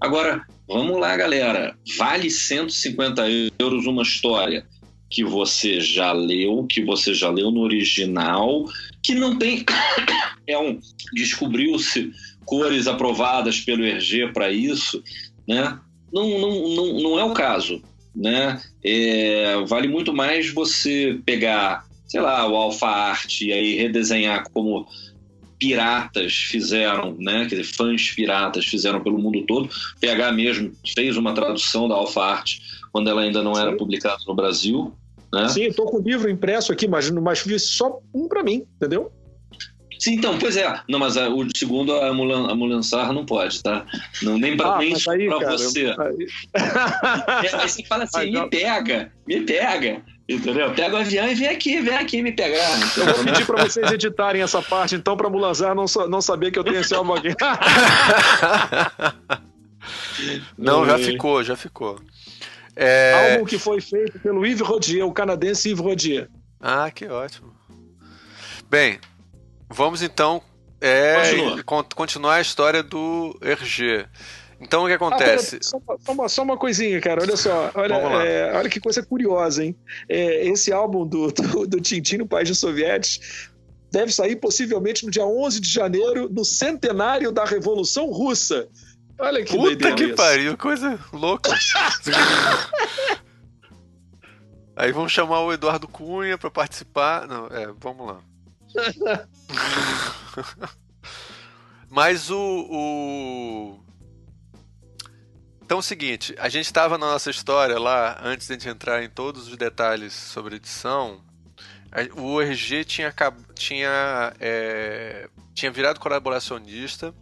S3: Agora, vamos lá, galera, vale 150 euros uma história que você já leu, que você já leu no original, que não tem. é um. Descobriu-se cores aprovadas pelo RG para isso, né? Não, não, não, não é o caso, né? É, vale muito mais você pegar, sei lá, o Alpha Art e aí redesenhar como piratas fizeram, né? Quer dizer, fãs piratas fizeram pelo mundo todo. PH mesmo fez uma tradução da Alpha Art quando ela ainda não era publicada no Brasil. Né?
S5: Sim, estou com o livro impresso aqui, mas, mas vi só um para mim, entendeu?
S3: Sim, então, pois é. Não, mas a, o segundo, a, Mulan, a Mulansar não pode, tá? Não, nem para ah, você. Aí... É, aí você fala assim, aí, me pega, me pega. Entendeu? Pega o avião e vem aqui, vem aqui me pegar.
S5: Eu vou pedir para vocês editarem essa parte, então, para Mulanzar não, não saber que eu tenho esse álbum aqui.
S2: não, já ficou, já ficou.
S5: É... Álbum que foi feito pelo Yves Rodier, o canadense Yves Rodier.
S2: Ah, que ótimo. Bem, vamos então é, continuar a história do Hergé. Então o que acontece? Ah,
S5: só, só, uma, só, uma, coisinha, cara. Olha só, olha, é, olha que coisa curiosa, hein? É, esse álbum do, do, do Tintin no País dos Sovietes deve sair possivelmente no dia 11 de janeiro, no centenário da Revolução Russa. Olha que
S2: Puta que isso. pariu, coisa louca. Aí vamos chamar o Eduardo Cunha para participar. Não, é, vamos lá. Mas o, o, Então é o seguinte, a gente estava na nossa história lá, antes de a gente entrar em todos os detalhes sobre edição, o RG tinha, tinha, é, tinha virado colaboracionista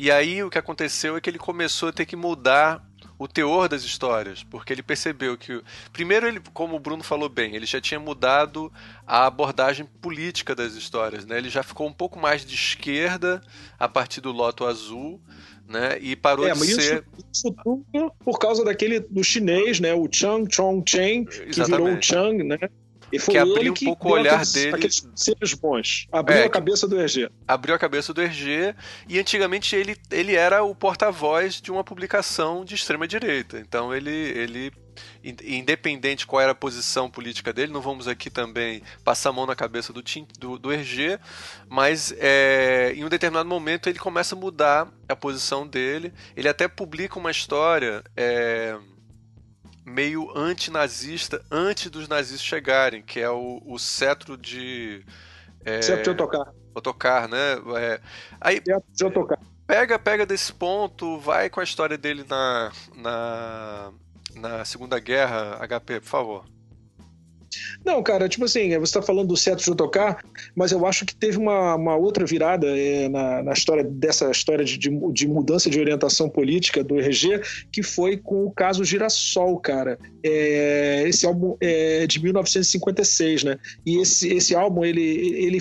S2: e aí o que aconteceu é que ele começou a ter que mudar o teor das histórias, porque ele percebeu que primeiro ele, como o Bruno falou bem, ele já tinha mudado a abordagem política das histórias, né? Ele já ficou um pouco mais de esquerda a partir do Loto Azul, né? E parou é, de
S5: isso,
S2: ser
S5: isso tudo por causa daquele do chinês, né? O Chang Chong Chen, que Exatamente. virou o Chang, né? E foi
S2: que abriu um
S5: que
S2: pouco o olhar
S5: aqueles,
S2: dele.
S5: Aqueles seres bons. Abriu
S2: É,
S5: a cabeça do EG.
S2: Abriu a cabeça do Hergé e antigamente ele, ele era o porta-voz de uma publicação de extrema direita. Então ele, ele in- independente qual era a posição política dele, não vamos aqui também passar a mão na cabeça do, Tim- do, do Hergé, mas é, em um determinado momento ele começa a mudar a posição dele. Ele até publica uma história é, meio antinazista antes dos nazistas chegarem, que é o, o cetro de. É,
S5: Certo de eu tocar.
S2: Otocar, né? É, aí
S5: de eu tocar.
S2: pega, pega desse ponto, vai com a história dele na, na, na Segunda Guerra, HP, por favor.
S5: Não, cara, tipo assim, você está falando do eu tocar, mas eu acho que teve uma, uma outra virada é, na, na história dessa história de, de, mudança de orientação política do RG, que foi com o caso Girassol, cara. É, esse álbum é de 1956, né? E esse, esse álbum, ele, ele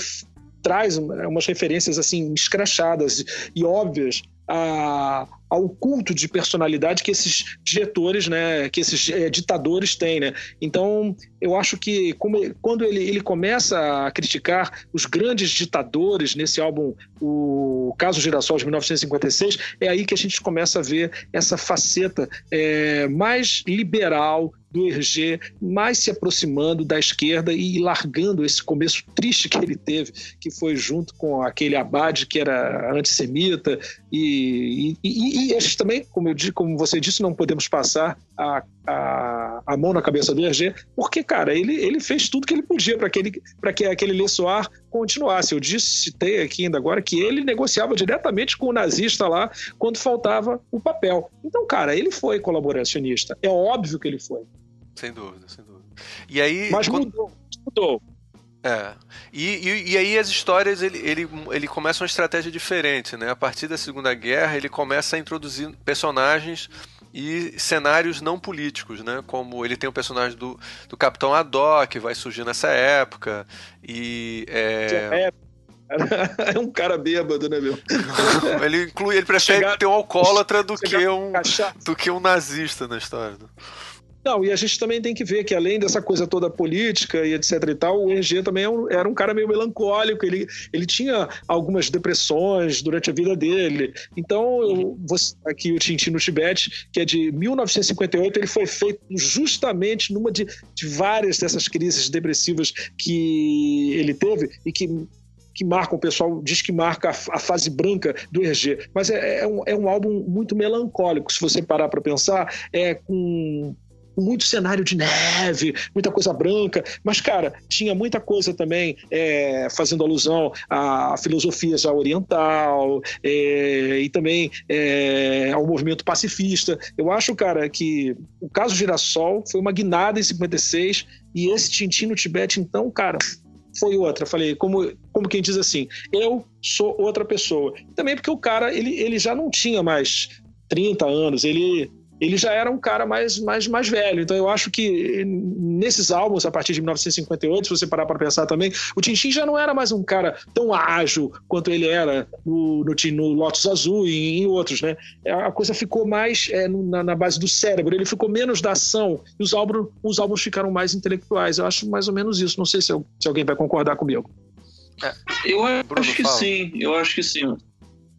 S5: traz umas referências assim escrachadas e óbvias a, ao culto de personalidade que esses diretores, né, que esses eh, ditadores têm, né? Então, eu acho que como- quando ele, ele começa a criticar os grandes ditadores nesse álbum, o Caso Girassol de 1956, é aí que a gente começa a ver essa faceta eh, mais liberal do Hergé, mais se aproximando da esquerda e largando esse começo triste que ele teve, que foi junto com aquele Abade que era antissemita. E, e, e, também, como, eu, como você disse, não podemos passar a, a, a mão na cabeça do Hergé, porque, cara, ele, ele fez tudo que ele podia para que, que aquele Le continuasse. Eu disse, citei aqui ainda agora, que ele negociava diretamente com o nazista lá quando faltava o papel. Então, cara, ele foi colaboracionista. É óbvio que ele foi.
S2: Sem dúvida, sem dúvida. E aí.
S5: Mas
S2: quando-
S5: mudou, mudou.
S2: É. E, e, e aí as histórias, ele, ele, ele começa uma estratégia diferente, né? A partir da Segunda Guerra, ele começa a introduzir personagens e cenários não políticos, né? Como ele tem o personagem do, do Capitão Haddock, que vai surgir nessa época, e... É,
S5: É, um cara bêbado, né, meu?
S2: ele inclui, ele prefere
S5: Chegar-
S2: ter um alcoólatra do que um,
S5: Cachaça.
S2: do que um nazista na história. né?
S5: Não, e a gente também tem que ver que além dessa coisa toda política e etc e tal, o Hergé também é era um cara meio melancólico, ele, ele tinha algumas depressões durante a vida dele. Então, eu, vou citar aqui o Tintin no Tibete, que é de 1958, ele foi feito justamente numa de, de várias dessas crises depressivas que ele teve e que que marcam, o pessoal diz que marca a, a fase branca do Hergé, mas é, é um, é um álbum muito melancólico, se você parar para pensar, é com muito cenário de neve, muita coisa branca, mas, cara, tinha muita coisa também é, fazendo alusão à filosofia já oriental é, e também é, ao movimento pacifista. Eu acho, cara, que o caso Girassol foi uma guinada em 56 e esse Tintin no Tibete, então, cara, foi outra. Falei, como, como quem diz assim, eu sou outra pessoa. Também porque o cara, ele, ele já não tinha mais 30 anos, ele ele já era um cara mais, mais, mais velho. Então eu acho que nesses álbuns, a partir de 1958, se você parar para pensar também, o Tintin já não era mais um cara tão ágil quanto ele era no, no, no Lotus Azul e em outros, né? A coisa ficou mais é, na, na base do cérebro, ele ficou menos da ação e os álbuns, os álbuns ficaram mais intelectuais. Eu acho mais ou menos isso. Não sei se, eu- se alguém vai concordar comigo.
S3: Eu
S2: Bruno,
S3: acho que
S2: fala.
S3: sim, eu acho que sim.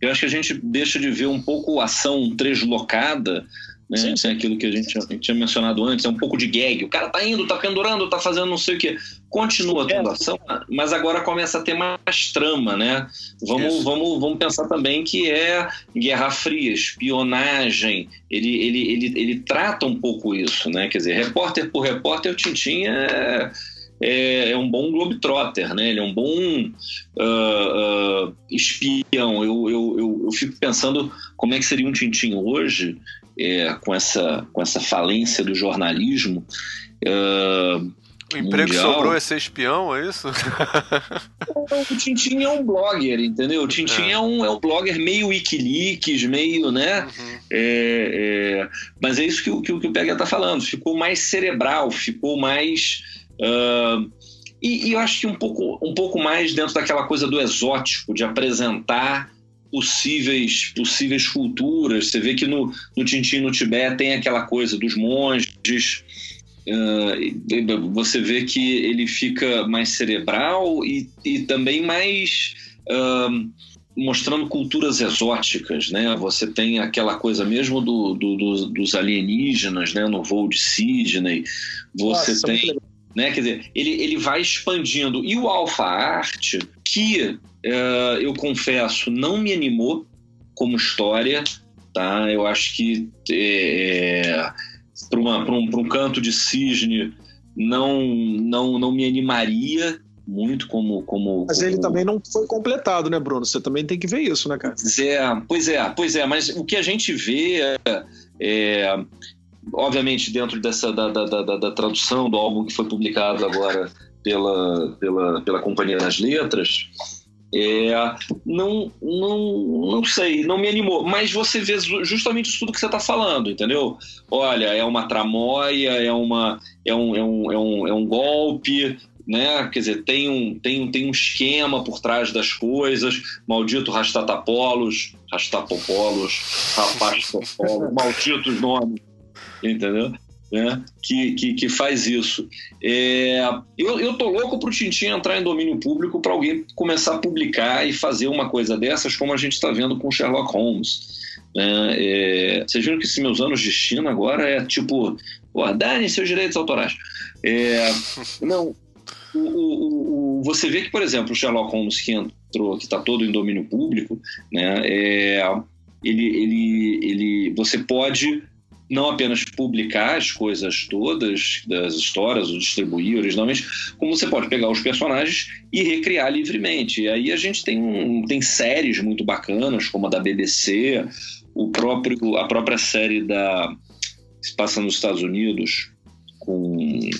S3: Eu acho que a gente deixa de ver um pouco a ação deslocada, né?
S5: Sim, sim.
S3: Tem aquilo que a gente tinha, tinha mencionado antes, é um pouco de gag. O cara tá indo, tá pendurando, tá fazendo não sei o quê. Continua tendo
S5: É.
S3: ação, mas agora começa a ter mais trama, né? Vamos,
S2: Isso.
S3: vamos, vamos pensar também que é Guerra Fria, espionagem. Ele, ele, ele, ele trata um pouco isso, né? Quer dizer, repórter por repórter, o Tintin é, é, é um bom globetrotter, né? Ele é um bom ah, ah, espião. Eu, eu, eu, eu fico pensando como é que seria um Tintin hoje, é, com, essa, com essa falência do jornalismo.
S2: O emprego que
S3: Mundial.
S2: sobrou é ser espião, é isso?
S3: o Tintin é um blogger, entendeu? O Tintin
S2: É.
S3: é. um, é um blogger meio Wikileaks, meio, né?
S2: Uhum.
S3: É, é, mas é isso que, o- que, que o Pega está falando. Ficou mais cerebral, ficou mais. ah, e, e eu acho que um pouco, um pouco mais dentro daquela coisa do exótico, de apresentar possíveis, possíveis culturas. Você vê que no, no Tintin no Tibete tem aquela coisa dos monges. uh, você vê que ele fica mais cerebral e, e também mais uh, mostrando culturas exóticas, né? Você tem aquela coisa mesmo do, do, do, dos alienígenas, né? No voo de Sydney, você Nossa, tem, né? Quer dizer, ele, ele vai expandindo e o Alpha Art que eu confesso não me animou como história, tá? Eu acho que é, para um, um canto de cisne não, não, não me animaria muito como. como
S5: mas
S3: como...
S5: ele também não foi completado, né, Bruno? Você também tem que ver isso, né, cara?
S3: Pois é, pois é, pois é, mas o que a gente vê é, é obviamente, dentro dessa da, da, da, da, tradução do álbum que foi publicado agora pela, pela, pela Companhia das Letras, é, não, não, não sei, não me animou. Mas você vê justamente tudo que você está falando, entendeu? Olha, é uma tramóia, é, uma, é, um, é, um, é, um, é um golpe, né? Quer dizer, tem um, tem, tem um esquema por trás das coisas. Maldito Rastatapolos, Rastapopolos, Rapastopolos, malditos nomes, entendeu? Né, que, que, que, faz isso. É, eu, eu tô louco pro Tintin entrar em domínio público para alguém começar a publicar e fazer uma coisa dessas, como a gente está vendo com Sherlock Holmes. Né? É, vocês viram que esses meus anos de China agora é tipo, dane seus direitos autorais. É, não, o, o, o, você vê que, por exemplo, o Sherlock Holmes que entrou, que está todo em domínio público, né, é, ele, ele, ele, você pode não apenas publicar as coisas todas das histórias, ou distribuir originalmente, como você pode pegar os personagens e recriar livremente. E aí a gente tem, um, tem séries muito bacanas, como a da BBC, o próprio, a própria série da se passa nos Estados Unidos com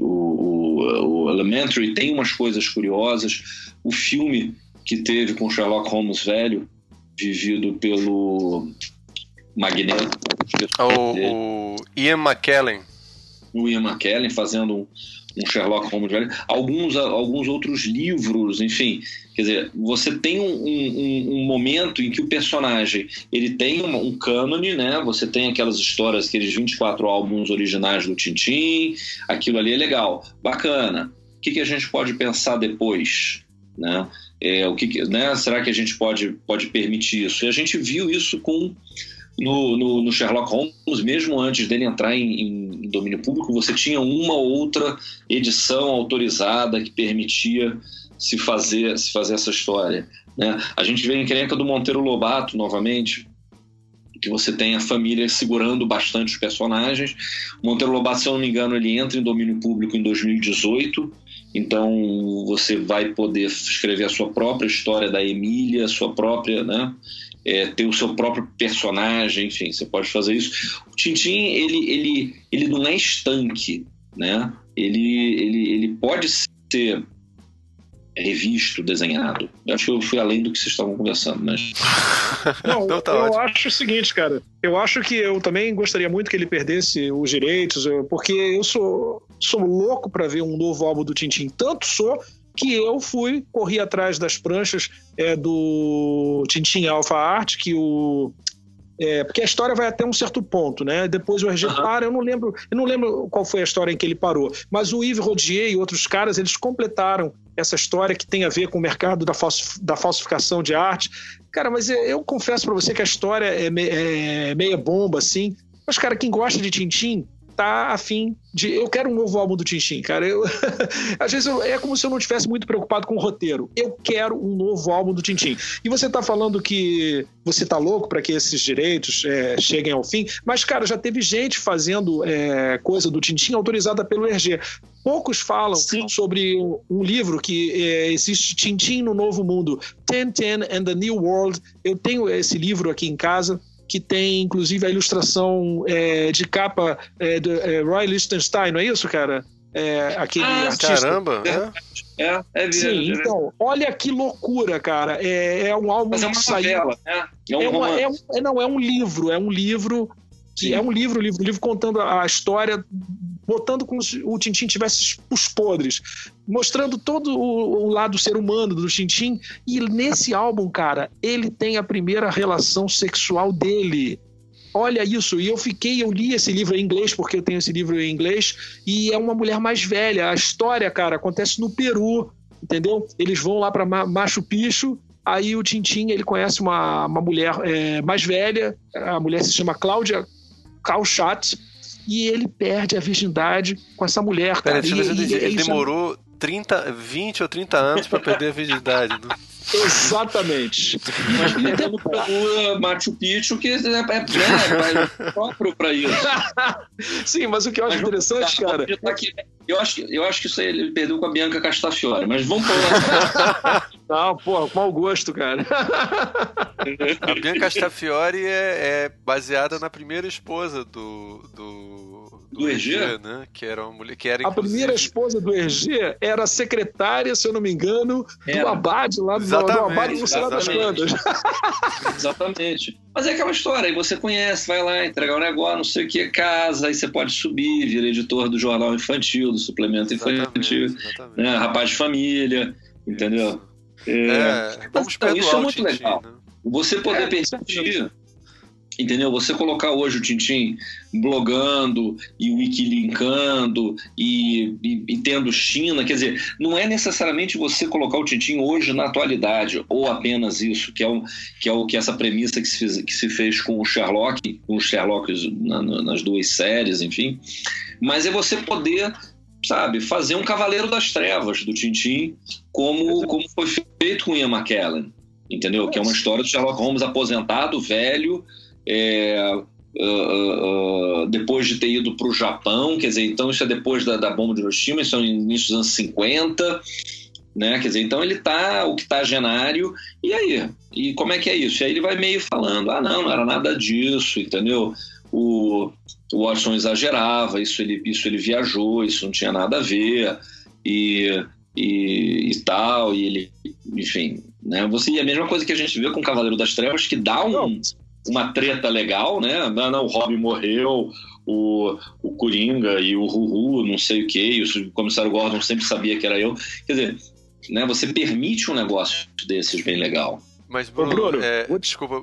S3: o, o, o Elementary tem umas coisas curiosas. O filme que teve com Sherlock Holmes velho, vivido pelo Magneto.
S2: O, o, Ian McKellen.
S3: O Ian McKellen fazendo um, um Sherlock Holmes velho. Alguns, alguns outros livros, enfim. Quer dizer, você tem um, um, um momento em que o personagem ele tem um, um cânone, né? Você tem aquelas histórias, aqueles 24 álbuns originais do Tintin, aquilo ali é legal, bacana. O que, que a gente pode pensar depois? Né? É, o que, né? Será que a gente pode, pode permitir isso? E a gente viu isso com no, no, no, Sherlock Holmes, mesmo antes dele entrar em, em, domínio público, você tinha uma ou outra edição autorizada que permitia se fazer, se fazer essa história. Né? A gente vê em Encrenca do Monteiro Lobato, novamente, que você tem a família segurando bastante os personagens. Monteiro Lobato, se eu não me engano, ele entra em domínio público em 2018, então você vai poder escrever a sua própria história da Emília, a sua própria, né? É, ter o seu próprio personagem, enfim, você pode fazer isso. O Tintin, ele, ele, ele não é estanque, né? Ele, ele, ele pode ser revisto, desenhado. Eu acho que eu fui além do que vocês estavam conversando, mas.
S5: Não, então tá eu ótimo. acho o seguinte, cara. Eu acho que eu também gostaria muito que ele perdesse os direitos, porque eu sou, sou louco para ver um novo álbum do Tintin. Tanto sou que eu fui, corri atrás das pranchas é, do Tintin Alpha Art, que o é, porque a história vai até um certo ponto, né? Depois o RG uhum. para, eu não lembro, eu não lembro qual foi a história em que ele parou, mas o Yves Rodier e outros caras, eles completaram essa história que tem a ver com o mercado da, falsif da falsificação de arte. Cara, mas eu, eu confesso para você que a história é, me é meia bomba, assim. Mas, cara, quem gosta de Tintim, tá afim de. Eu quero um novo álbum do Tintin, cara. Eu, às vezes eu, é como se eu não tivesse muito preocupado com o roteiro. Eu quero um novo álbum do Tintin. E você tá falando que você tá louco para que esses direitos é, cheguem ao fim, mas, cara, já teve gente fazendo é, coisa do Tintin autorizada pelo RG. Poucos falam Sim. sobre um livro que é, existe Tintin no Novo Mundo, Tintin and the New World. Eu tenho esse livro aqui em casa que tem inclusive a ilustração é, de capa é, do é, Roy Lichtenstein, não é isso, cara? É, aquele ah, artista.
S2: Caramba!
S3: É, é, é
S5: Sim, então, olha que loucura, cara. É, é um álbum
S3: Mas é uma que saiu. Novela, né?
S5: é, um é, uma, é, é, não, é um livro, é um livro que Sim. é um livro, livro, livro contando a história botando como se o Tintin tivesse os podres, mostrando todo o, o lado ser humano do Tintin. E nesse álbum, cara, ele tem a primeira relação sexual dele. olha isso. E eu fiquei, eu li esse livro em inglês, porque eu tenho esse livro em inglês, e é uma mulher mais velha. A história, cara, acontece no Peru, entendeu? Eles vão lá para Machu Picchu, aí o Tintin ele conhece uma, uma mulher é, mais velha, a mulher se chama Cláudia Calchat, e ele perde a virgindade com essa mulher.
S2: Pera, cara. E, e, ele, ele demorou 30, 20 ou 30 anos para perder a virgindade. Né?
S5: Exatamente.
S3: Mas temos o Machu Picchu que é, é, é, é próprio para isso.
S5: Sim, mas o que eu acho mas, interessante, cara.
S3: Eu acho, eu acho que isso aí ele perdeu com a Bianca Castafiore, mas vamos falar.
S5: Não, porra, com mau gosto, cara.
S2: A Bianca Castafiore é, é baseada na primeira esposa do, do
S3: do Hergé,
S2: né? Que era uma mulher que era
S5: A primeira esposa do Hergé era secretária, se eu não me engano, era. do Abade lá do, do Abade no Senado das.
S3: Exatamente. Mas é aquela história, aí você conhece, vai lá entregar um negócio, não sei o que, casa, aí você pode subir, vira editor do jornal infantil, do suplemento infantil, exatamente. Né? rapaz de família, entendeu?
S2: É, é, vamos então, isso é muito legal. Né?
S3: Você poder é, permitir Entendeu? Você colocar hoje o Tintim blogando e wikilinkando e, e, e, tendo China, quer dizer, não é necessariamente você colocar o Tintim hoje na atualidade, ou apenas isso, que é, o, que, é o, que é essa premissa que se, fez, que se fez com o Sherlock, com os Sherlocks na, nas duas séries, enfim. Mas é você poder sabe, fazer um Cavaleiro das Trevas do Tintim, como, como foi feito com Ian McKellen, entendeu? Que é uma história do Sherlock Holmes aposentado, velho, é, uh, uh, depois de ter ido para o Japão, quer dizer, então isso é depois da, da bomba de Hiroshima, isso é no início dos anos 50, né? Quer dizer, então ele tá octogenário, e aí? E como é que é isso? E aí ele vai meio falando, ah, não, não era nada disso, entendeu? O, o Watson exagerava, isso ele, isso ele viajou, isso não tinha nada a ver, e, e, e tal, e ele, enfim, né? Você, e a mesma coisa que a gente vê com o Cavaleiro das Trevas, que dá um uma treta legal, né? Não, não, o Robin morreu, o, o Coringa e o Ruhu, não sei o que, o comissário Gordon sempre sabia que era eu. Quer dizer, né, você permite um negócio desses bem legal.
S2: Mas, Bruno, Ô, Bruno é, desculpa,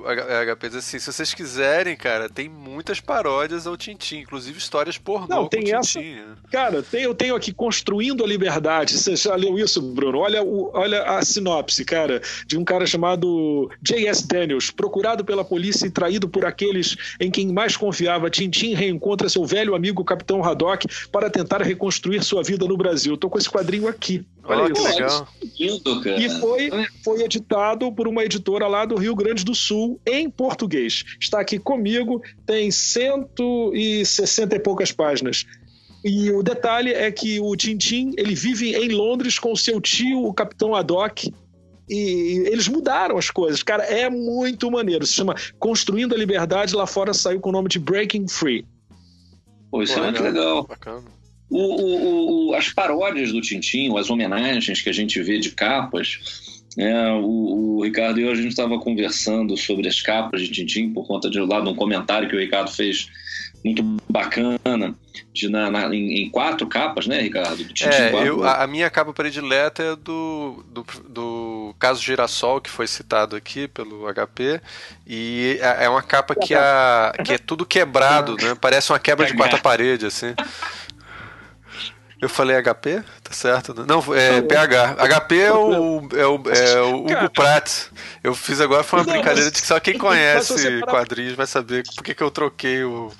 S2: HP, assim, se vocês quiserem, cara, tem muitas paródias ao Tintin, inclusive histórias pornô
S5: Não, tem essa. Tintin, né? Cara, tem, eu tenho aqui Construindo a Liberdade. Você já leu isso, Bruno? Olha, o, olha a sinopse, cara, de um cara chamado J.S. Daniels, procurado pela polícia e traído por aqueles em quem mais confiava. Tintin reencontra seu velho amigo Capitão Haddock para tentar reconstruir sua vida no Brasil. Tô com esse quadrinho aqui. Olha oh, isso.
S2: legal.
S5: E foi, foi editado por uma editora lá do Rio Grande do Sul, em português. Está aqui comigo, tem 160 e poucas páginas. E o detalhe é que o Tintin ele vive em Londres com seu tio, o Capitão Haddock, e eles mudaram as coisas. Cara, é muito maneiro. Se chama Construindo a Liberdade, lá fora saiu com o nome de Breaking Free.
S3: Pô, isso Pô, é muito legal. Bacana. O, o, o, as paródias do Tintin, as homenagens que a gente vê de capas, é, o, Ricardo e eu a gente estava conversando sobre as capas de Tintin por conta de lá de um comentário que o Ricardo fez muito bacana de, na, na em, em, quatro capas, né, Ricardo?
S2: é, eu, a, a, minha capa predileta é do, do, do, caso Girassol, que foi citado aqui pelo HP, e é, é uma capa que, a, que é tudo quebrado, né? Parece uma quebra de quarta parede, assim. Eu falei HP? Tá certo? Não, é PH. HP é o, é o, é o Hugo Pratt. Eu fiz agora, foi uma brincadeira de que só quem conhece quadrinhos vai saber por que, que eu troquei o.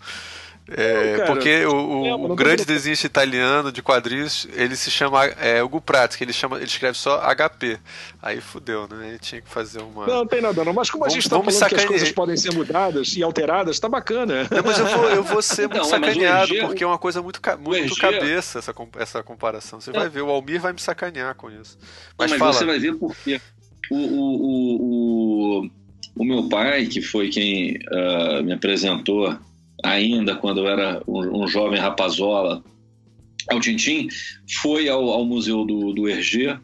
S2: É, cara, porque o, o grande desenhista italiano de quadrinhos, ele se chama é, Hugo Pratt, que ele, chama, ele escreve só HP. Aí fudeu, né? Ele tinha que fazer uma.
S5: Não, não tem nada, não. Mas como a gente está falando sacanear. que as coisas podem ser mudadas e alteradas, tá bacana.
S2: Não, mas eu vou, eu vou ser muito não, sacaneado, porque é uma coisa muito, muito cabeça essa, essa comparação. Você vai ver, o Almir vai me sacanear com isso. Mas,
S3: mas
S2: fala.
S3: você vai ver porque o, o, o, o, o meu pai, que foi quem uh, me apresentou ainda quando eu era um, um jovem rapazola ao Tintim, foi ao, ao Museu do, do Hergé,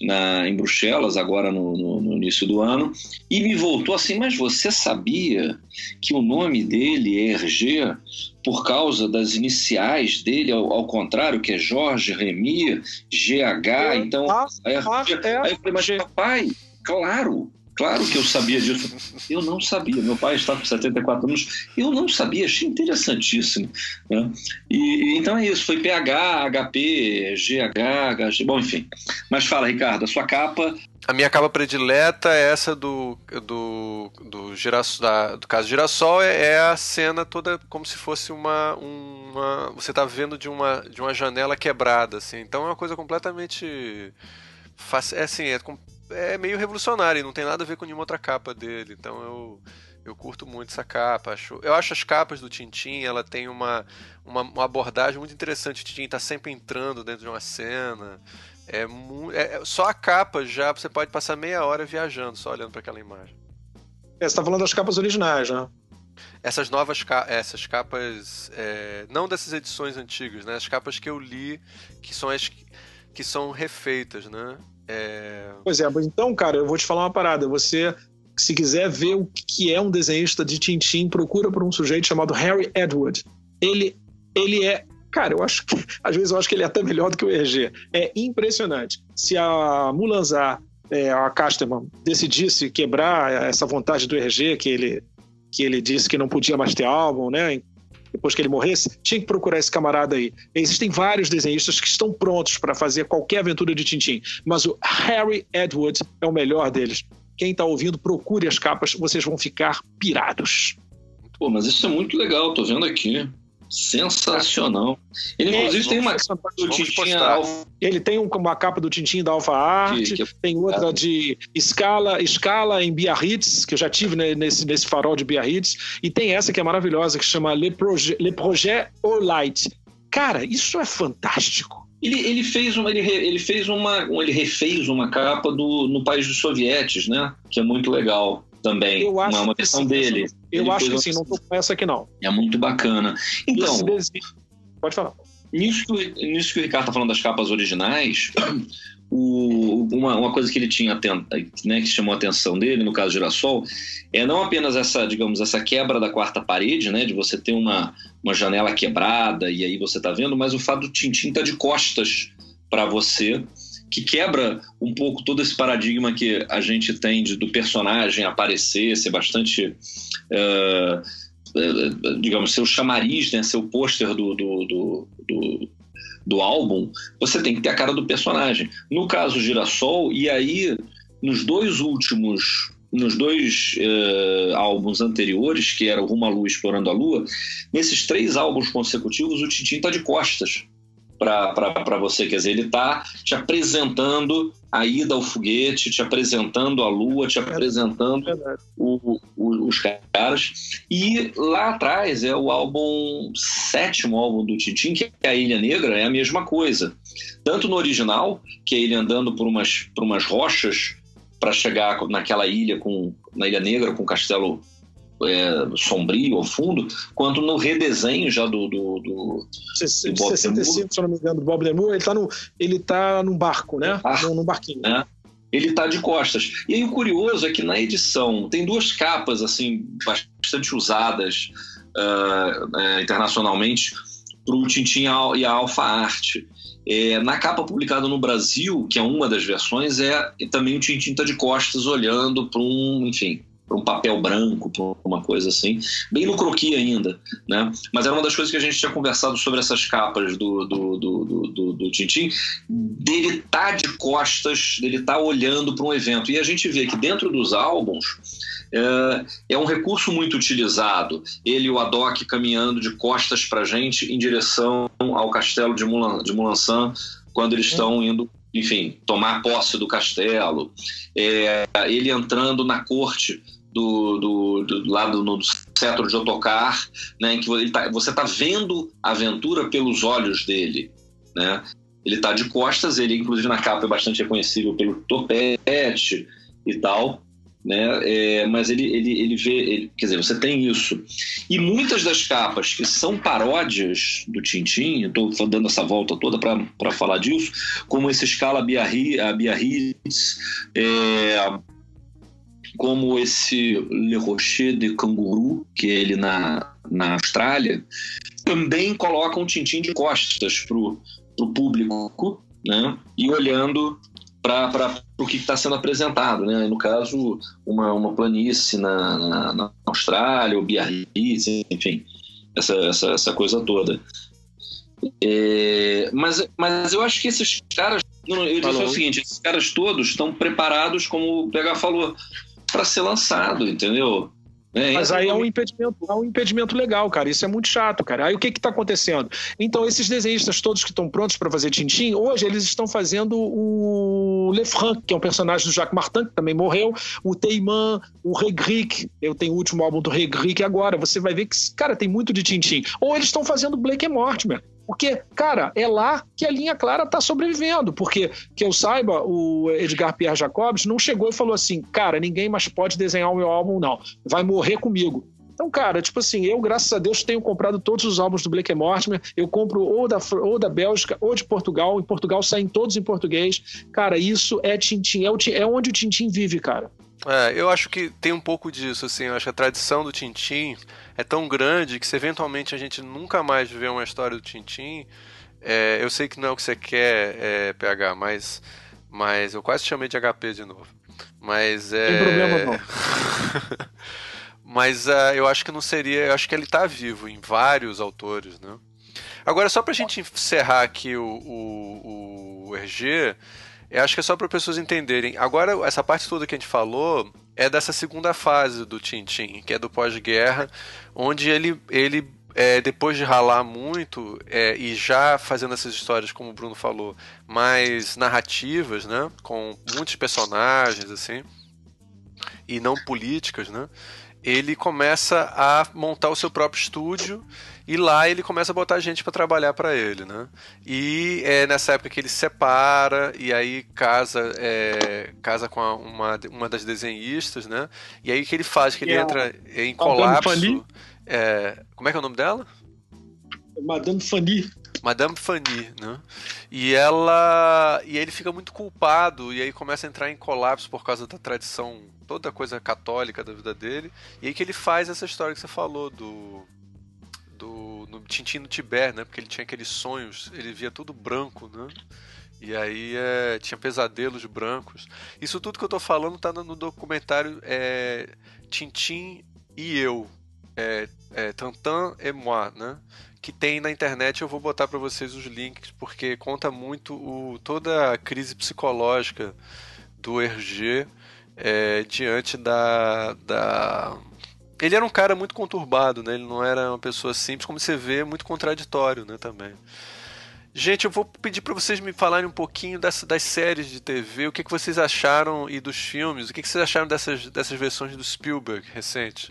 S3: na, em Bruxelas, agora no, no, no, início do ano, e me voltou assim: Mas você sabia que o nome dele é Hergé por causa das iniciais dele, ao, ao contrário, que é Jorge Remy, GH? É, então. Aí, é, aí eu falei: Mas papai, claro, Claro que eu sabia disso. Eu não sabia. Meu pai está com 74 anos. Eu não sabia. Achei interessantíssimo. Né? E, então é isso. Foi PH, HP, GH, HG. Bom, enfim. Mas fala, Ricardo, a sua capa.
S2: A minha capa predileta é essa do do, do, girassol, da, do caso Girassol. É, é, a cena toda como se fosse uma. uma você está vendo de uma, de uma janela quebrada. Assim. Então é uma coisa completamente. É assim, é é meio revolucionário, não tem nada a ver com nenhuma outra capa dele. Então eu, eu curto muito essa capa. Acho, eu acho as capas do Tintin, ela tem uma, uma, uma abordagem muito interessante. O Tintin está sempre entrando dentro de uma cena. É, é, só a capa já você pode passar meia hora viajando só olhando para aquela imagem.
S5: É, você está falando das capas originais, né?
S2: Essas novas essas capas, é, não dessas edições antigas, né? As capas que eu li, que são as que são refeitas, né?
S5: É... Pois é, mas então, cara, eu vou te falar uma parada. Você, se quiser ver o que é um desenhista de Tintin, procura por um sujeito chamado Harry Edward. Ele, ele é. Cara, eu acho que. Às vezes eu acho que ele é até melhor do que o ERG. É impressionante. Se a Mulanzar, é, a Casterman, decidisse quebrar essa vontade do ERG, que ele, que ele disse que não podia mais ter álbum, né? Depois que ele morresse, tinha que procurar esse camarada aí. Existem vários desenhistas que estão prontos para fazer qualquer aventura de Tintin, mas o Harry Edwards é o melhor deles. Quem está ouvindo, procure as capas, vocês vão ficar pirados.
S3: Pô, mas isso é muito legal, tô vendo aqui. Sensacional. Ele, é, inclusive, tem uma capa do Tintin
S5: Alfa. Ele tem uma capa do Tintin da Alfa Art, que, que é... tem outra de escala, escala em Biarritz, que eu já tive nesse, nesse farol de Biarritz, e tem essa que é maravilhosa, que chama Le Projet, Le Projet All Light. Cara, isso é fantástico.
S3: Ele, ele fez uma, ele, ele fez uma, ele refez uma capa do no país dos sovietes, né? Que é muito legal também. Eu acho uma, versão sim, dele.
S5: Eu acho que sim, não tô com essa aqui não.
S3: É muito bacana. Então,
S5: pode falar.
S3: Nisso que, nisso que o Ricardo tá falando das capas originais, o, uma, uma, coisa que ele tinha né, que chamou a atenção dele no caso Girassol é não apenas essa digamos essa quebra da quarta parede né de você ter uma, uma janela quebrada e aí você tá vendo mas o fato do Tintin tá de costas para você que quebra um pouco todo esse paradigma que a gente tem de, do personagem aparecer, ser bastante. Uh, digamos, seu chamariz, né, seu pôster do, do, do, do, do álbum, você tem que ter a cara do personagem. No caso Girassol, e aí, nos dois últimos nos dois uh, álbuns anteriores, que era o Rumo à Lua Explorando a Lua, nesses três álbuns consecutivos, o Tintin está de costas para você. Quer dizer, ele está te apresentando a ida ao foguete, te apresentando a Lua, te apresentando o, o, os caras. E lá atrás é o álbum, sétimo álbum do Tintin, que é a Ilha Negra, é a mesma coisa. Tanto no original, que é ele andando por umas, por umas rochas para chegar naquela ilha, com, na Ilha Negra, com o castelo é, sombrio ao fundo, quanto no redesenho já do, do, do,
S5: do 65, se não me engano, do Bob Demur, ele está no, ele tá num barco, né? Ah, num, num barquinho.
S3: Né? Ele está de costas. E aí o curioso é que na edição tem duas capas assim bastante usadas uh, uh, internacionalmente para o Tintin e a Alpha Art. É, na capa publicada no Brasil, que é uma das versões, é também o Tintin está de costas olhando para um, enfim, para um papel branco, para uma coisa assim, bem no croqui ainda, né? Mas era uma das coisas que a gente tinha conversado sobre essas capas do, do, do, do, do Tintin, dele tá de costas, dele tá olhando para um evento. E a gente vê que dentro dos álbuns é, é um recurso muito utilizado. Ele e o Adoc caminhando de costas para a gente em direção ao castelo de, Mulan, de Mulansan, quando eles estão indo enfim, tomar posse do castelo, é, ele entrando na corte do, do, do lado no cetro de Otocar, né, em que tá, você está vendo a aventura pelos olhos dele, né? Ele está de costas, ele inclusive na capa é bastante reconhecível pelo topete e tal, né? É, mas ele, ele, ele vê, ele, quer dizer, você tem isso. E muitas das capas que são paródias do Tintin, estou dando essa volta toda para falar disso, como esse escala Biarritz, é, como esse Le Rocher de Canguru, que é ele na, na Austrália, também colocam um tintim de costas para o público, né? E olhando para o que está sendo apresentado, né? No caso, uma, uma planície na, na, na Austrália, o Biarritz, enfim, essa, essa, essa coisa toda. É, mas, mas eu acho que esses caras, eu disse o seguinte, esses caras todos estão preparados, como o PH falou, para ser lançado, entendeu?
S5: É, Mas aí é um, impedimento, é um impedimento legal, cara. Isso é muito chato, cara. Aí o que está acontecendo? Então, esses desenhistas todos que estão prontos para fazer Tintin, hoje eles estão fazendo o Le Franc, que é um personagem do Jacques Martin, que também morreu, o Teiman, o Regric. Eu tenho o último álbum do Regric agora. Você vai ver que, cara, tem muito de Tintin. Ou eles estão fazendo Blake Mortimer. Porque, cara, é lá que a linha clara está sobrevivendo. Porque, que eu saiba, o Edgar Pierre Jacobs não chegou e falou assim: cara, ninguém mais pode desenhar o meu álbum, não. Vai morrer comigo. Então, cara, tipo assim, eu, graças a Deus, tenho comprado todos os álbuns do Blake Mortimer. Eu compro ou da, ou da Bélgica ou de Portugal. Em Portugal saem todos em português. Cara, isso é Tintim. É, é onde o Tintim vive, cara.
S2: É, eu acho que tem um pouco disso, assim. Eu acho que a tradição do Tintim é tão grande que se eventualmente a gente nunca mais vê uma história do Tintim, é, eu sei que não é o que você quer, é, PH, mas, mas eu quase chamei de HP de novo. Mas é.
S5: Tem problema não.
S2: mas uh, eu acho que não seria. Eu acho que ele está vivo em vários autores, né? Agora, só para a gente encerrar aqui o, o, o RG, eu acho que é só para pessoas entenderem. Agora, essa parte toda que a gente falou é dessa segunda fase do Tintin, que é do pós-guerra, onde ele, ele é, depois de ralar muito é, e já fazendo essas histórias, como o Bruno falou, mais narrativas, né, com muitos personagens assim, e não políticas, né, ele começa a montar o seu próprio estúdio e lá ele começa a botar gente para trabalhar para ele, né? E é nessa época que ele separa e aí casa é, casa com a, uma, uma das desenhistas, né? E aí que ele faz que ele é entra em colapso. É, como é que é o nome dela?
S5: Madame Fanny.
S2: Madame Fanny, né? E ela e ele fica muito culpado e aí começa a entrar em colapso por causa da tradição toda coisa católica da vida dele. E aí que ele faz essa história que você falou do do no Tintin no Tibete, né? Porque ele tinha aqueles sonhos, ele via tudo branco, né? E aí é, tinha pesadelos brancos. Isso tudo que eu tô falando tá no documentário é, Tintin e eu. É, é, Tantan et moi, né? Que tem na internet, eu vou botar para vocês os links, porque conta muito o, toda a crise psicológica do Hergé é, diante da, da ele era um cara muito conturbado, né? Ele não era uma pessoa simples, como você vê, muito contraditório, né, também. Gente, eu vou pedir para vocês me falarem um pouquinho das, das séries de TV, o que, que vocês acharam e dos filmes, o que, que vocês acharam dessas, dessas versões do Spielberg recente?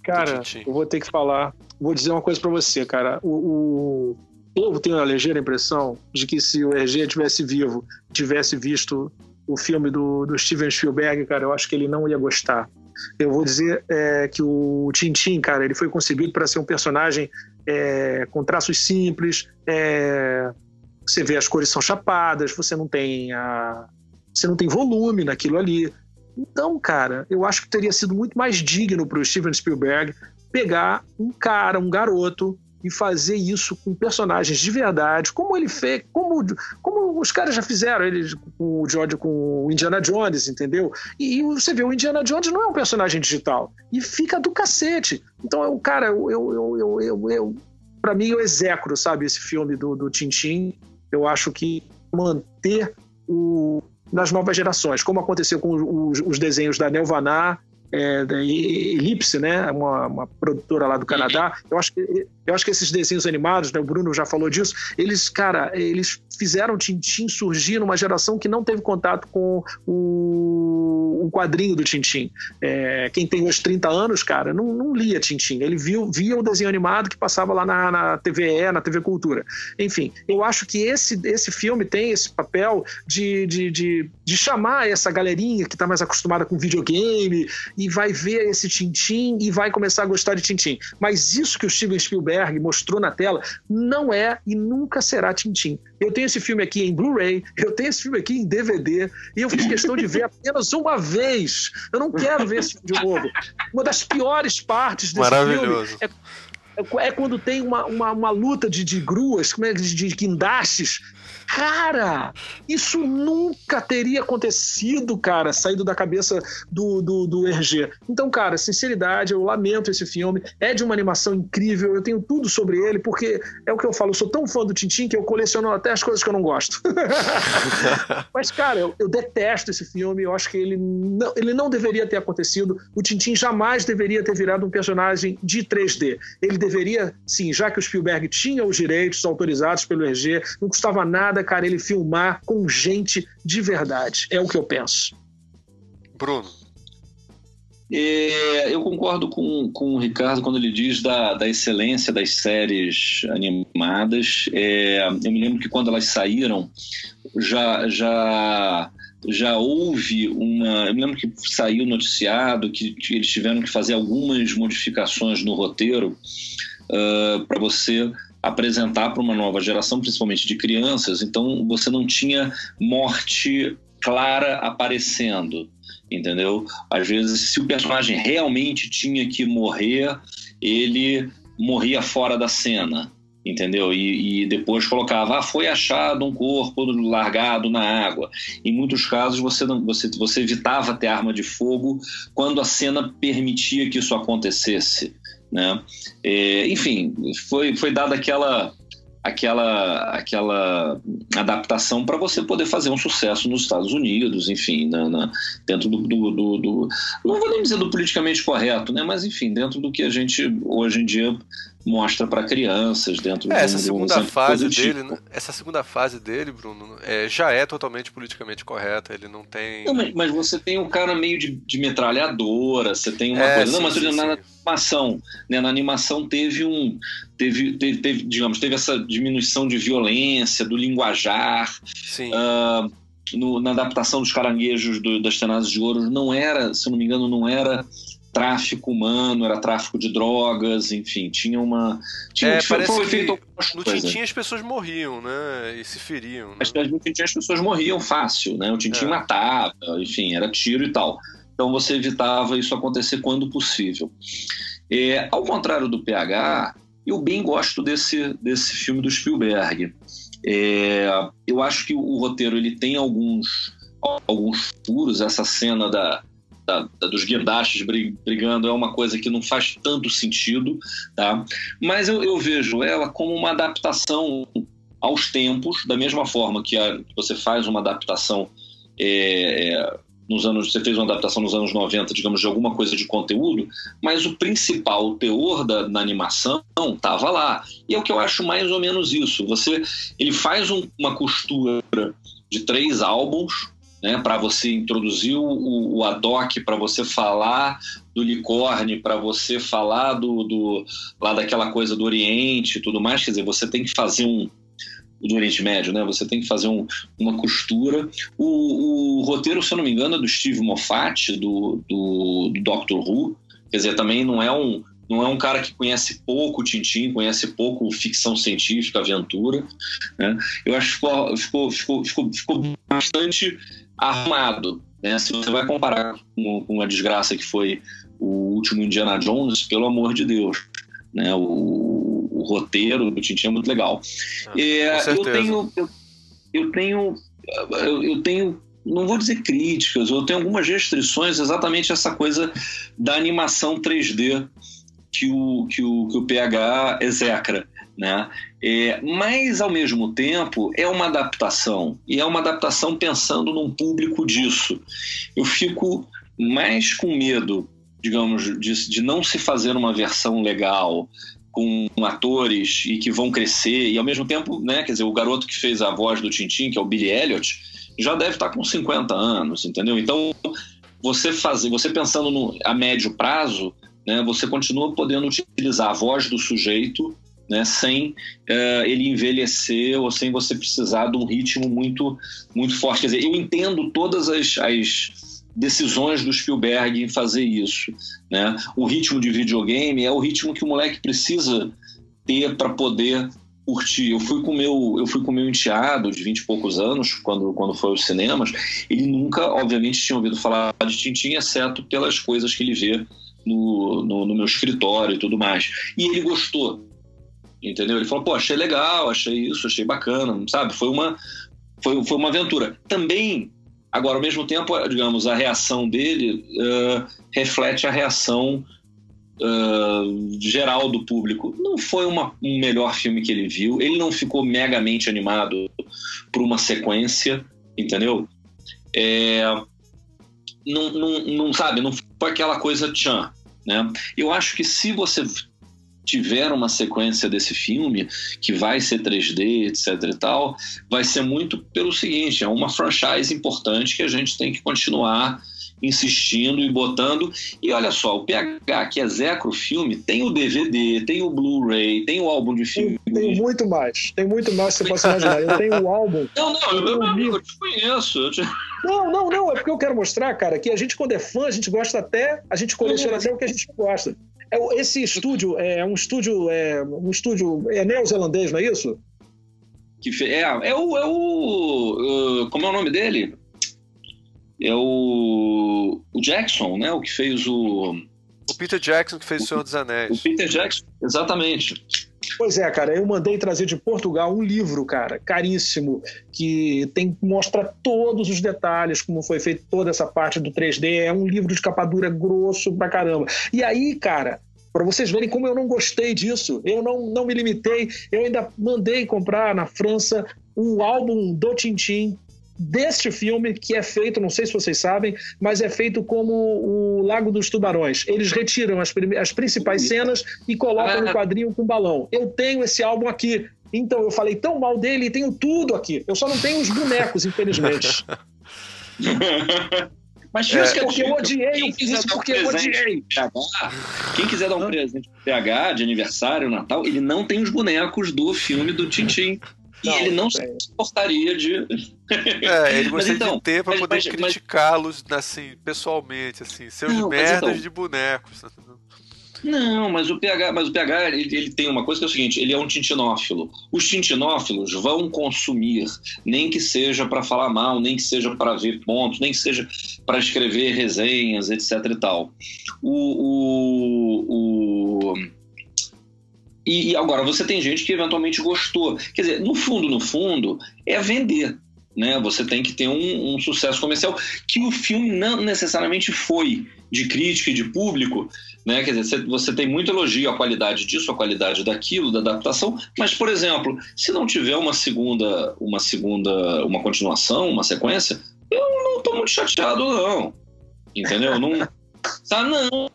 S5: Cara, eu vou ter que falar, vou dizer uma coisa para você, cara. O, o, eu tenho a ligeira impressão de que se o RG tivesse vivo, tivesse visto o filme do, do Steven Spielberg, cara, eu acho que ele não ia gostar eu vou dizer é, que o Tintin, cara, ele foi concebido para ser um personagem é, com traços simples. É, você vê as cores são chapadas, você não tem a, você não tem volume naquilo ali. Então, cara, eu acho que teria sido muito mais digno para o Steven Spielberg pegar um cara, um garoto e fazer isso com personagens de verdade, como ele fez, como, como os caras já fizeram, ele com o George com o Indiana Jones, entendeu? E, e, você vê, o Indiana Jones não é um personagem digital. E fica do cacete. Então, eu, cara, eu, eu, eu, eu, eu para mim, eu execro, sabe, esse filme do, do Tintin. Eu acho que manter o nas novas gerações, como aconteceu com os, os desenhos da Nelvanar é, da Elipse, né, uma, uma, produtora lá do Canadá. Eu acho que eu acho que esses desenhos animados, né, o Bruno já falou disso, eles, cara, eles fizeram Tintim surgir numa geração que não teve contato com o, o quadrinho do Tintim. É, quem tem hoje 30 anos, cara, não, não lia Tintim. Ele viu, via o desenho animado que passava lá na, na TVE, na TV Cultura. Enfim, eu acho que esse, esse filme tem esse papel de, de, de, de chamar essa galerinha que está mais acostumada com videogame e vai ver esse Tintim e vai começar a gostar de Tintim. Mas isso que o Steven Spielberg mostrou na tela não é e nunca será Tintim. Eu tenho esse filme aqui em Blu-ray, eu tenho esse filme aqui em DVD e eu fiz questão de ver apenas uma vez. Eu não quero ver esse filme de novo. Uma das piores partes desse filme é é, é quando tem uma, uma, uma luta de, de gruas, como é, de guindastes, cara, isso nunca teria acontecido, cara, saído da cabeça do, do, do Hergé. Então, cara, sinceridade, eu lamento esse filme. É de uma animação incrível, eu tenho tudo sobre ele, porque é o que eu falo, eu sou tão fã do Tintin que eu coleciono até as coisas que eu não gosto. Mas, cara, eu, eu, detesto esse filme, eu acho que ele não, ele não deveria ter acontecido. O Tintin jamais deveria ter virado um personagem de 3D. Ele deveria, sim, já que o Spielberg tinha os direitos autorizados pelo Hergé, não custava nada, cara, ele filmar com gente de verdade. É o que eu penso.
S2: Bruno.
S3: É, eu concordo com, com o Ricardo quando ele diz da, da excelência das séries animadas. É, eu me lembro que quando elas saíram, já, já, já houve uma. Eu me lembro que saiu noticiado que, que eles tiveram que fazer algumas modificações no roteiro uh, para você apresentar para uma nova geração, principalmente de crianças. Então você não tinha morte clara aparecendo entendeu? Às vezes, se o personagem realmente tinha que morrer, ele morria fora da cena, entendeu? E, e, depois colocava, ah, foi achado um corpo largado na água. Em muitos casos você não, você, você evitava ter arma de fogo quando a cena permitia que isso acontecesse, né? É, enfim, foi foi dada aquela aquela, aquela adaptação para você poder fazer um sucesso nos Estados Unidos, enfim, na, na dentro do, do, do, do, Não vou nem dizer do politicamente correto, né? mas enfim, dentro do que a gente hoje em dia mostra para crianças dentro
S2: é, essa de um, segunda fase dele né? essa segunda fase dele Bruno é, já é totalmente politicamente correta ele não tem
S3: não, mas, mas, você tem um cara meio de, de metralhadora você tem uma é, coisa sim, não mas sim, na sim. animação né na animação teve um teve, teve, teve, digamos teve essa diminuição de violência do linguajar
S2: sim uh,
S3: no, na adaptação dos caranguejos do, das tenazes de ouro não era se não me engano não era tráfico humano, era tráfico de drogas, enfim, tinha uma. Tinha,
S2: é, parece foi feito no Tintin as pessoas morriam, né? E se feriam. Né?
S3: No Tintin as pessoas morriam fácil, né? O Tintin é. matava, enfim, era tiro e tal. Então você evitava isso acontecer quando possível. É, ao contrário do PH, eu bem gosto desse, desse filme do Spielberg. É, eu acho que o roteiro ele tem alguns alguns furos, essa cena da, da, da, dos guindastes brigando é uma coisa que não faz tanto sentido, tá? Mas eu, eu vejo ela como uma adaptação aos tempos, da mesma forma que a, você faz uma adaptação é, é nos anos, você fez uma adaptação nos anos 90, digamos, de alguma coisa de conteúdo, mas o principal o teor da, na animação estava lá. E é o que eu acho mais ou menos isso. Você, ele faz um, uma costura de três álbuns, né, para você introduzir o, o ad hoc, para você falar do licórnio, para você falar do, do, lá daquela coisa do Oriente e tudo mais, quer dizer, você tem que fazer um do Oriente Médio, né? Você tem que fazer um, uma costura. O, o, roteiro, se eu não me engano, é do Steve Moffat, do, do, do Doctor Who. Quer dizer, também não é um, não é um cara que conhece pouco Tintim, conhece pouco ficção científica, aventura. Né? Eu acho que ficou, ficou, ficou, ficou, ficou bastante arrumado. Né? Se você vai comparar com, com a desgraça que foi o último Indiana Jones, pelo amor de Deus. Né? O, o roteiro do Tintin é muito legal. Ah, é, eu tenho. Eu, eu tenho. Eu, eu tenho não vou dizer críticas, eu tenho algumas restrições exatamente essa coisa da animação 3D que o, que o, que o PH execra. Né? É, mas, ao mesmo tempo, é uma adaptação, e é uma adaptação pensando num público disso. Eu fico mais com medo, digamos, de, de não se fazer uma versão legal com atores e que vão crescer, e ao mesmo tempo, né, quer dizer, o garoto que fez a voz do Tintin, que é o Billy Elliot, já deve estar com 50 anos, entendeu? Então, você fazer, você pensando no, a médio prazo, né, você continua podendo utilizar a voz do sujeito né, sem uh, ele envelhecer ou sem você precisar de um ritmo muito, muito forte. Quer dizer, eu entendo todas as, as decisões do Spielberg em fazer isso. Né? O ritmo de videogame é o ritmo que o moleque precisa ter para poder curtir. Eu fui com meu, eu fui com meu enteado de 20 e poucos anos, quando, quando foi aos cinemas. Ele nunca, obviamente, tinha ouvido falar de Tintin, exceto pelas coisas que ele vê no, no, no meu escritório e tudo mais. E ele gostou Entendeu? Ele falou, pô, achei legal, achei isso, achei bacana, sabe? Foi uma, foi, foi uma aventura. Também, agora, ao mesmo tempo, digamos, a reação dele uh, reflete a reação uh, geral do público. Não foi uma, um melhor filme que ele viu, ele não ficou megamente animado por uma sequência, entendeu? É, não, não, não, sabe, não foi aquela coisa tchan, né? Eu acho que se você tiver uma sequência desse filme, que vai ser 3D, etc e tal, vai ser muito pelo seguinte, é uma franchise importante que a gente tem que continuar insistindo e botando. E olha só, o PH, que é Zecro Filme, tem o DVD, tem o Blu-ray, tem o álbum de filme.
S5: Tem, tem, muito mais, tem muito mais que você possa imaginar. Eu tenho o álbum.
S3: Não, não, eu, eu, amigo, eu te conheço. Eu te...
S5: Não, não, não, é porque eu quero mostrar, cara, que a gente, quando é fã, a gente gosta até, a gente coleciona até o que a gente gosta. É, esse estúdio é um estúdio, é um estúdio é neozelandês, não é isso?
S3: Que fe... é, é o, é o uh, como é o nome dele? É o, o Jackson, né? O que fez o
S2: o Peter Jackson que fez o Senhor dos Anéis.
S3: O Peter Jackson, exatamente.
S5: Pois é, cara, eu mandei trazer de Portugal um livro, cara, caríssimo, que tem mostra todos os detalhes, como foi feito toda essa parte do 3D. É um livro de capa dura grosso pra caramba. E aí, cara, para vocês verem como eu não gostei disso, eu não, não me limitei, eu ainda mandei comprar na França o álbum do Tintin deste filme, que é feito, não sei se vocês sabem, mas é feito como o Lago dos Tubarões. Eles retiram as, as principais cenas e colocam no ah. quadrinho com balão. Eu tenho esse álbum aqui. Então eu falei tão mal dele e tenho tudo aqui. Eu só não tenho os bonecos, infelizmente.
S3: Mas é, que porque eu odiei isso porque eu odiei. quem quiser dar um presente pro PH de aniversário, Natal, ele não tem os bonecos do filme do Tintim. E ele não se importaria de.
S2: É, ele gostaria então, de ter para poder criticá-los assim, pessoalmente, assim, seus não, merdas então, de bonecos.
S3: Não, mas o PH, mas o PH ele, ele, tem uma coisa que é o seguinte: ele é um tintinófilo. Os tintinófilos vão consumir, nem que seja para falar mal, nem que seja para ver pontos, nem que seja para escrever resenhas, etc. e tal. o, o, o e, e, agora você tem gente que eventualmente gostou. Quer dizer, no fundo, no fundo, é vender. Né? Você tem que ter um, um sucesso comercial que o filme não necessariamente foi de crítica e de público. Né? Quer dizer, você tem muito elogio à qualidade disso, à qualidade daquilo, da adaptação, mas, por exemplo, se não tiver uma segunda, uma segunda, uma continuação, uma sequência, eu não estou muito chateado, não. Entendeu? Não. Tá, não.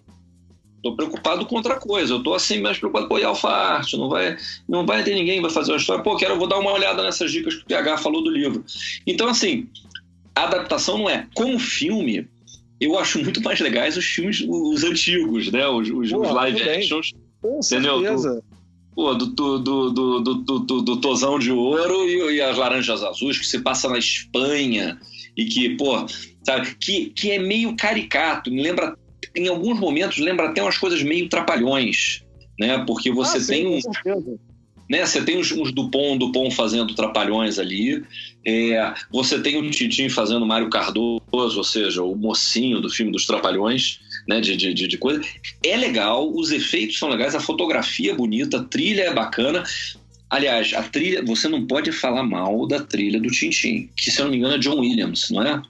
S3: Tô preocupado com outra coisa. Eu tô assim mais preocupado com o Alfa Arte. Não vai, não vai ter ninguém que vai fazer uma história. Pô, quero, vou dar uma olhada nessas dicas que o PH falou do livro. Então, assim, a adaptação não é. Como filme, eu acho muito mais legais os filmes, os antigos, né? Os, os, Pô, os live actions.
S5: Com entendeu? certeza.
S3: Do, pô, do, do, do, do, do, do, Tozão de Ouro e, e, as Laranjas Azuis, que se passa na Espanha e que, pô, sabe, que, que é meio caricato, me lembra em alguns momentos lembra até umas coisas meio trapalhões, né? Porque você ah, tem sim, um, né? Você tem uns, uns Dupont, Dupont fazendo trapalhões ali, é, você tem o Tintin fazendo Mário Cardoso, ou seja, o mocinho do filme dos Trapalhões, né? De, de, de, coisa. É legal, os efeitos são legais, a fotografia é bonita, a trilha é bacana. Aliás, a trilha, você não pode falar mal da trilha do Tintin, que se eu não me engano é John Williams, não é?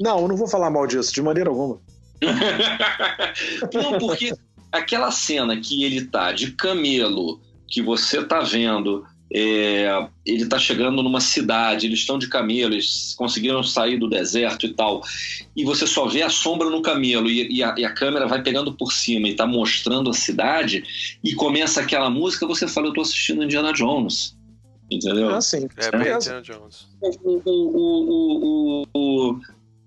S5: Não, eu não vou falar mal disso, de maneira alguma.
S3: não, porque aquela cena que ele tá de camelo, que você tá vendo, é, ele tá chegando numa cidade, eles estão de camelo, eles conseguiram sair do deserto e tal, e você só vê a sombra no camelo e, e, a, e a, câmera vai pegando por cima e tá mostrando a cidade, e começa aquela música, você fala, eu tô assistindo Indiana Jones. Entendeu?
S5: Ah, sim.
S2: É, bem Indiana Jones.
S3: O, o, o, o,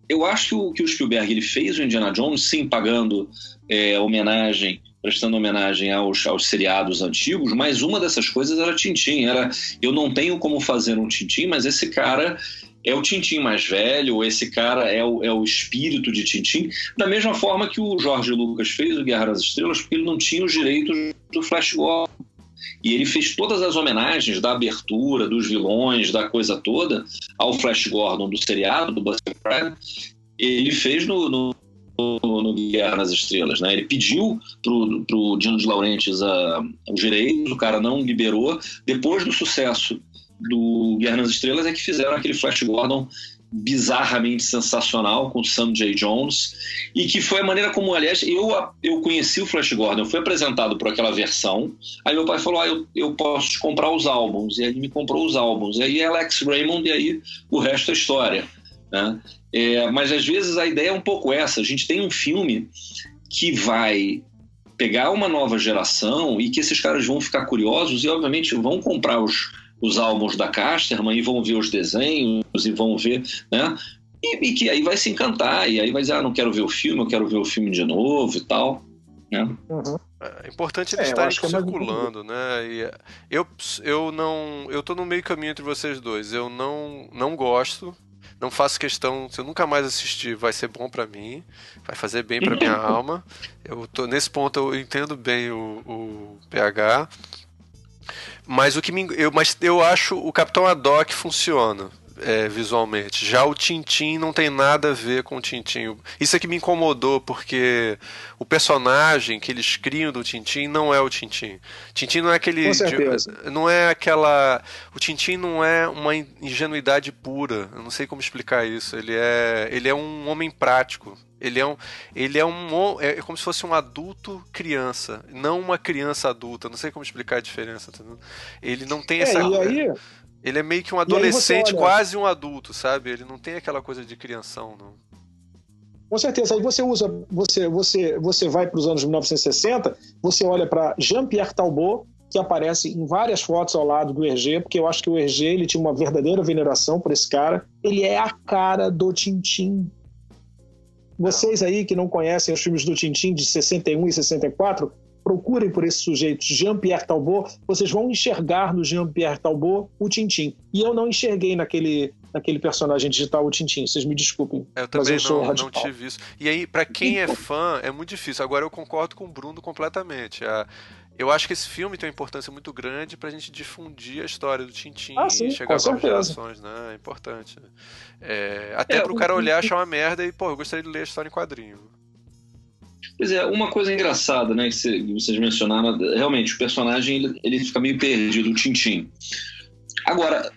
S3: eu acho que o, Spielberg ele fez o Indiana Jones, sim, pagando é, homenagem, prestando homenagem aos, aos seriados antigos, mas uma dessas coisas era Tintin. Era, eu não tenho como fazer um Tintin, mas esse cara é o Tintin mais velho, esse cara é o, é o espírito de Tintin, da mesma forma que o Jorge Lucas fez o Guerra das Estrelas, porque ele não tinha os direitos do Flash Gordon. E ele fez todas as homenagens da abertura, dos vilões, da coisa toda, ao Flash Gordon do seriado, do Buster Crabbe. Ele fez no, no, no Guerra nas Estrelas, né? Ele pediu pro, pro Dino de Laurentiis a, os direitos, o cara não liberou. Depois do sucesso do Guerra nas Estrelas é que fizeram aquele Flash Gordon bizarramente sensacional com Sam J. Jones e que foi a maneira como, aliás, eu, eu conheci o Flash Gordon, eu fui apresentado por aquela versão, aí meu pai falou, ah, eu, eu posso te comprar os álbuns, e aí ele me comprou os álbuns, e aí Alex Raymond, e aí o resto é história, né? É, mas às vezes a ideia é um pouco essa, a gente tem um filme que vai pegar uma nova geração e que esses caras vão ficar curiosos e obviamente vão comprar os os álbuns da Casterman e vão ver os desenhos e vão ver, né? E, e, que aí vai se encantar, e aí vai dizer, ah, não quero ver o filme, eu quero ver o filme de novo e tal. Né?
S2: Uhum. É importante eles é, estarem é circulando, né? E eu, eu não. Eu tô no meio caminho entre vocês dois. Eu não, não gosto. Não faço questão, se eu nunca mais assistir, vai ser bom para mim, vai fazer bem para minha alma. Eu tô nesse ponto eu entendo bem o, o PH. Mas o que me, eu, mas eu acho o Capitão Haddock funciona. É, visualmente. Já o Tintin não tem nada a ver com o Tintin. Isso é que me incomodou, porque o personagem que eles criam do Tintin não é o Tintin. Tintin não é aquele. Não é aquela. O Tintin não é uma ingenuidade pura. Eu não sei como explicar isso. Ele é, ele é um homem prático. Ele é um, ele é um, é como se fosse um adulto criança, não uma criança adulta. Não sei como explicar a diferença. Tá ele não tem é, essa.
S5: E aí,
S2: ele é meio que um adolescente, quase um adulto, sabe? Ele não tem aquela coisa de crianção, não.
S5: Com certeza. Aí você usa, você, você, você vai para os anos 1960, você olha para Jean-Pierre Talbot, que aparece em várias fotos ao lado do Hergé, porque eu acho que o Hergé ele tinha uma verdadeira veneração por esse cara. Ele é a cara do Tintim vocês aí que não conhecem os filmes do Tintin de 61 e 64, procurem por esse sujeito, Jean-Pierre Talbot, vocês vão enxergar no Jean-Pierre Talbot o Tintin. E eu não enxerguei naquele, naquele personagem digital o Tintin, vocês me desculpem.
S2: Eu também eu não, não tive isso. E aí, para quem é fã, é muito difícil. Agora eu concordo com o Bruno completamente. A, eu acho que esse filme tem uma importância muito grande pra gente difundir a história do Tintin
S5: ah, sim,
S2: e chegar novas gerações, né? É importante. É, até é, pro cara olhar, achar uma merda e, pô, eu gostaria de ler a história em quadrinho.
S3: Pois é, uma coisa engraçada, né, que vocês mencionaram, realmente, o personagem ele, ele fica meio perdido, o Tintin. Agora,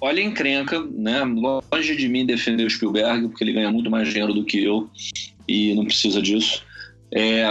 S3: olha a encrenca, né? Longe de mim defender o Spielberg, porque ele ganha muito mais dinheiro do que eu e não precisa disso. É,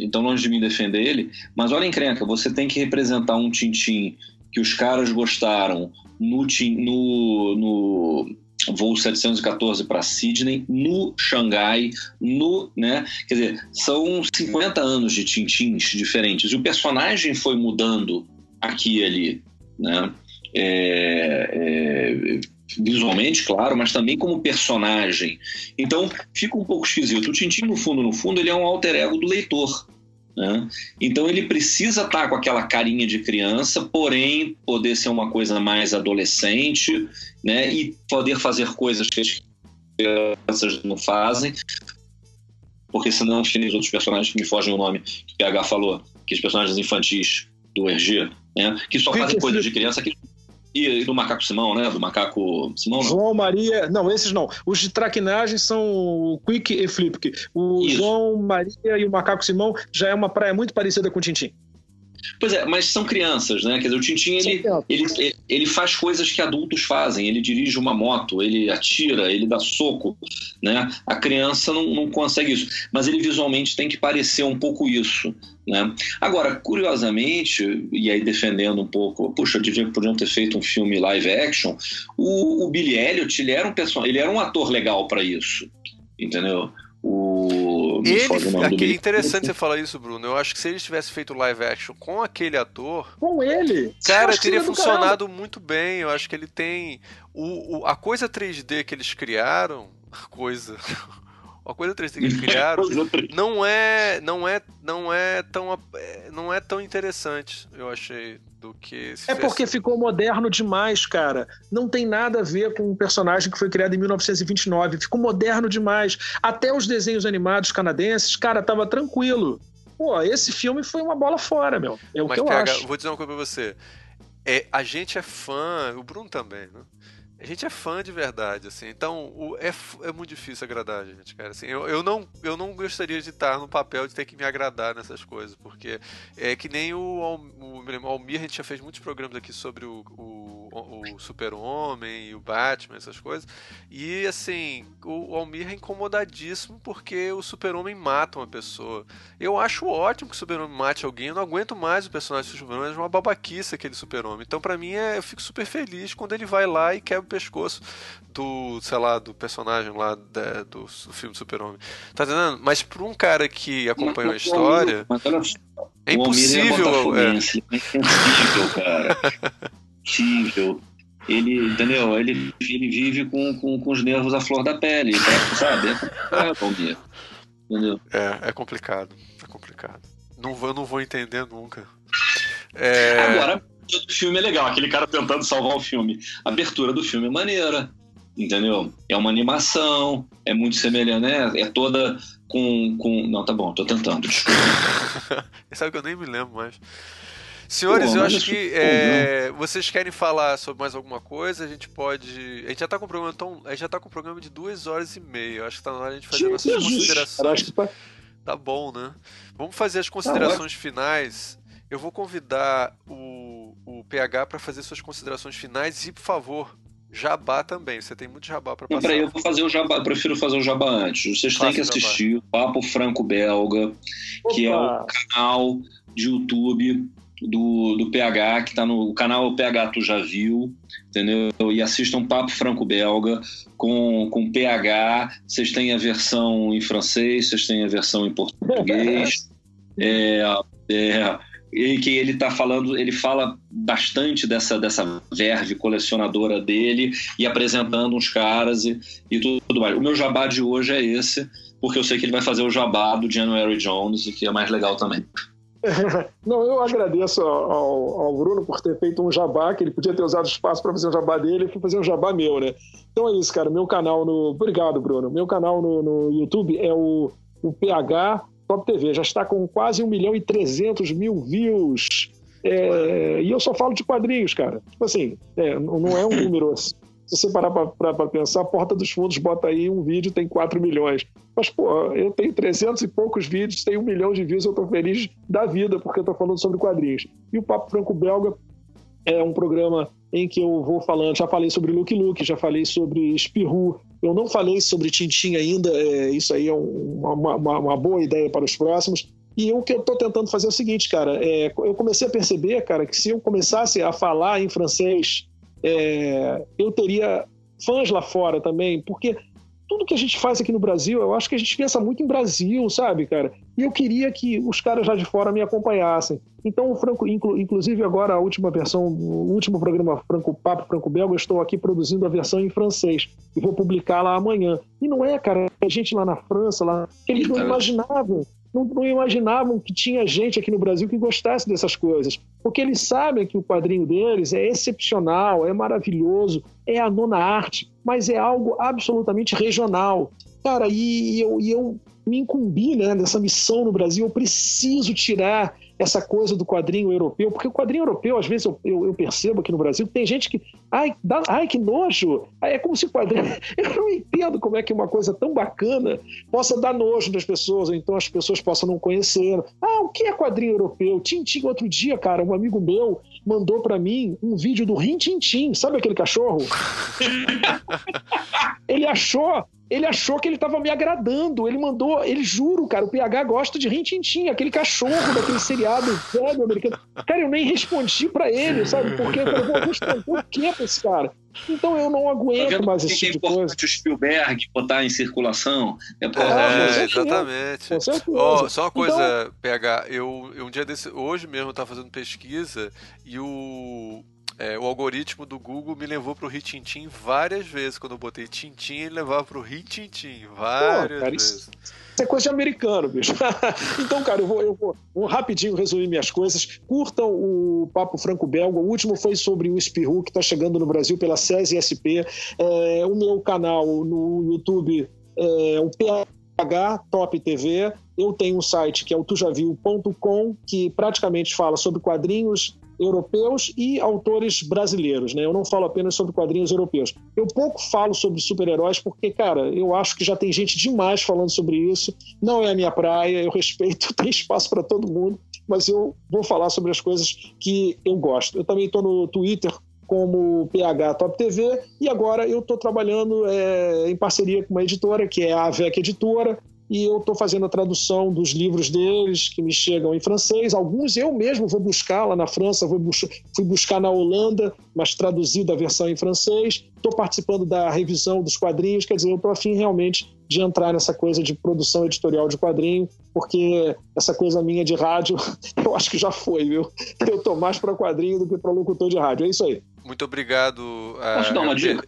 S3: então, longe de mim defender ele, mas olha encrenca, você tem que representar um Tintim que os caras gostaram no, no, no voo 714 para Sydney, no Xangai, no, né? Quer dizer, são 50 anos de Tintins diferentes. E o personagem foi mudando aqui e ali, né? É, é, visualmente, claro, mas também como personagem. Então, fica um pouco esquisito. O Tintin, no fundo, no fundo, ele é um alter ego do leitor. Né? Então ele precisa estar com aquela carinha de criança, porém poder ser uma coisa mais adolescente, né? E poder fazer coisas que as crianças não fazem, porque senão os outros personagens que me fogem o nome que o PH falou, que os personagens infantis do RG, né? Que só fazem coisas de criança que e, do Macaco Simão, né? Do Macaco Simão, não?
S5: João Maria. Não, esses não. Os de traquinagem são o Quick e Flip. O Isso. João Maria e o Macaco Simão já é uma praia muito parecida com o Tintim.
S3: Pois é, mas são crianças, né? Quer dizer, o Tintin ele, ele, ele faz coisas que adultos fazem. Ele dirige uma moto, ele atira, ele dá soco, né? A criança não, não consegue isso, mas ele visualmente tem que parecer um pouco isso, né? Agora, curiosamente, e aí defendendo um pouco, puxa, devia, podiam ter feito um filme live action. O, o Billy Elliot, ele era um person... ele era um ator legal para isso, entendeu? O...
S2: Ele, aquele, interessante você falar isso, Bruno. Eu acho que se eles tivessem feito live action com aquele ator.
S5: Com ele?
S2: Cara, teria funcionado muito bem. Eu acho que ele tem. O, o, a coisa 3D que eles criaram. A coisa. A coisa 3D que eles criaram não é, não é, não é tão, não é tão interessante, eu achei, do que.
S5: é porque ficou moderno demais, cara. Não tem nada a ver com um personagem que foi criado em 1929. Ficou moderno demais. Até os desenhos animados canadenses, cara, tava tranquilo. Pô, esse filme foi uma bola fora, meu. É o Mas, que eu PH, acho.
S2: Vou dizer uma coisa pra você. É, a gente é fã, o Bruno também, né? A gente é fã de verdade, assim. Então, o, é, é muito difícil agradar a gente, cara. Assim, eu, eu, não, eu não gostaria de estar no papel de ter que me agradar nessas coisas, porque é que nem o, o, o Almir, a gente já fez muitos programas aqui sobre o, o, o Super-Homem e o Batman, essas coisas. E, assim, o, o Almir é incomodadíssimo porque o Super-Homem mata uma pessoa. Eu acho ótimo que o Super-Homem mate alguém, eu não aguento mais o personagem do Super-Homem, é uma babaquice aquele Super-Homem. Então, para mim, é, eu fico super feliz quando ele vai lá e quebra pescoço do, sei lá, do personagem lá da, do, do, filme Super-Homem. Tá entendendo? Mas pra um cara que acompanhou a história. é impossível.
S3: É, é impossível, cara. impossível. Ele, entendeu? Ele, ele vive com, com, com os nervos à flor da pele, tá? sabe? É complicado,
S2: Entendeu? É, é complicado. É complicado. Não vou, não vou entender nunca. É...
S3: Agora, do filme é legal, aquele cara tentando salvar o filme. A abertura do filme é maneira, entendeu? É uma animação, é muito semelhante, né? É toda com. com... Não, tá bom, tô tentando, desculpa.
S2: Sabe que eu nem me lembro mais. Senhores, Pô, eu acho que é, vocês querem falar sobre mais alguma coisa, a gente pode. A gente já tá com um programa tão. A gente já tá com um programa de duas horas e meia. Eu acho que tá na hora de a gente fazer nossas considerações. Tá... tá bom, né? Vamos fazer as considerações tá finais. Eu vou convidar o, o PH para fazer suas considerações finais e, por favor, jabá também. Você tem muito jabá para passar.
S3: Peraí, eu vou fazer o jabá. Eu prefiro fazer o jabá antes. Vocês Faça têm que assistir o Papo Franco Belga, Opa. que é o canal de YouTube do, do PH, que está no canal PH Tu Já Viu, entendeu? E assistam Papo Franco Belga com, com PH. Vocês têm a versão em francês, vocês têm a versão em português. é, é, e que ele está falando, ele fala bastante dessa, dessa verve colecionadora dele e apresentando uns caras e, e tudo mais. O meu jabá de hoje é esse, porque eu sei que ele vai fazer o jabá do January Jones, que é mais legal também.
S5: Não, eu agradeço ao, ao, Bruno por ter feito um jabá, que ele podia ter usado espaço para fazer um jabá dele, e fazer um jabá meu, né? Então é isso, cara. Meu canal no. Obrigado, Bruno. Meu canal no, no YouTube é o, o PH Top TV já está com quase 1 milhão e 300 mil views. É, e eu só falo de quadrinhos, cara. Tipo assim, é, não é um número assim. Se você parar para pensar, a Porta dos Fundos bota aí um vídeo, tem 4 milhões. Mas, pô, eu tenho 300 e poucos vídeos, tenho um milhão de views, eu tô feliz da vida, porque eu tô falando sobre quadrinhos. E o Papo Franco Belga é um programa em que eu vou falando, já falei sobre Luke Luke, já falei sobre Spirru, eu não falei sobre Tintin ainda, é, isso aí é uma, uma, uma, boa ideia para os próximos. E o que eu estou tentando fazer é o seguinte, cara, é, eu comecei a perceber, cara, que se eu começasse a falar em francês, é, eu teria fãs lá fora também, porque tudo que a gente faz aqui no Brasil, eu acho que a gente pensa muito em Brasil, sabe, cara? E eu queria que os caras lá de fora me acompanhassem. Então, o Franco, inclu, inclusive agora a última versão, o último programa Franco Papo Franco Belga, eu estou aqui produzindo a versão em francês e vou publicá-la amanhã. E não é, cara, a gente lá na França, lá, eles não imaginavam não, não, imaginavam que tinha gente aqui no Brasil que gostasse dessas coisas. Porque eles sabem que o quadrinho deles é excepcional, é maravilhoso, é a nona arte, mas é algo absolutamente regional. Cara, e eu, e eu me incumbi né, dessa missão no Brasil, eu preciso tirar essa coisa do quadrinho europeu, porque o quadrinho europeu, às vezes eu, eu, eu percebo aqui no Brasil, tem gente que, ai, dá, ai que nojo, é como se o quadrinho, eu não entendo como é que uma coisa tão bacana possa dar nojo das pessoas, ou então as pessoas possam não conhecer. Ah, o que é quadrinho europeu? Tintim, outro dia, cara, um amigo meu mandou para mim um vídeo do Rin Tintim, sabe aquele cachorro? Ele achou ele achou que ele estava me agradando. Ele mandou, ele juro, cara, o PH gosta de Rintintim, aquele cachorro daquele seriado velho americano. Cara, eu nem respondi para ele, sabe? Porque eu vou responder o quê pra esse cara? Então eu não aguento mais esse tipo de coisa. É importante
S3: o Spielberg botar em circulação.
S2: É, ah, é exatamente. Oh, só uma coisa, então... PH, eu, eu um dia desse, hoje mesmo eu tava fazendo pesquisa e o é, o algoritmo do Google me levou pro Ritintim várias vezes. Quando eu botei Tintim, ele levava pro Ritintim várias Pô, cara, vezes. Isso,
S5: é coisa de americano, bicho. então, cara, eu vou, eu vou um rapidinho resumir minhas coisas. Curtam o Papo Franco Belga. O último foi sobre o Espirru, que está chegando no Brasil pela SESI SP. É, o meu canal no YouTube é o PH Top TV. Eu tenho um site que é o tujavil.com, que praticamente fala sobre quadrinhos europeus e autores brasileiros, né? Eu não falo apenas sobre quadrinhos europeus. Eu pouco falo sobre super-heróis porque, cara, eu acho que já tem gente demais falando sobre isso. Não é a minha praia, eu respeito, tem espaço para todo mundo, mas eu vou falar sobre as coisas que eu gosto. Eu também estou no Twitter como PH Top TV e agora eu estou trabalhando é, em parceria com uma editora que é a AVEC Editora e eu estou fazendo a tradução dos livros deles que me chegam em francês. Alguns eu mesmo vou buscar lá na França, vou bus fui buscar na Holanda, mas traduzido a versão em francês. Estou participando da revisão dos quadrinhos, quer dizer, eu estou afim realmente de entrar nessa coisa de produção editorial de quadrinho, porque essa coisa minha de rádio, eu acho que já foi, viu? Eu estou mais para quadrinho do que para locutor de rádio. É isso aí.
S2: Muito obrigado.
S3: Posso dar uma dica?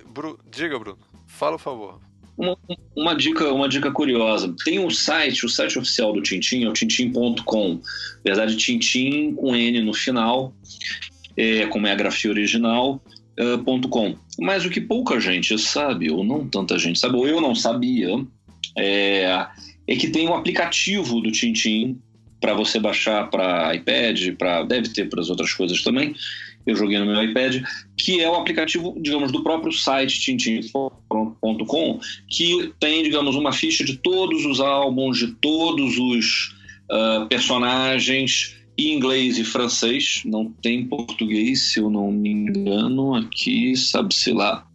S2: Diga, Bruno. Fala, por favor.
S3: Uma, uma, dica, uma dica curiosa. Tem um site, o site oficial do Tintim é o tintim.com. Na verdade, Tintim com N no final, é, como é a grafia original, é, .com. Mas o que pouca gente sabe, ou não tanta gente sabe, ou eu não sabia, é, é que tem um aplicativo do Tintim para você baixar para iPad, para deve ter para as outras coisas também, eu joguei no meu iPad, que é o aplicativo, digamos, do próprio site tintim.com, que tem, digamos, uma ficha de todos os álbuns, de todos os uh, personagens, em inglês e francês, não tem português, se eu não me engano, aqui, sabe-se lá.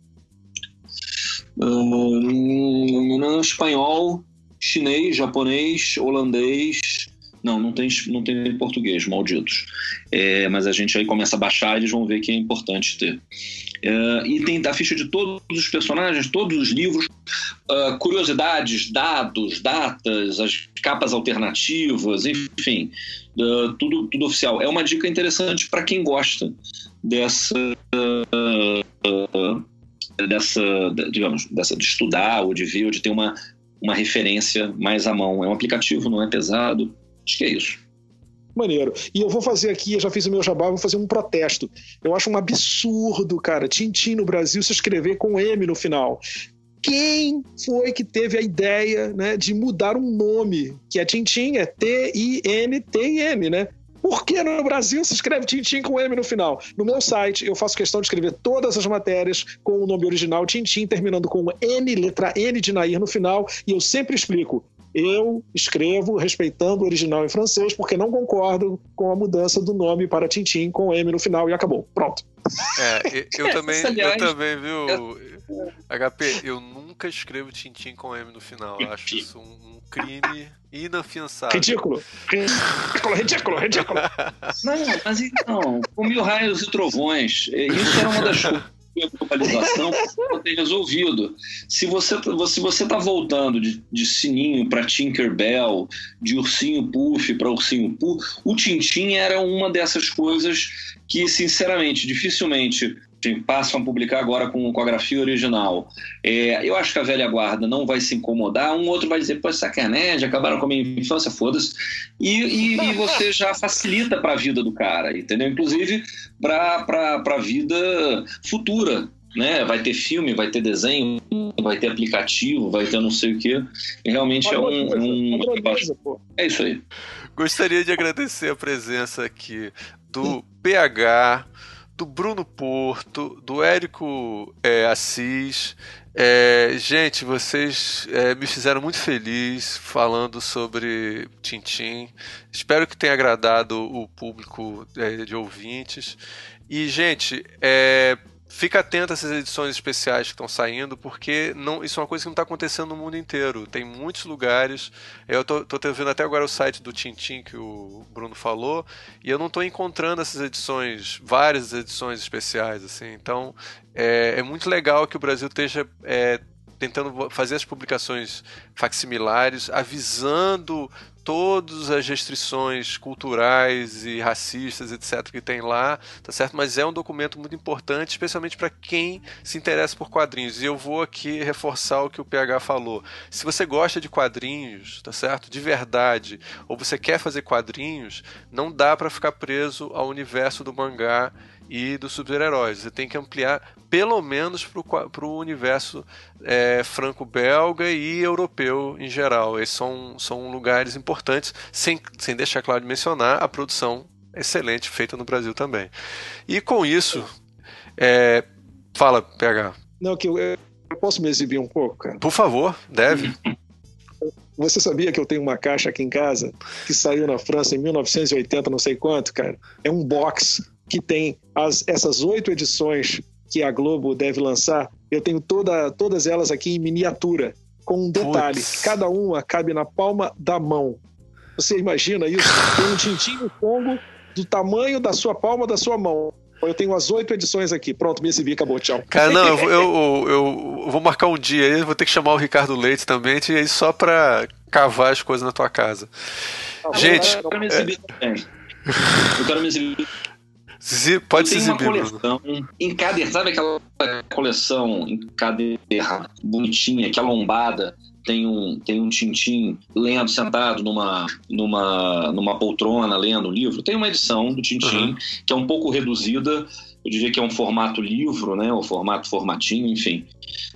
S3: Uh, espanhol, chinês, japonês, holandês, não, não tem, não tem português, malditos. É, mas a gente aí começa a baixar e eles vão ver que é importante ter. É, e tem a ficha de todos os personagens, todos os livros, uh, curiosidades, dados, datas, as capas alternativas, enfim, uh, tudo, tudo oficial. É uma dica interessante para quem gosta dessa. Uh, dessa, digamos, dessa de estudar ou de ver ou de ter uma, uma referência mais à mão. É um aplicativo, não é pesado, Acho que é isso.
S5: Maneiro. E eu vou fazer aqui, eu já fiz o meu jabá, vou fazer um protesto. Eu acho um absurdo, cara, Tintim no Brasil se escrever com M no final. Quem foi que teve a ideia né, de mudar um nome? Que é Tintim, é T-I-N-T-I-M, né? Por que no Brasil se escreve Tintim com M no final? No meu site, eu faço questão de escrever todas as matérias com o nome original Tintim, terminando com N, letra N de Nair no final, e eu sempre explico eu escrevo respeitando o original em francês, porque não concordo com a mudança do nome para Tintim com M no final e acabou. Pronto.
S2: É, eu também, eu também, viu, HP, eu nunca escrevo Tintim com M no final. Eu acho isso um, um crime inafiançável.
S5: Ridículo. Ridículo, ridículo, ridículo.
S3: Não, mas então, com mil raios e trovões, isso era uma das coisas a globalização ter resolvido. Se você se você está voltando de, de sininho para Tinkerbell, de ursinho Puff para ursinho Puff, o Tintin era uma dessas coisas que, sinceramente, dificilmente passam a publicar agora com, com a grafia original. É, eu acho que a velha guarda não vai se incomodar, um outro vai dizer, pô, sacanagem, acabaram com a minha infância, foda-se. E, e, e, você já facilita para a vida do cara, entendeu? Inclusive para a vida futura. Né? Vai ter filme, vai ter desenho, vai ter aplicativo, vai ter não sei o que. Realmente é um. um... É isso aí.
S2: Gostaria de agradecer a presença aqui do PH, do Bruno Porto, do Érico é, Assis. É, gente, vocês é, me fizeram muito feliz falando sobre Tintim. Espero que tenha agradado o público é, de ouvintes. E, gente, é, Fica atento a essas edições especiais que estão saindo, porque não, isso é uma coisa que não está acontecendo no mundo inteiro. Tem muitos lugares. Eu estou vendo até agora o site do Tintim que o Bruno falou, e eu não estou encontrando essas edições, várias edições especiais. assim. Então é, é muito legal que o Brasil esteja é, tentando fazer as publicações facsimilares, avisando todas as restrições culturais e racistas, etc., que tem lá, tá certo? Mas é um documento muito importante, especialmente para quem se interessa por quadrinhos. E eu vou aqui reforçar o que o PH falou. Se você gosta de quadrinhos, tá certo? De verdade, ou você quer fazer quadrinhos, não dá para ficar preso ao universo do mangá e dos super-heróis. Você tem que ampliar pelo menos para o universo é, franco-belga e europeu em geral. Esses são, são lugares importantes, sem, sem deixar claro de mencionar a produção excelente, feita no Brasil também. E com isso, é, fala, PH.
S5: Não, que eu, eu posso me exibir um pouco, cara?
S2: Por favor, deve.
S5: Você sabia que eu tenho uma caixa aqui em casa que saiu na França em 1980, não sei quanto, cara? É um box que tem as, essas oito edições que a Globo deve lançar. Eu tenho toda, todas elas aqui em miniatura, com um detalhe: Puts. cada uma cabe na palma da mão. Você imagina isso? Tem um tintim no Congo do tamanho da sua palma da sua mão. Eu tenho as oito edições aqui. Pronto, me exibi, acabou, tchau.
S2: Cara, não, eu, eu, eu, vou marcar um dia aí, vou ter que chamar o Ricardo Leite também, e aí só pra cavar as coisas na tua casa. Ah, Gente. Eu quero me exibir é... também.
S3: Eu quero me exibir.
S2: Pode se exibir.
S3: Uma coleção encadernada, sabe aquela coleção encadernada, bonitinha, que é lombada, tem um, tem um Tintim lendo, sentado numa, numa, numa poltrona, lendo um livro. Tem uma edição do Tintim uhum. que é um pouco reduzida, eu diria que é um formato livro, né, o formato formatinho, enfim,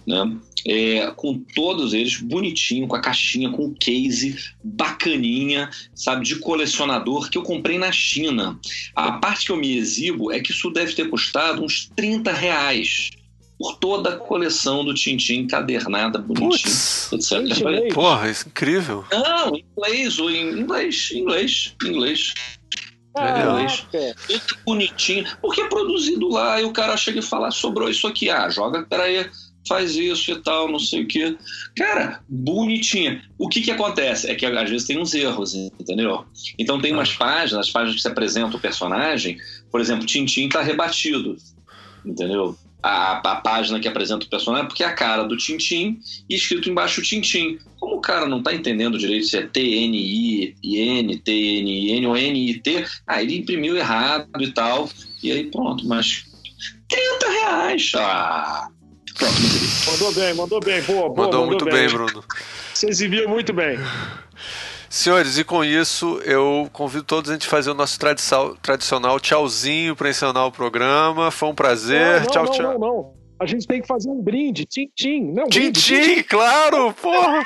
S3: né, é, com todos eles bonitinho, com a caixinha, com o case bacaninha, sabe, de colecionador que eu comprei na China. A parte que eu me exibo é que isso deve ter custado uns 30 reais por toda a coleção do Tintin encadernada, bonitinho,
S2: etc. Porra, isso é incrível.
S3: Não, em inglês, ou em inglês, inglês, inglês. Ah, inglês. Tudo bonitinho. Porque é produzido lá e o cara chega e fala, sobrou isso aqui. Ah, joga, peraí, faz isso e tal, não sei o que. Cara, bonitinha. O que que acontece? É que às vezes tem uns erros, entendeu? Então tem umas ah. páginas, as páginas que se apresenta o personagem, por exemplo, Tintin tá rebatido, entendeu? a, a, página que apresenta o personagem, porque é a cara do Tintim e escrito embaixo Tintim. Como o cara não está entendendo direito se é T-N-I-N, T-N-I-N ou N-I-T, ah, ele imprimiu errado e tal, e aí pronto, mas 30 reais, ah,
S5: pronto, Mandou bem, mandou bem, boa, boa.
S2: Mandou, mandou muito bem, bem Bruno.
S5: Você exibiu muito bem.
S2: Senhores, e com isso eu convido todos a gente fazer o nosso tradicional tchauzinho para encerrar o programa. Foi um prazer.
S5: Não, não,
S2: tchau,
S5: não,
S2: tchau.
S5: Não, não, A gente tem que fazer um brinde. Tchim-tchim.
S2: Tchim-tchim, claro, porra.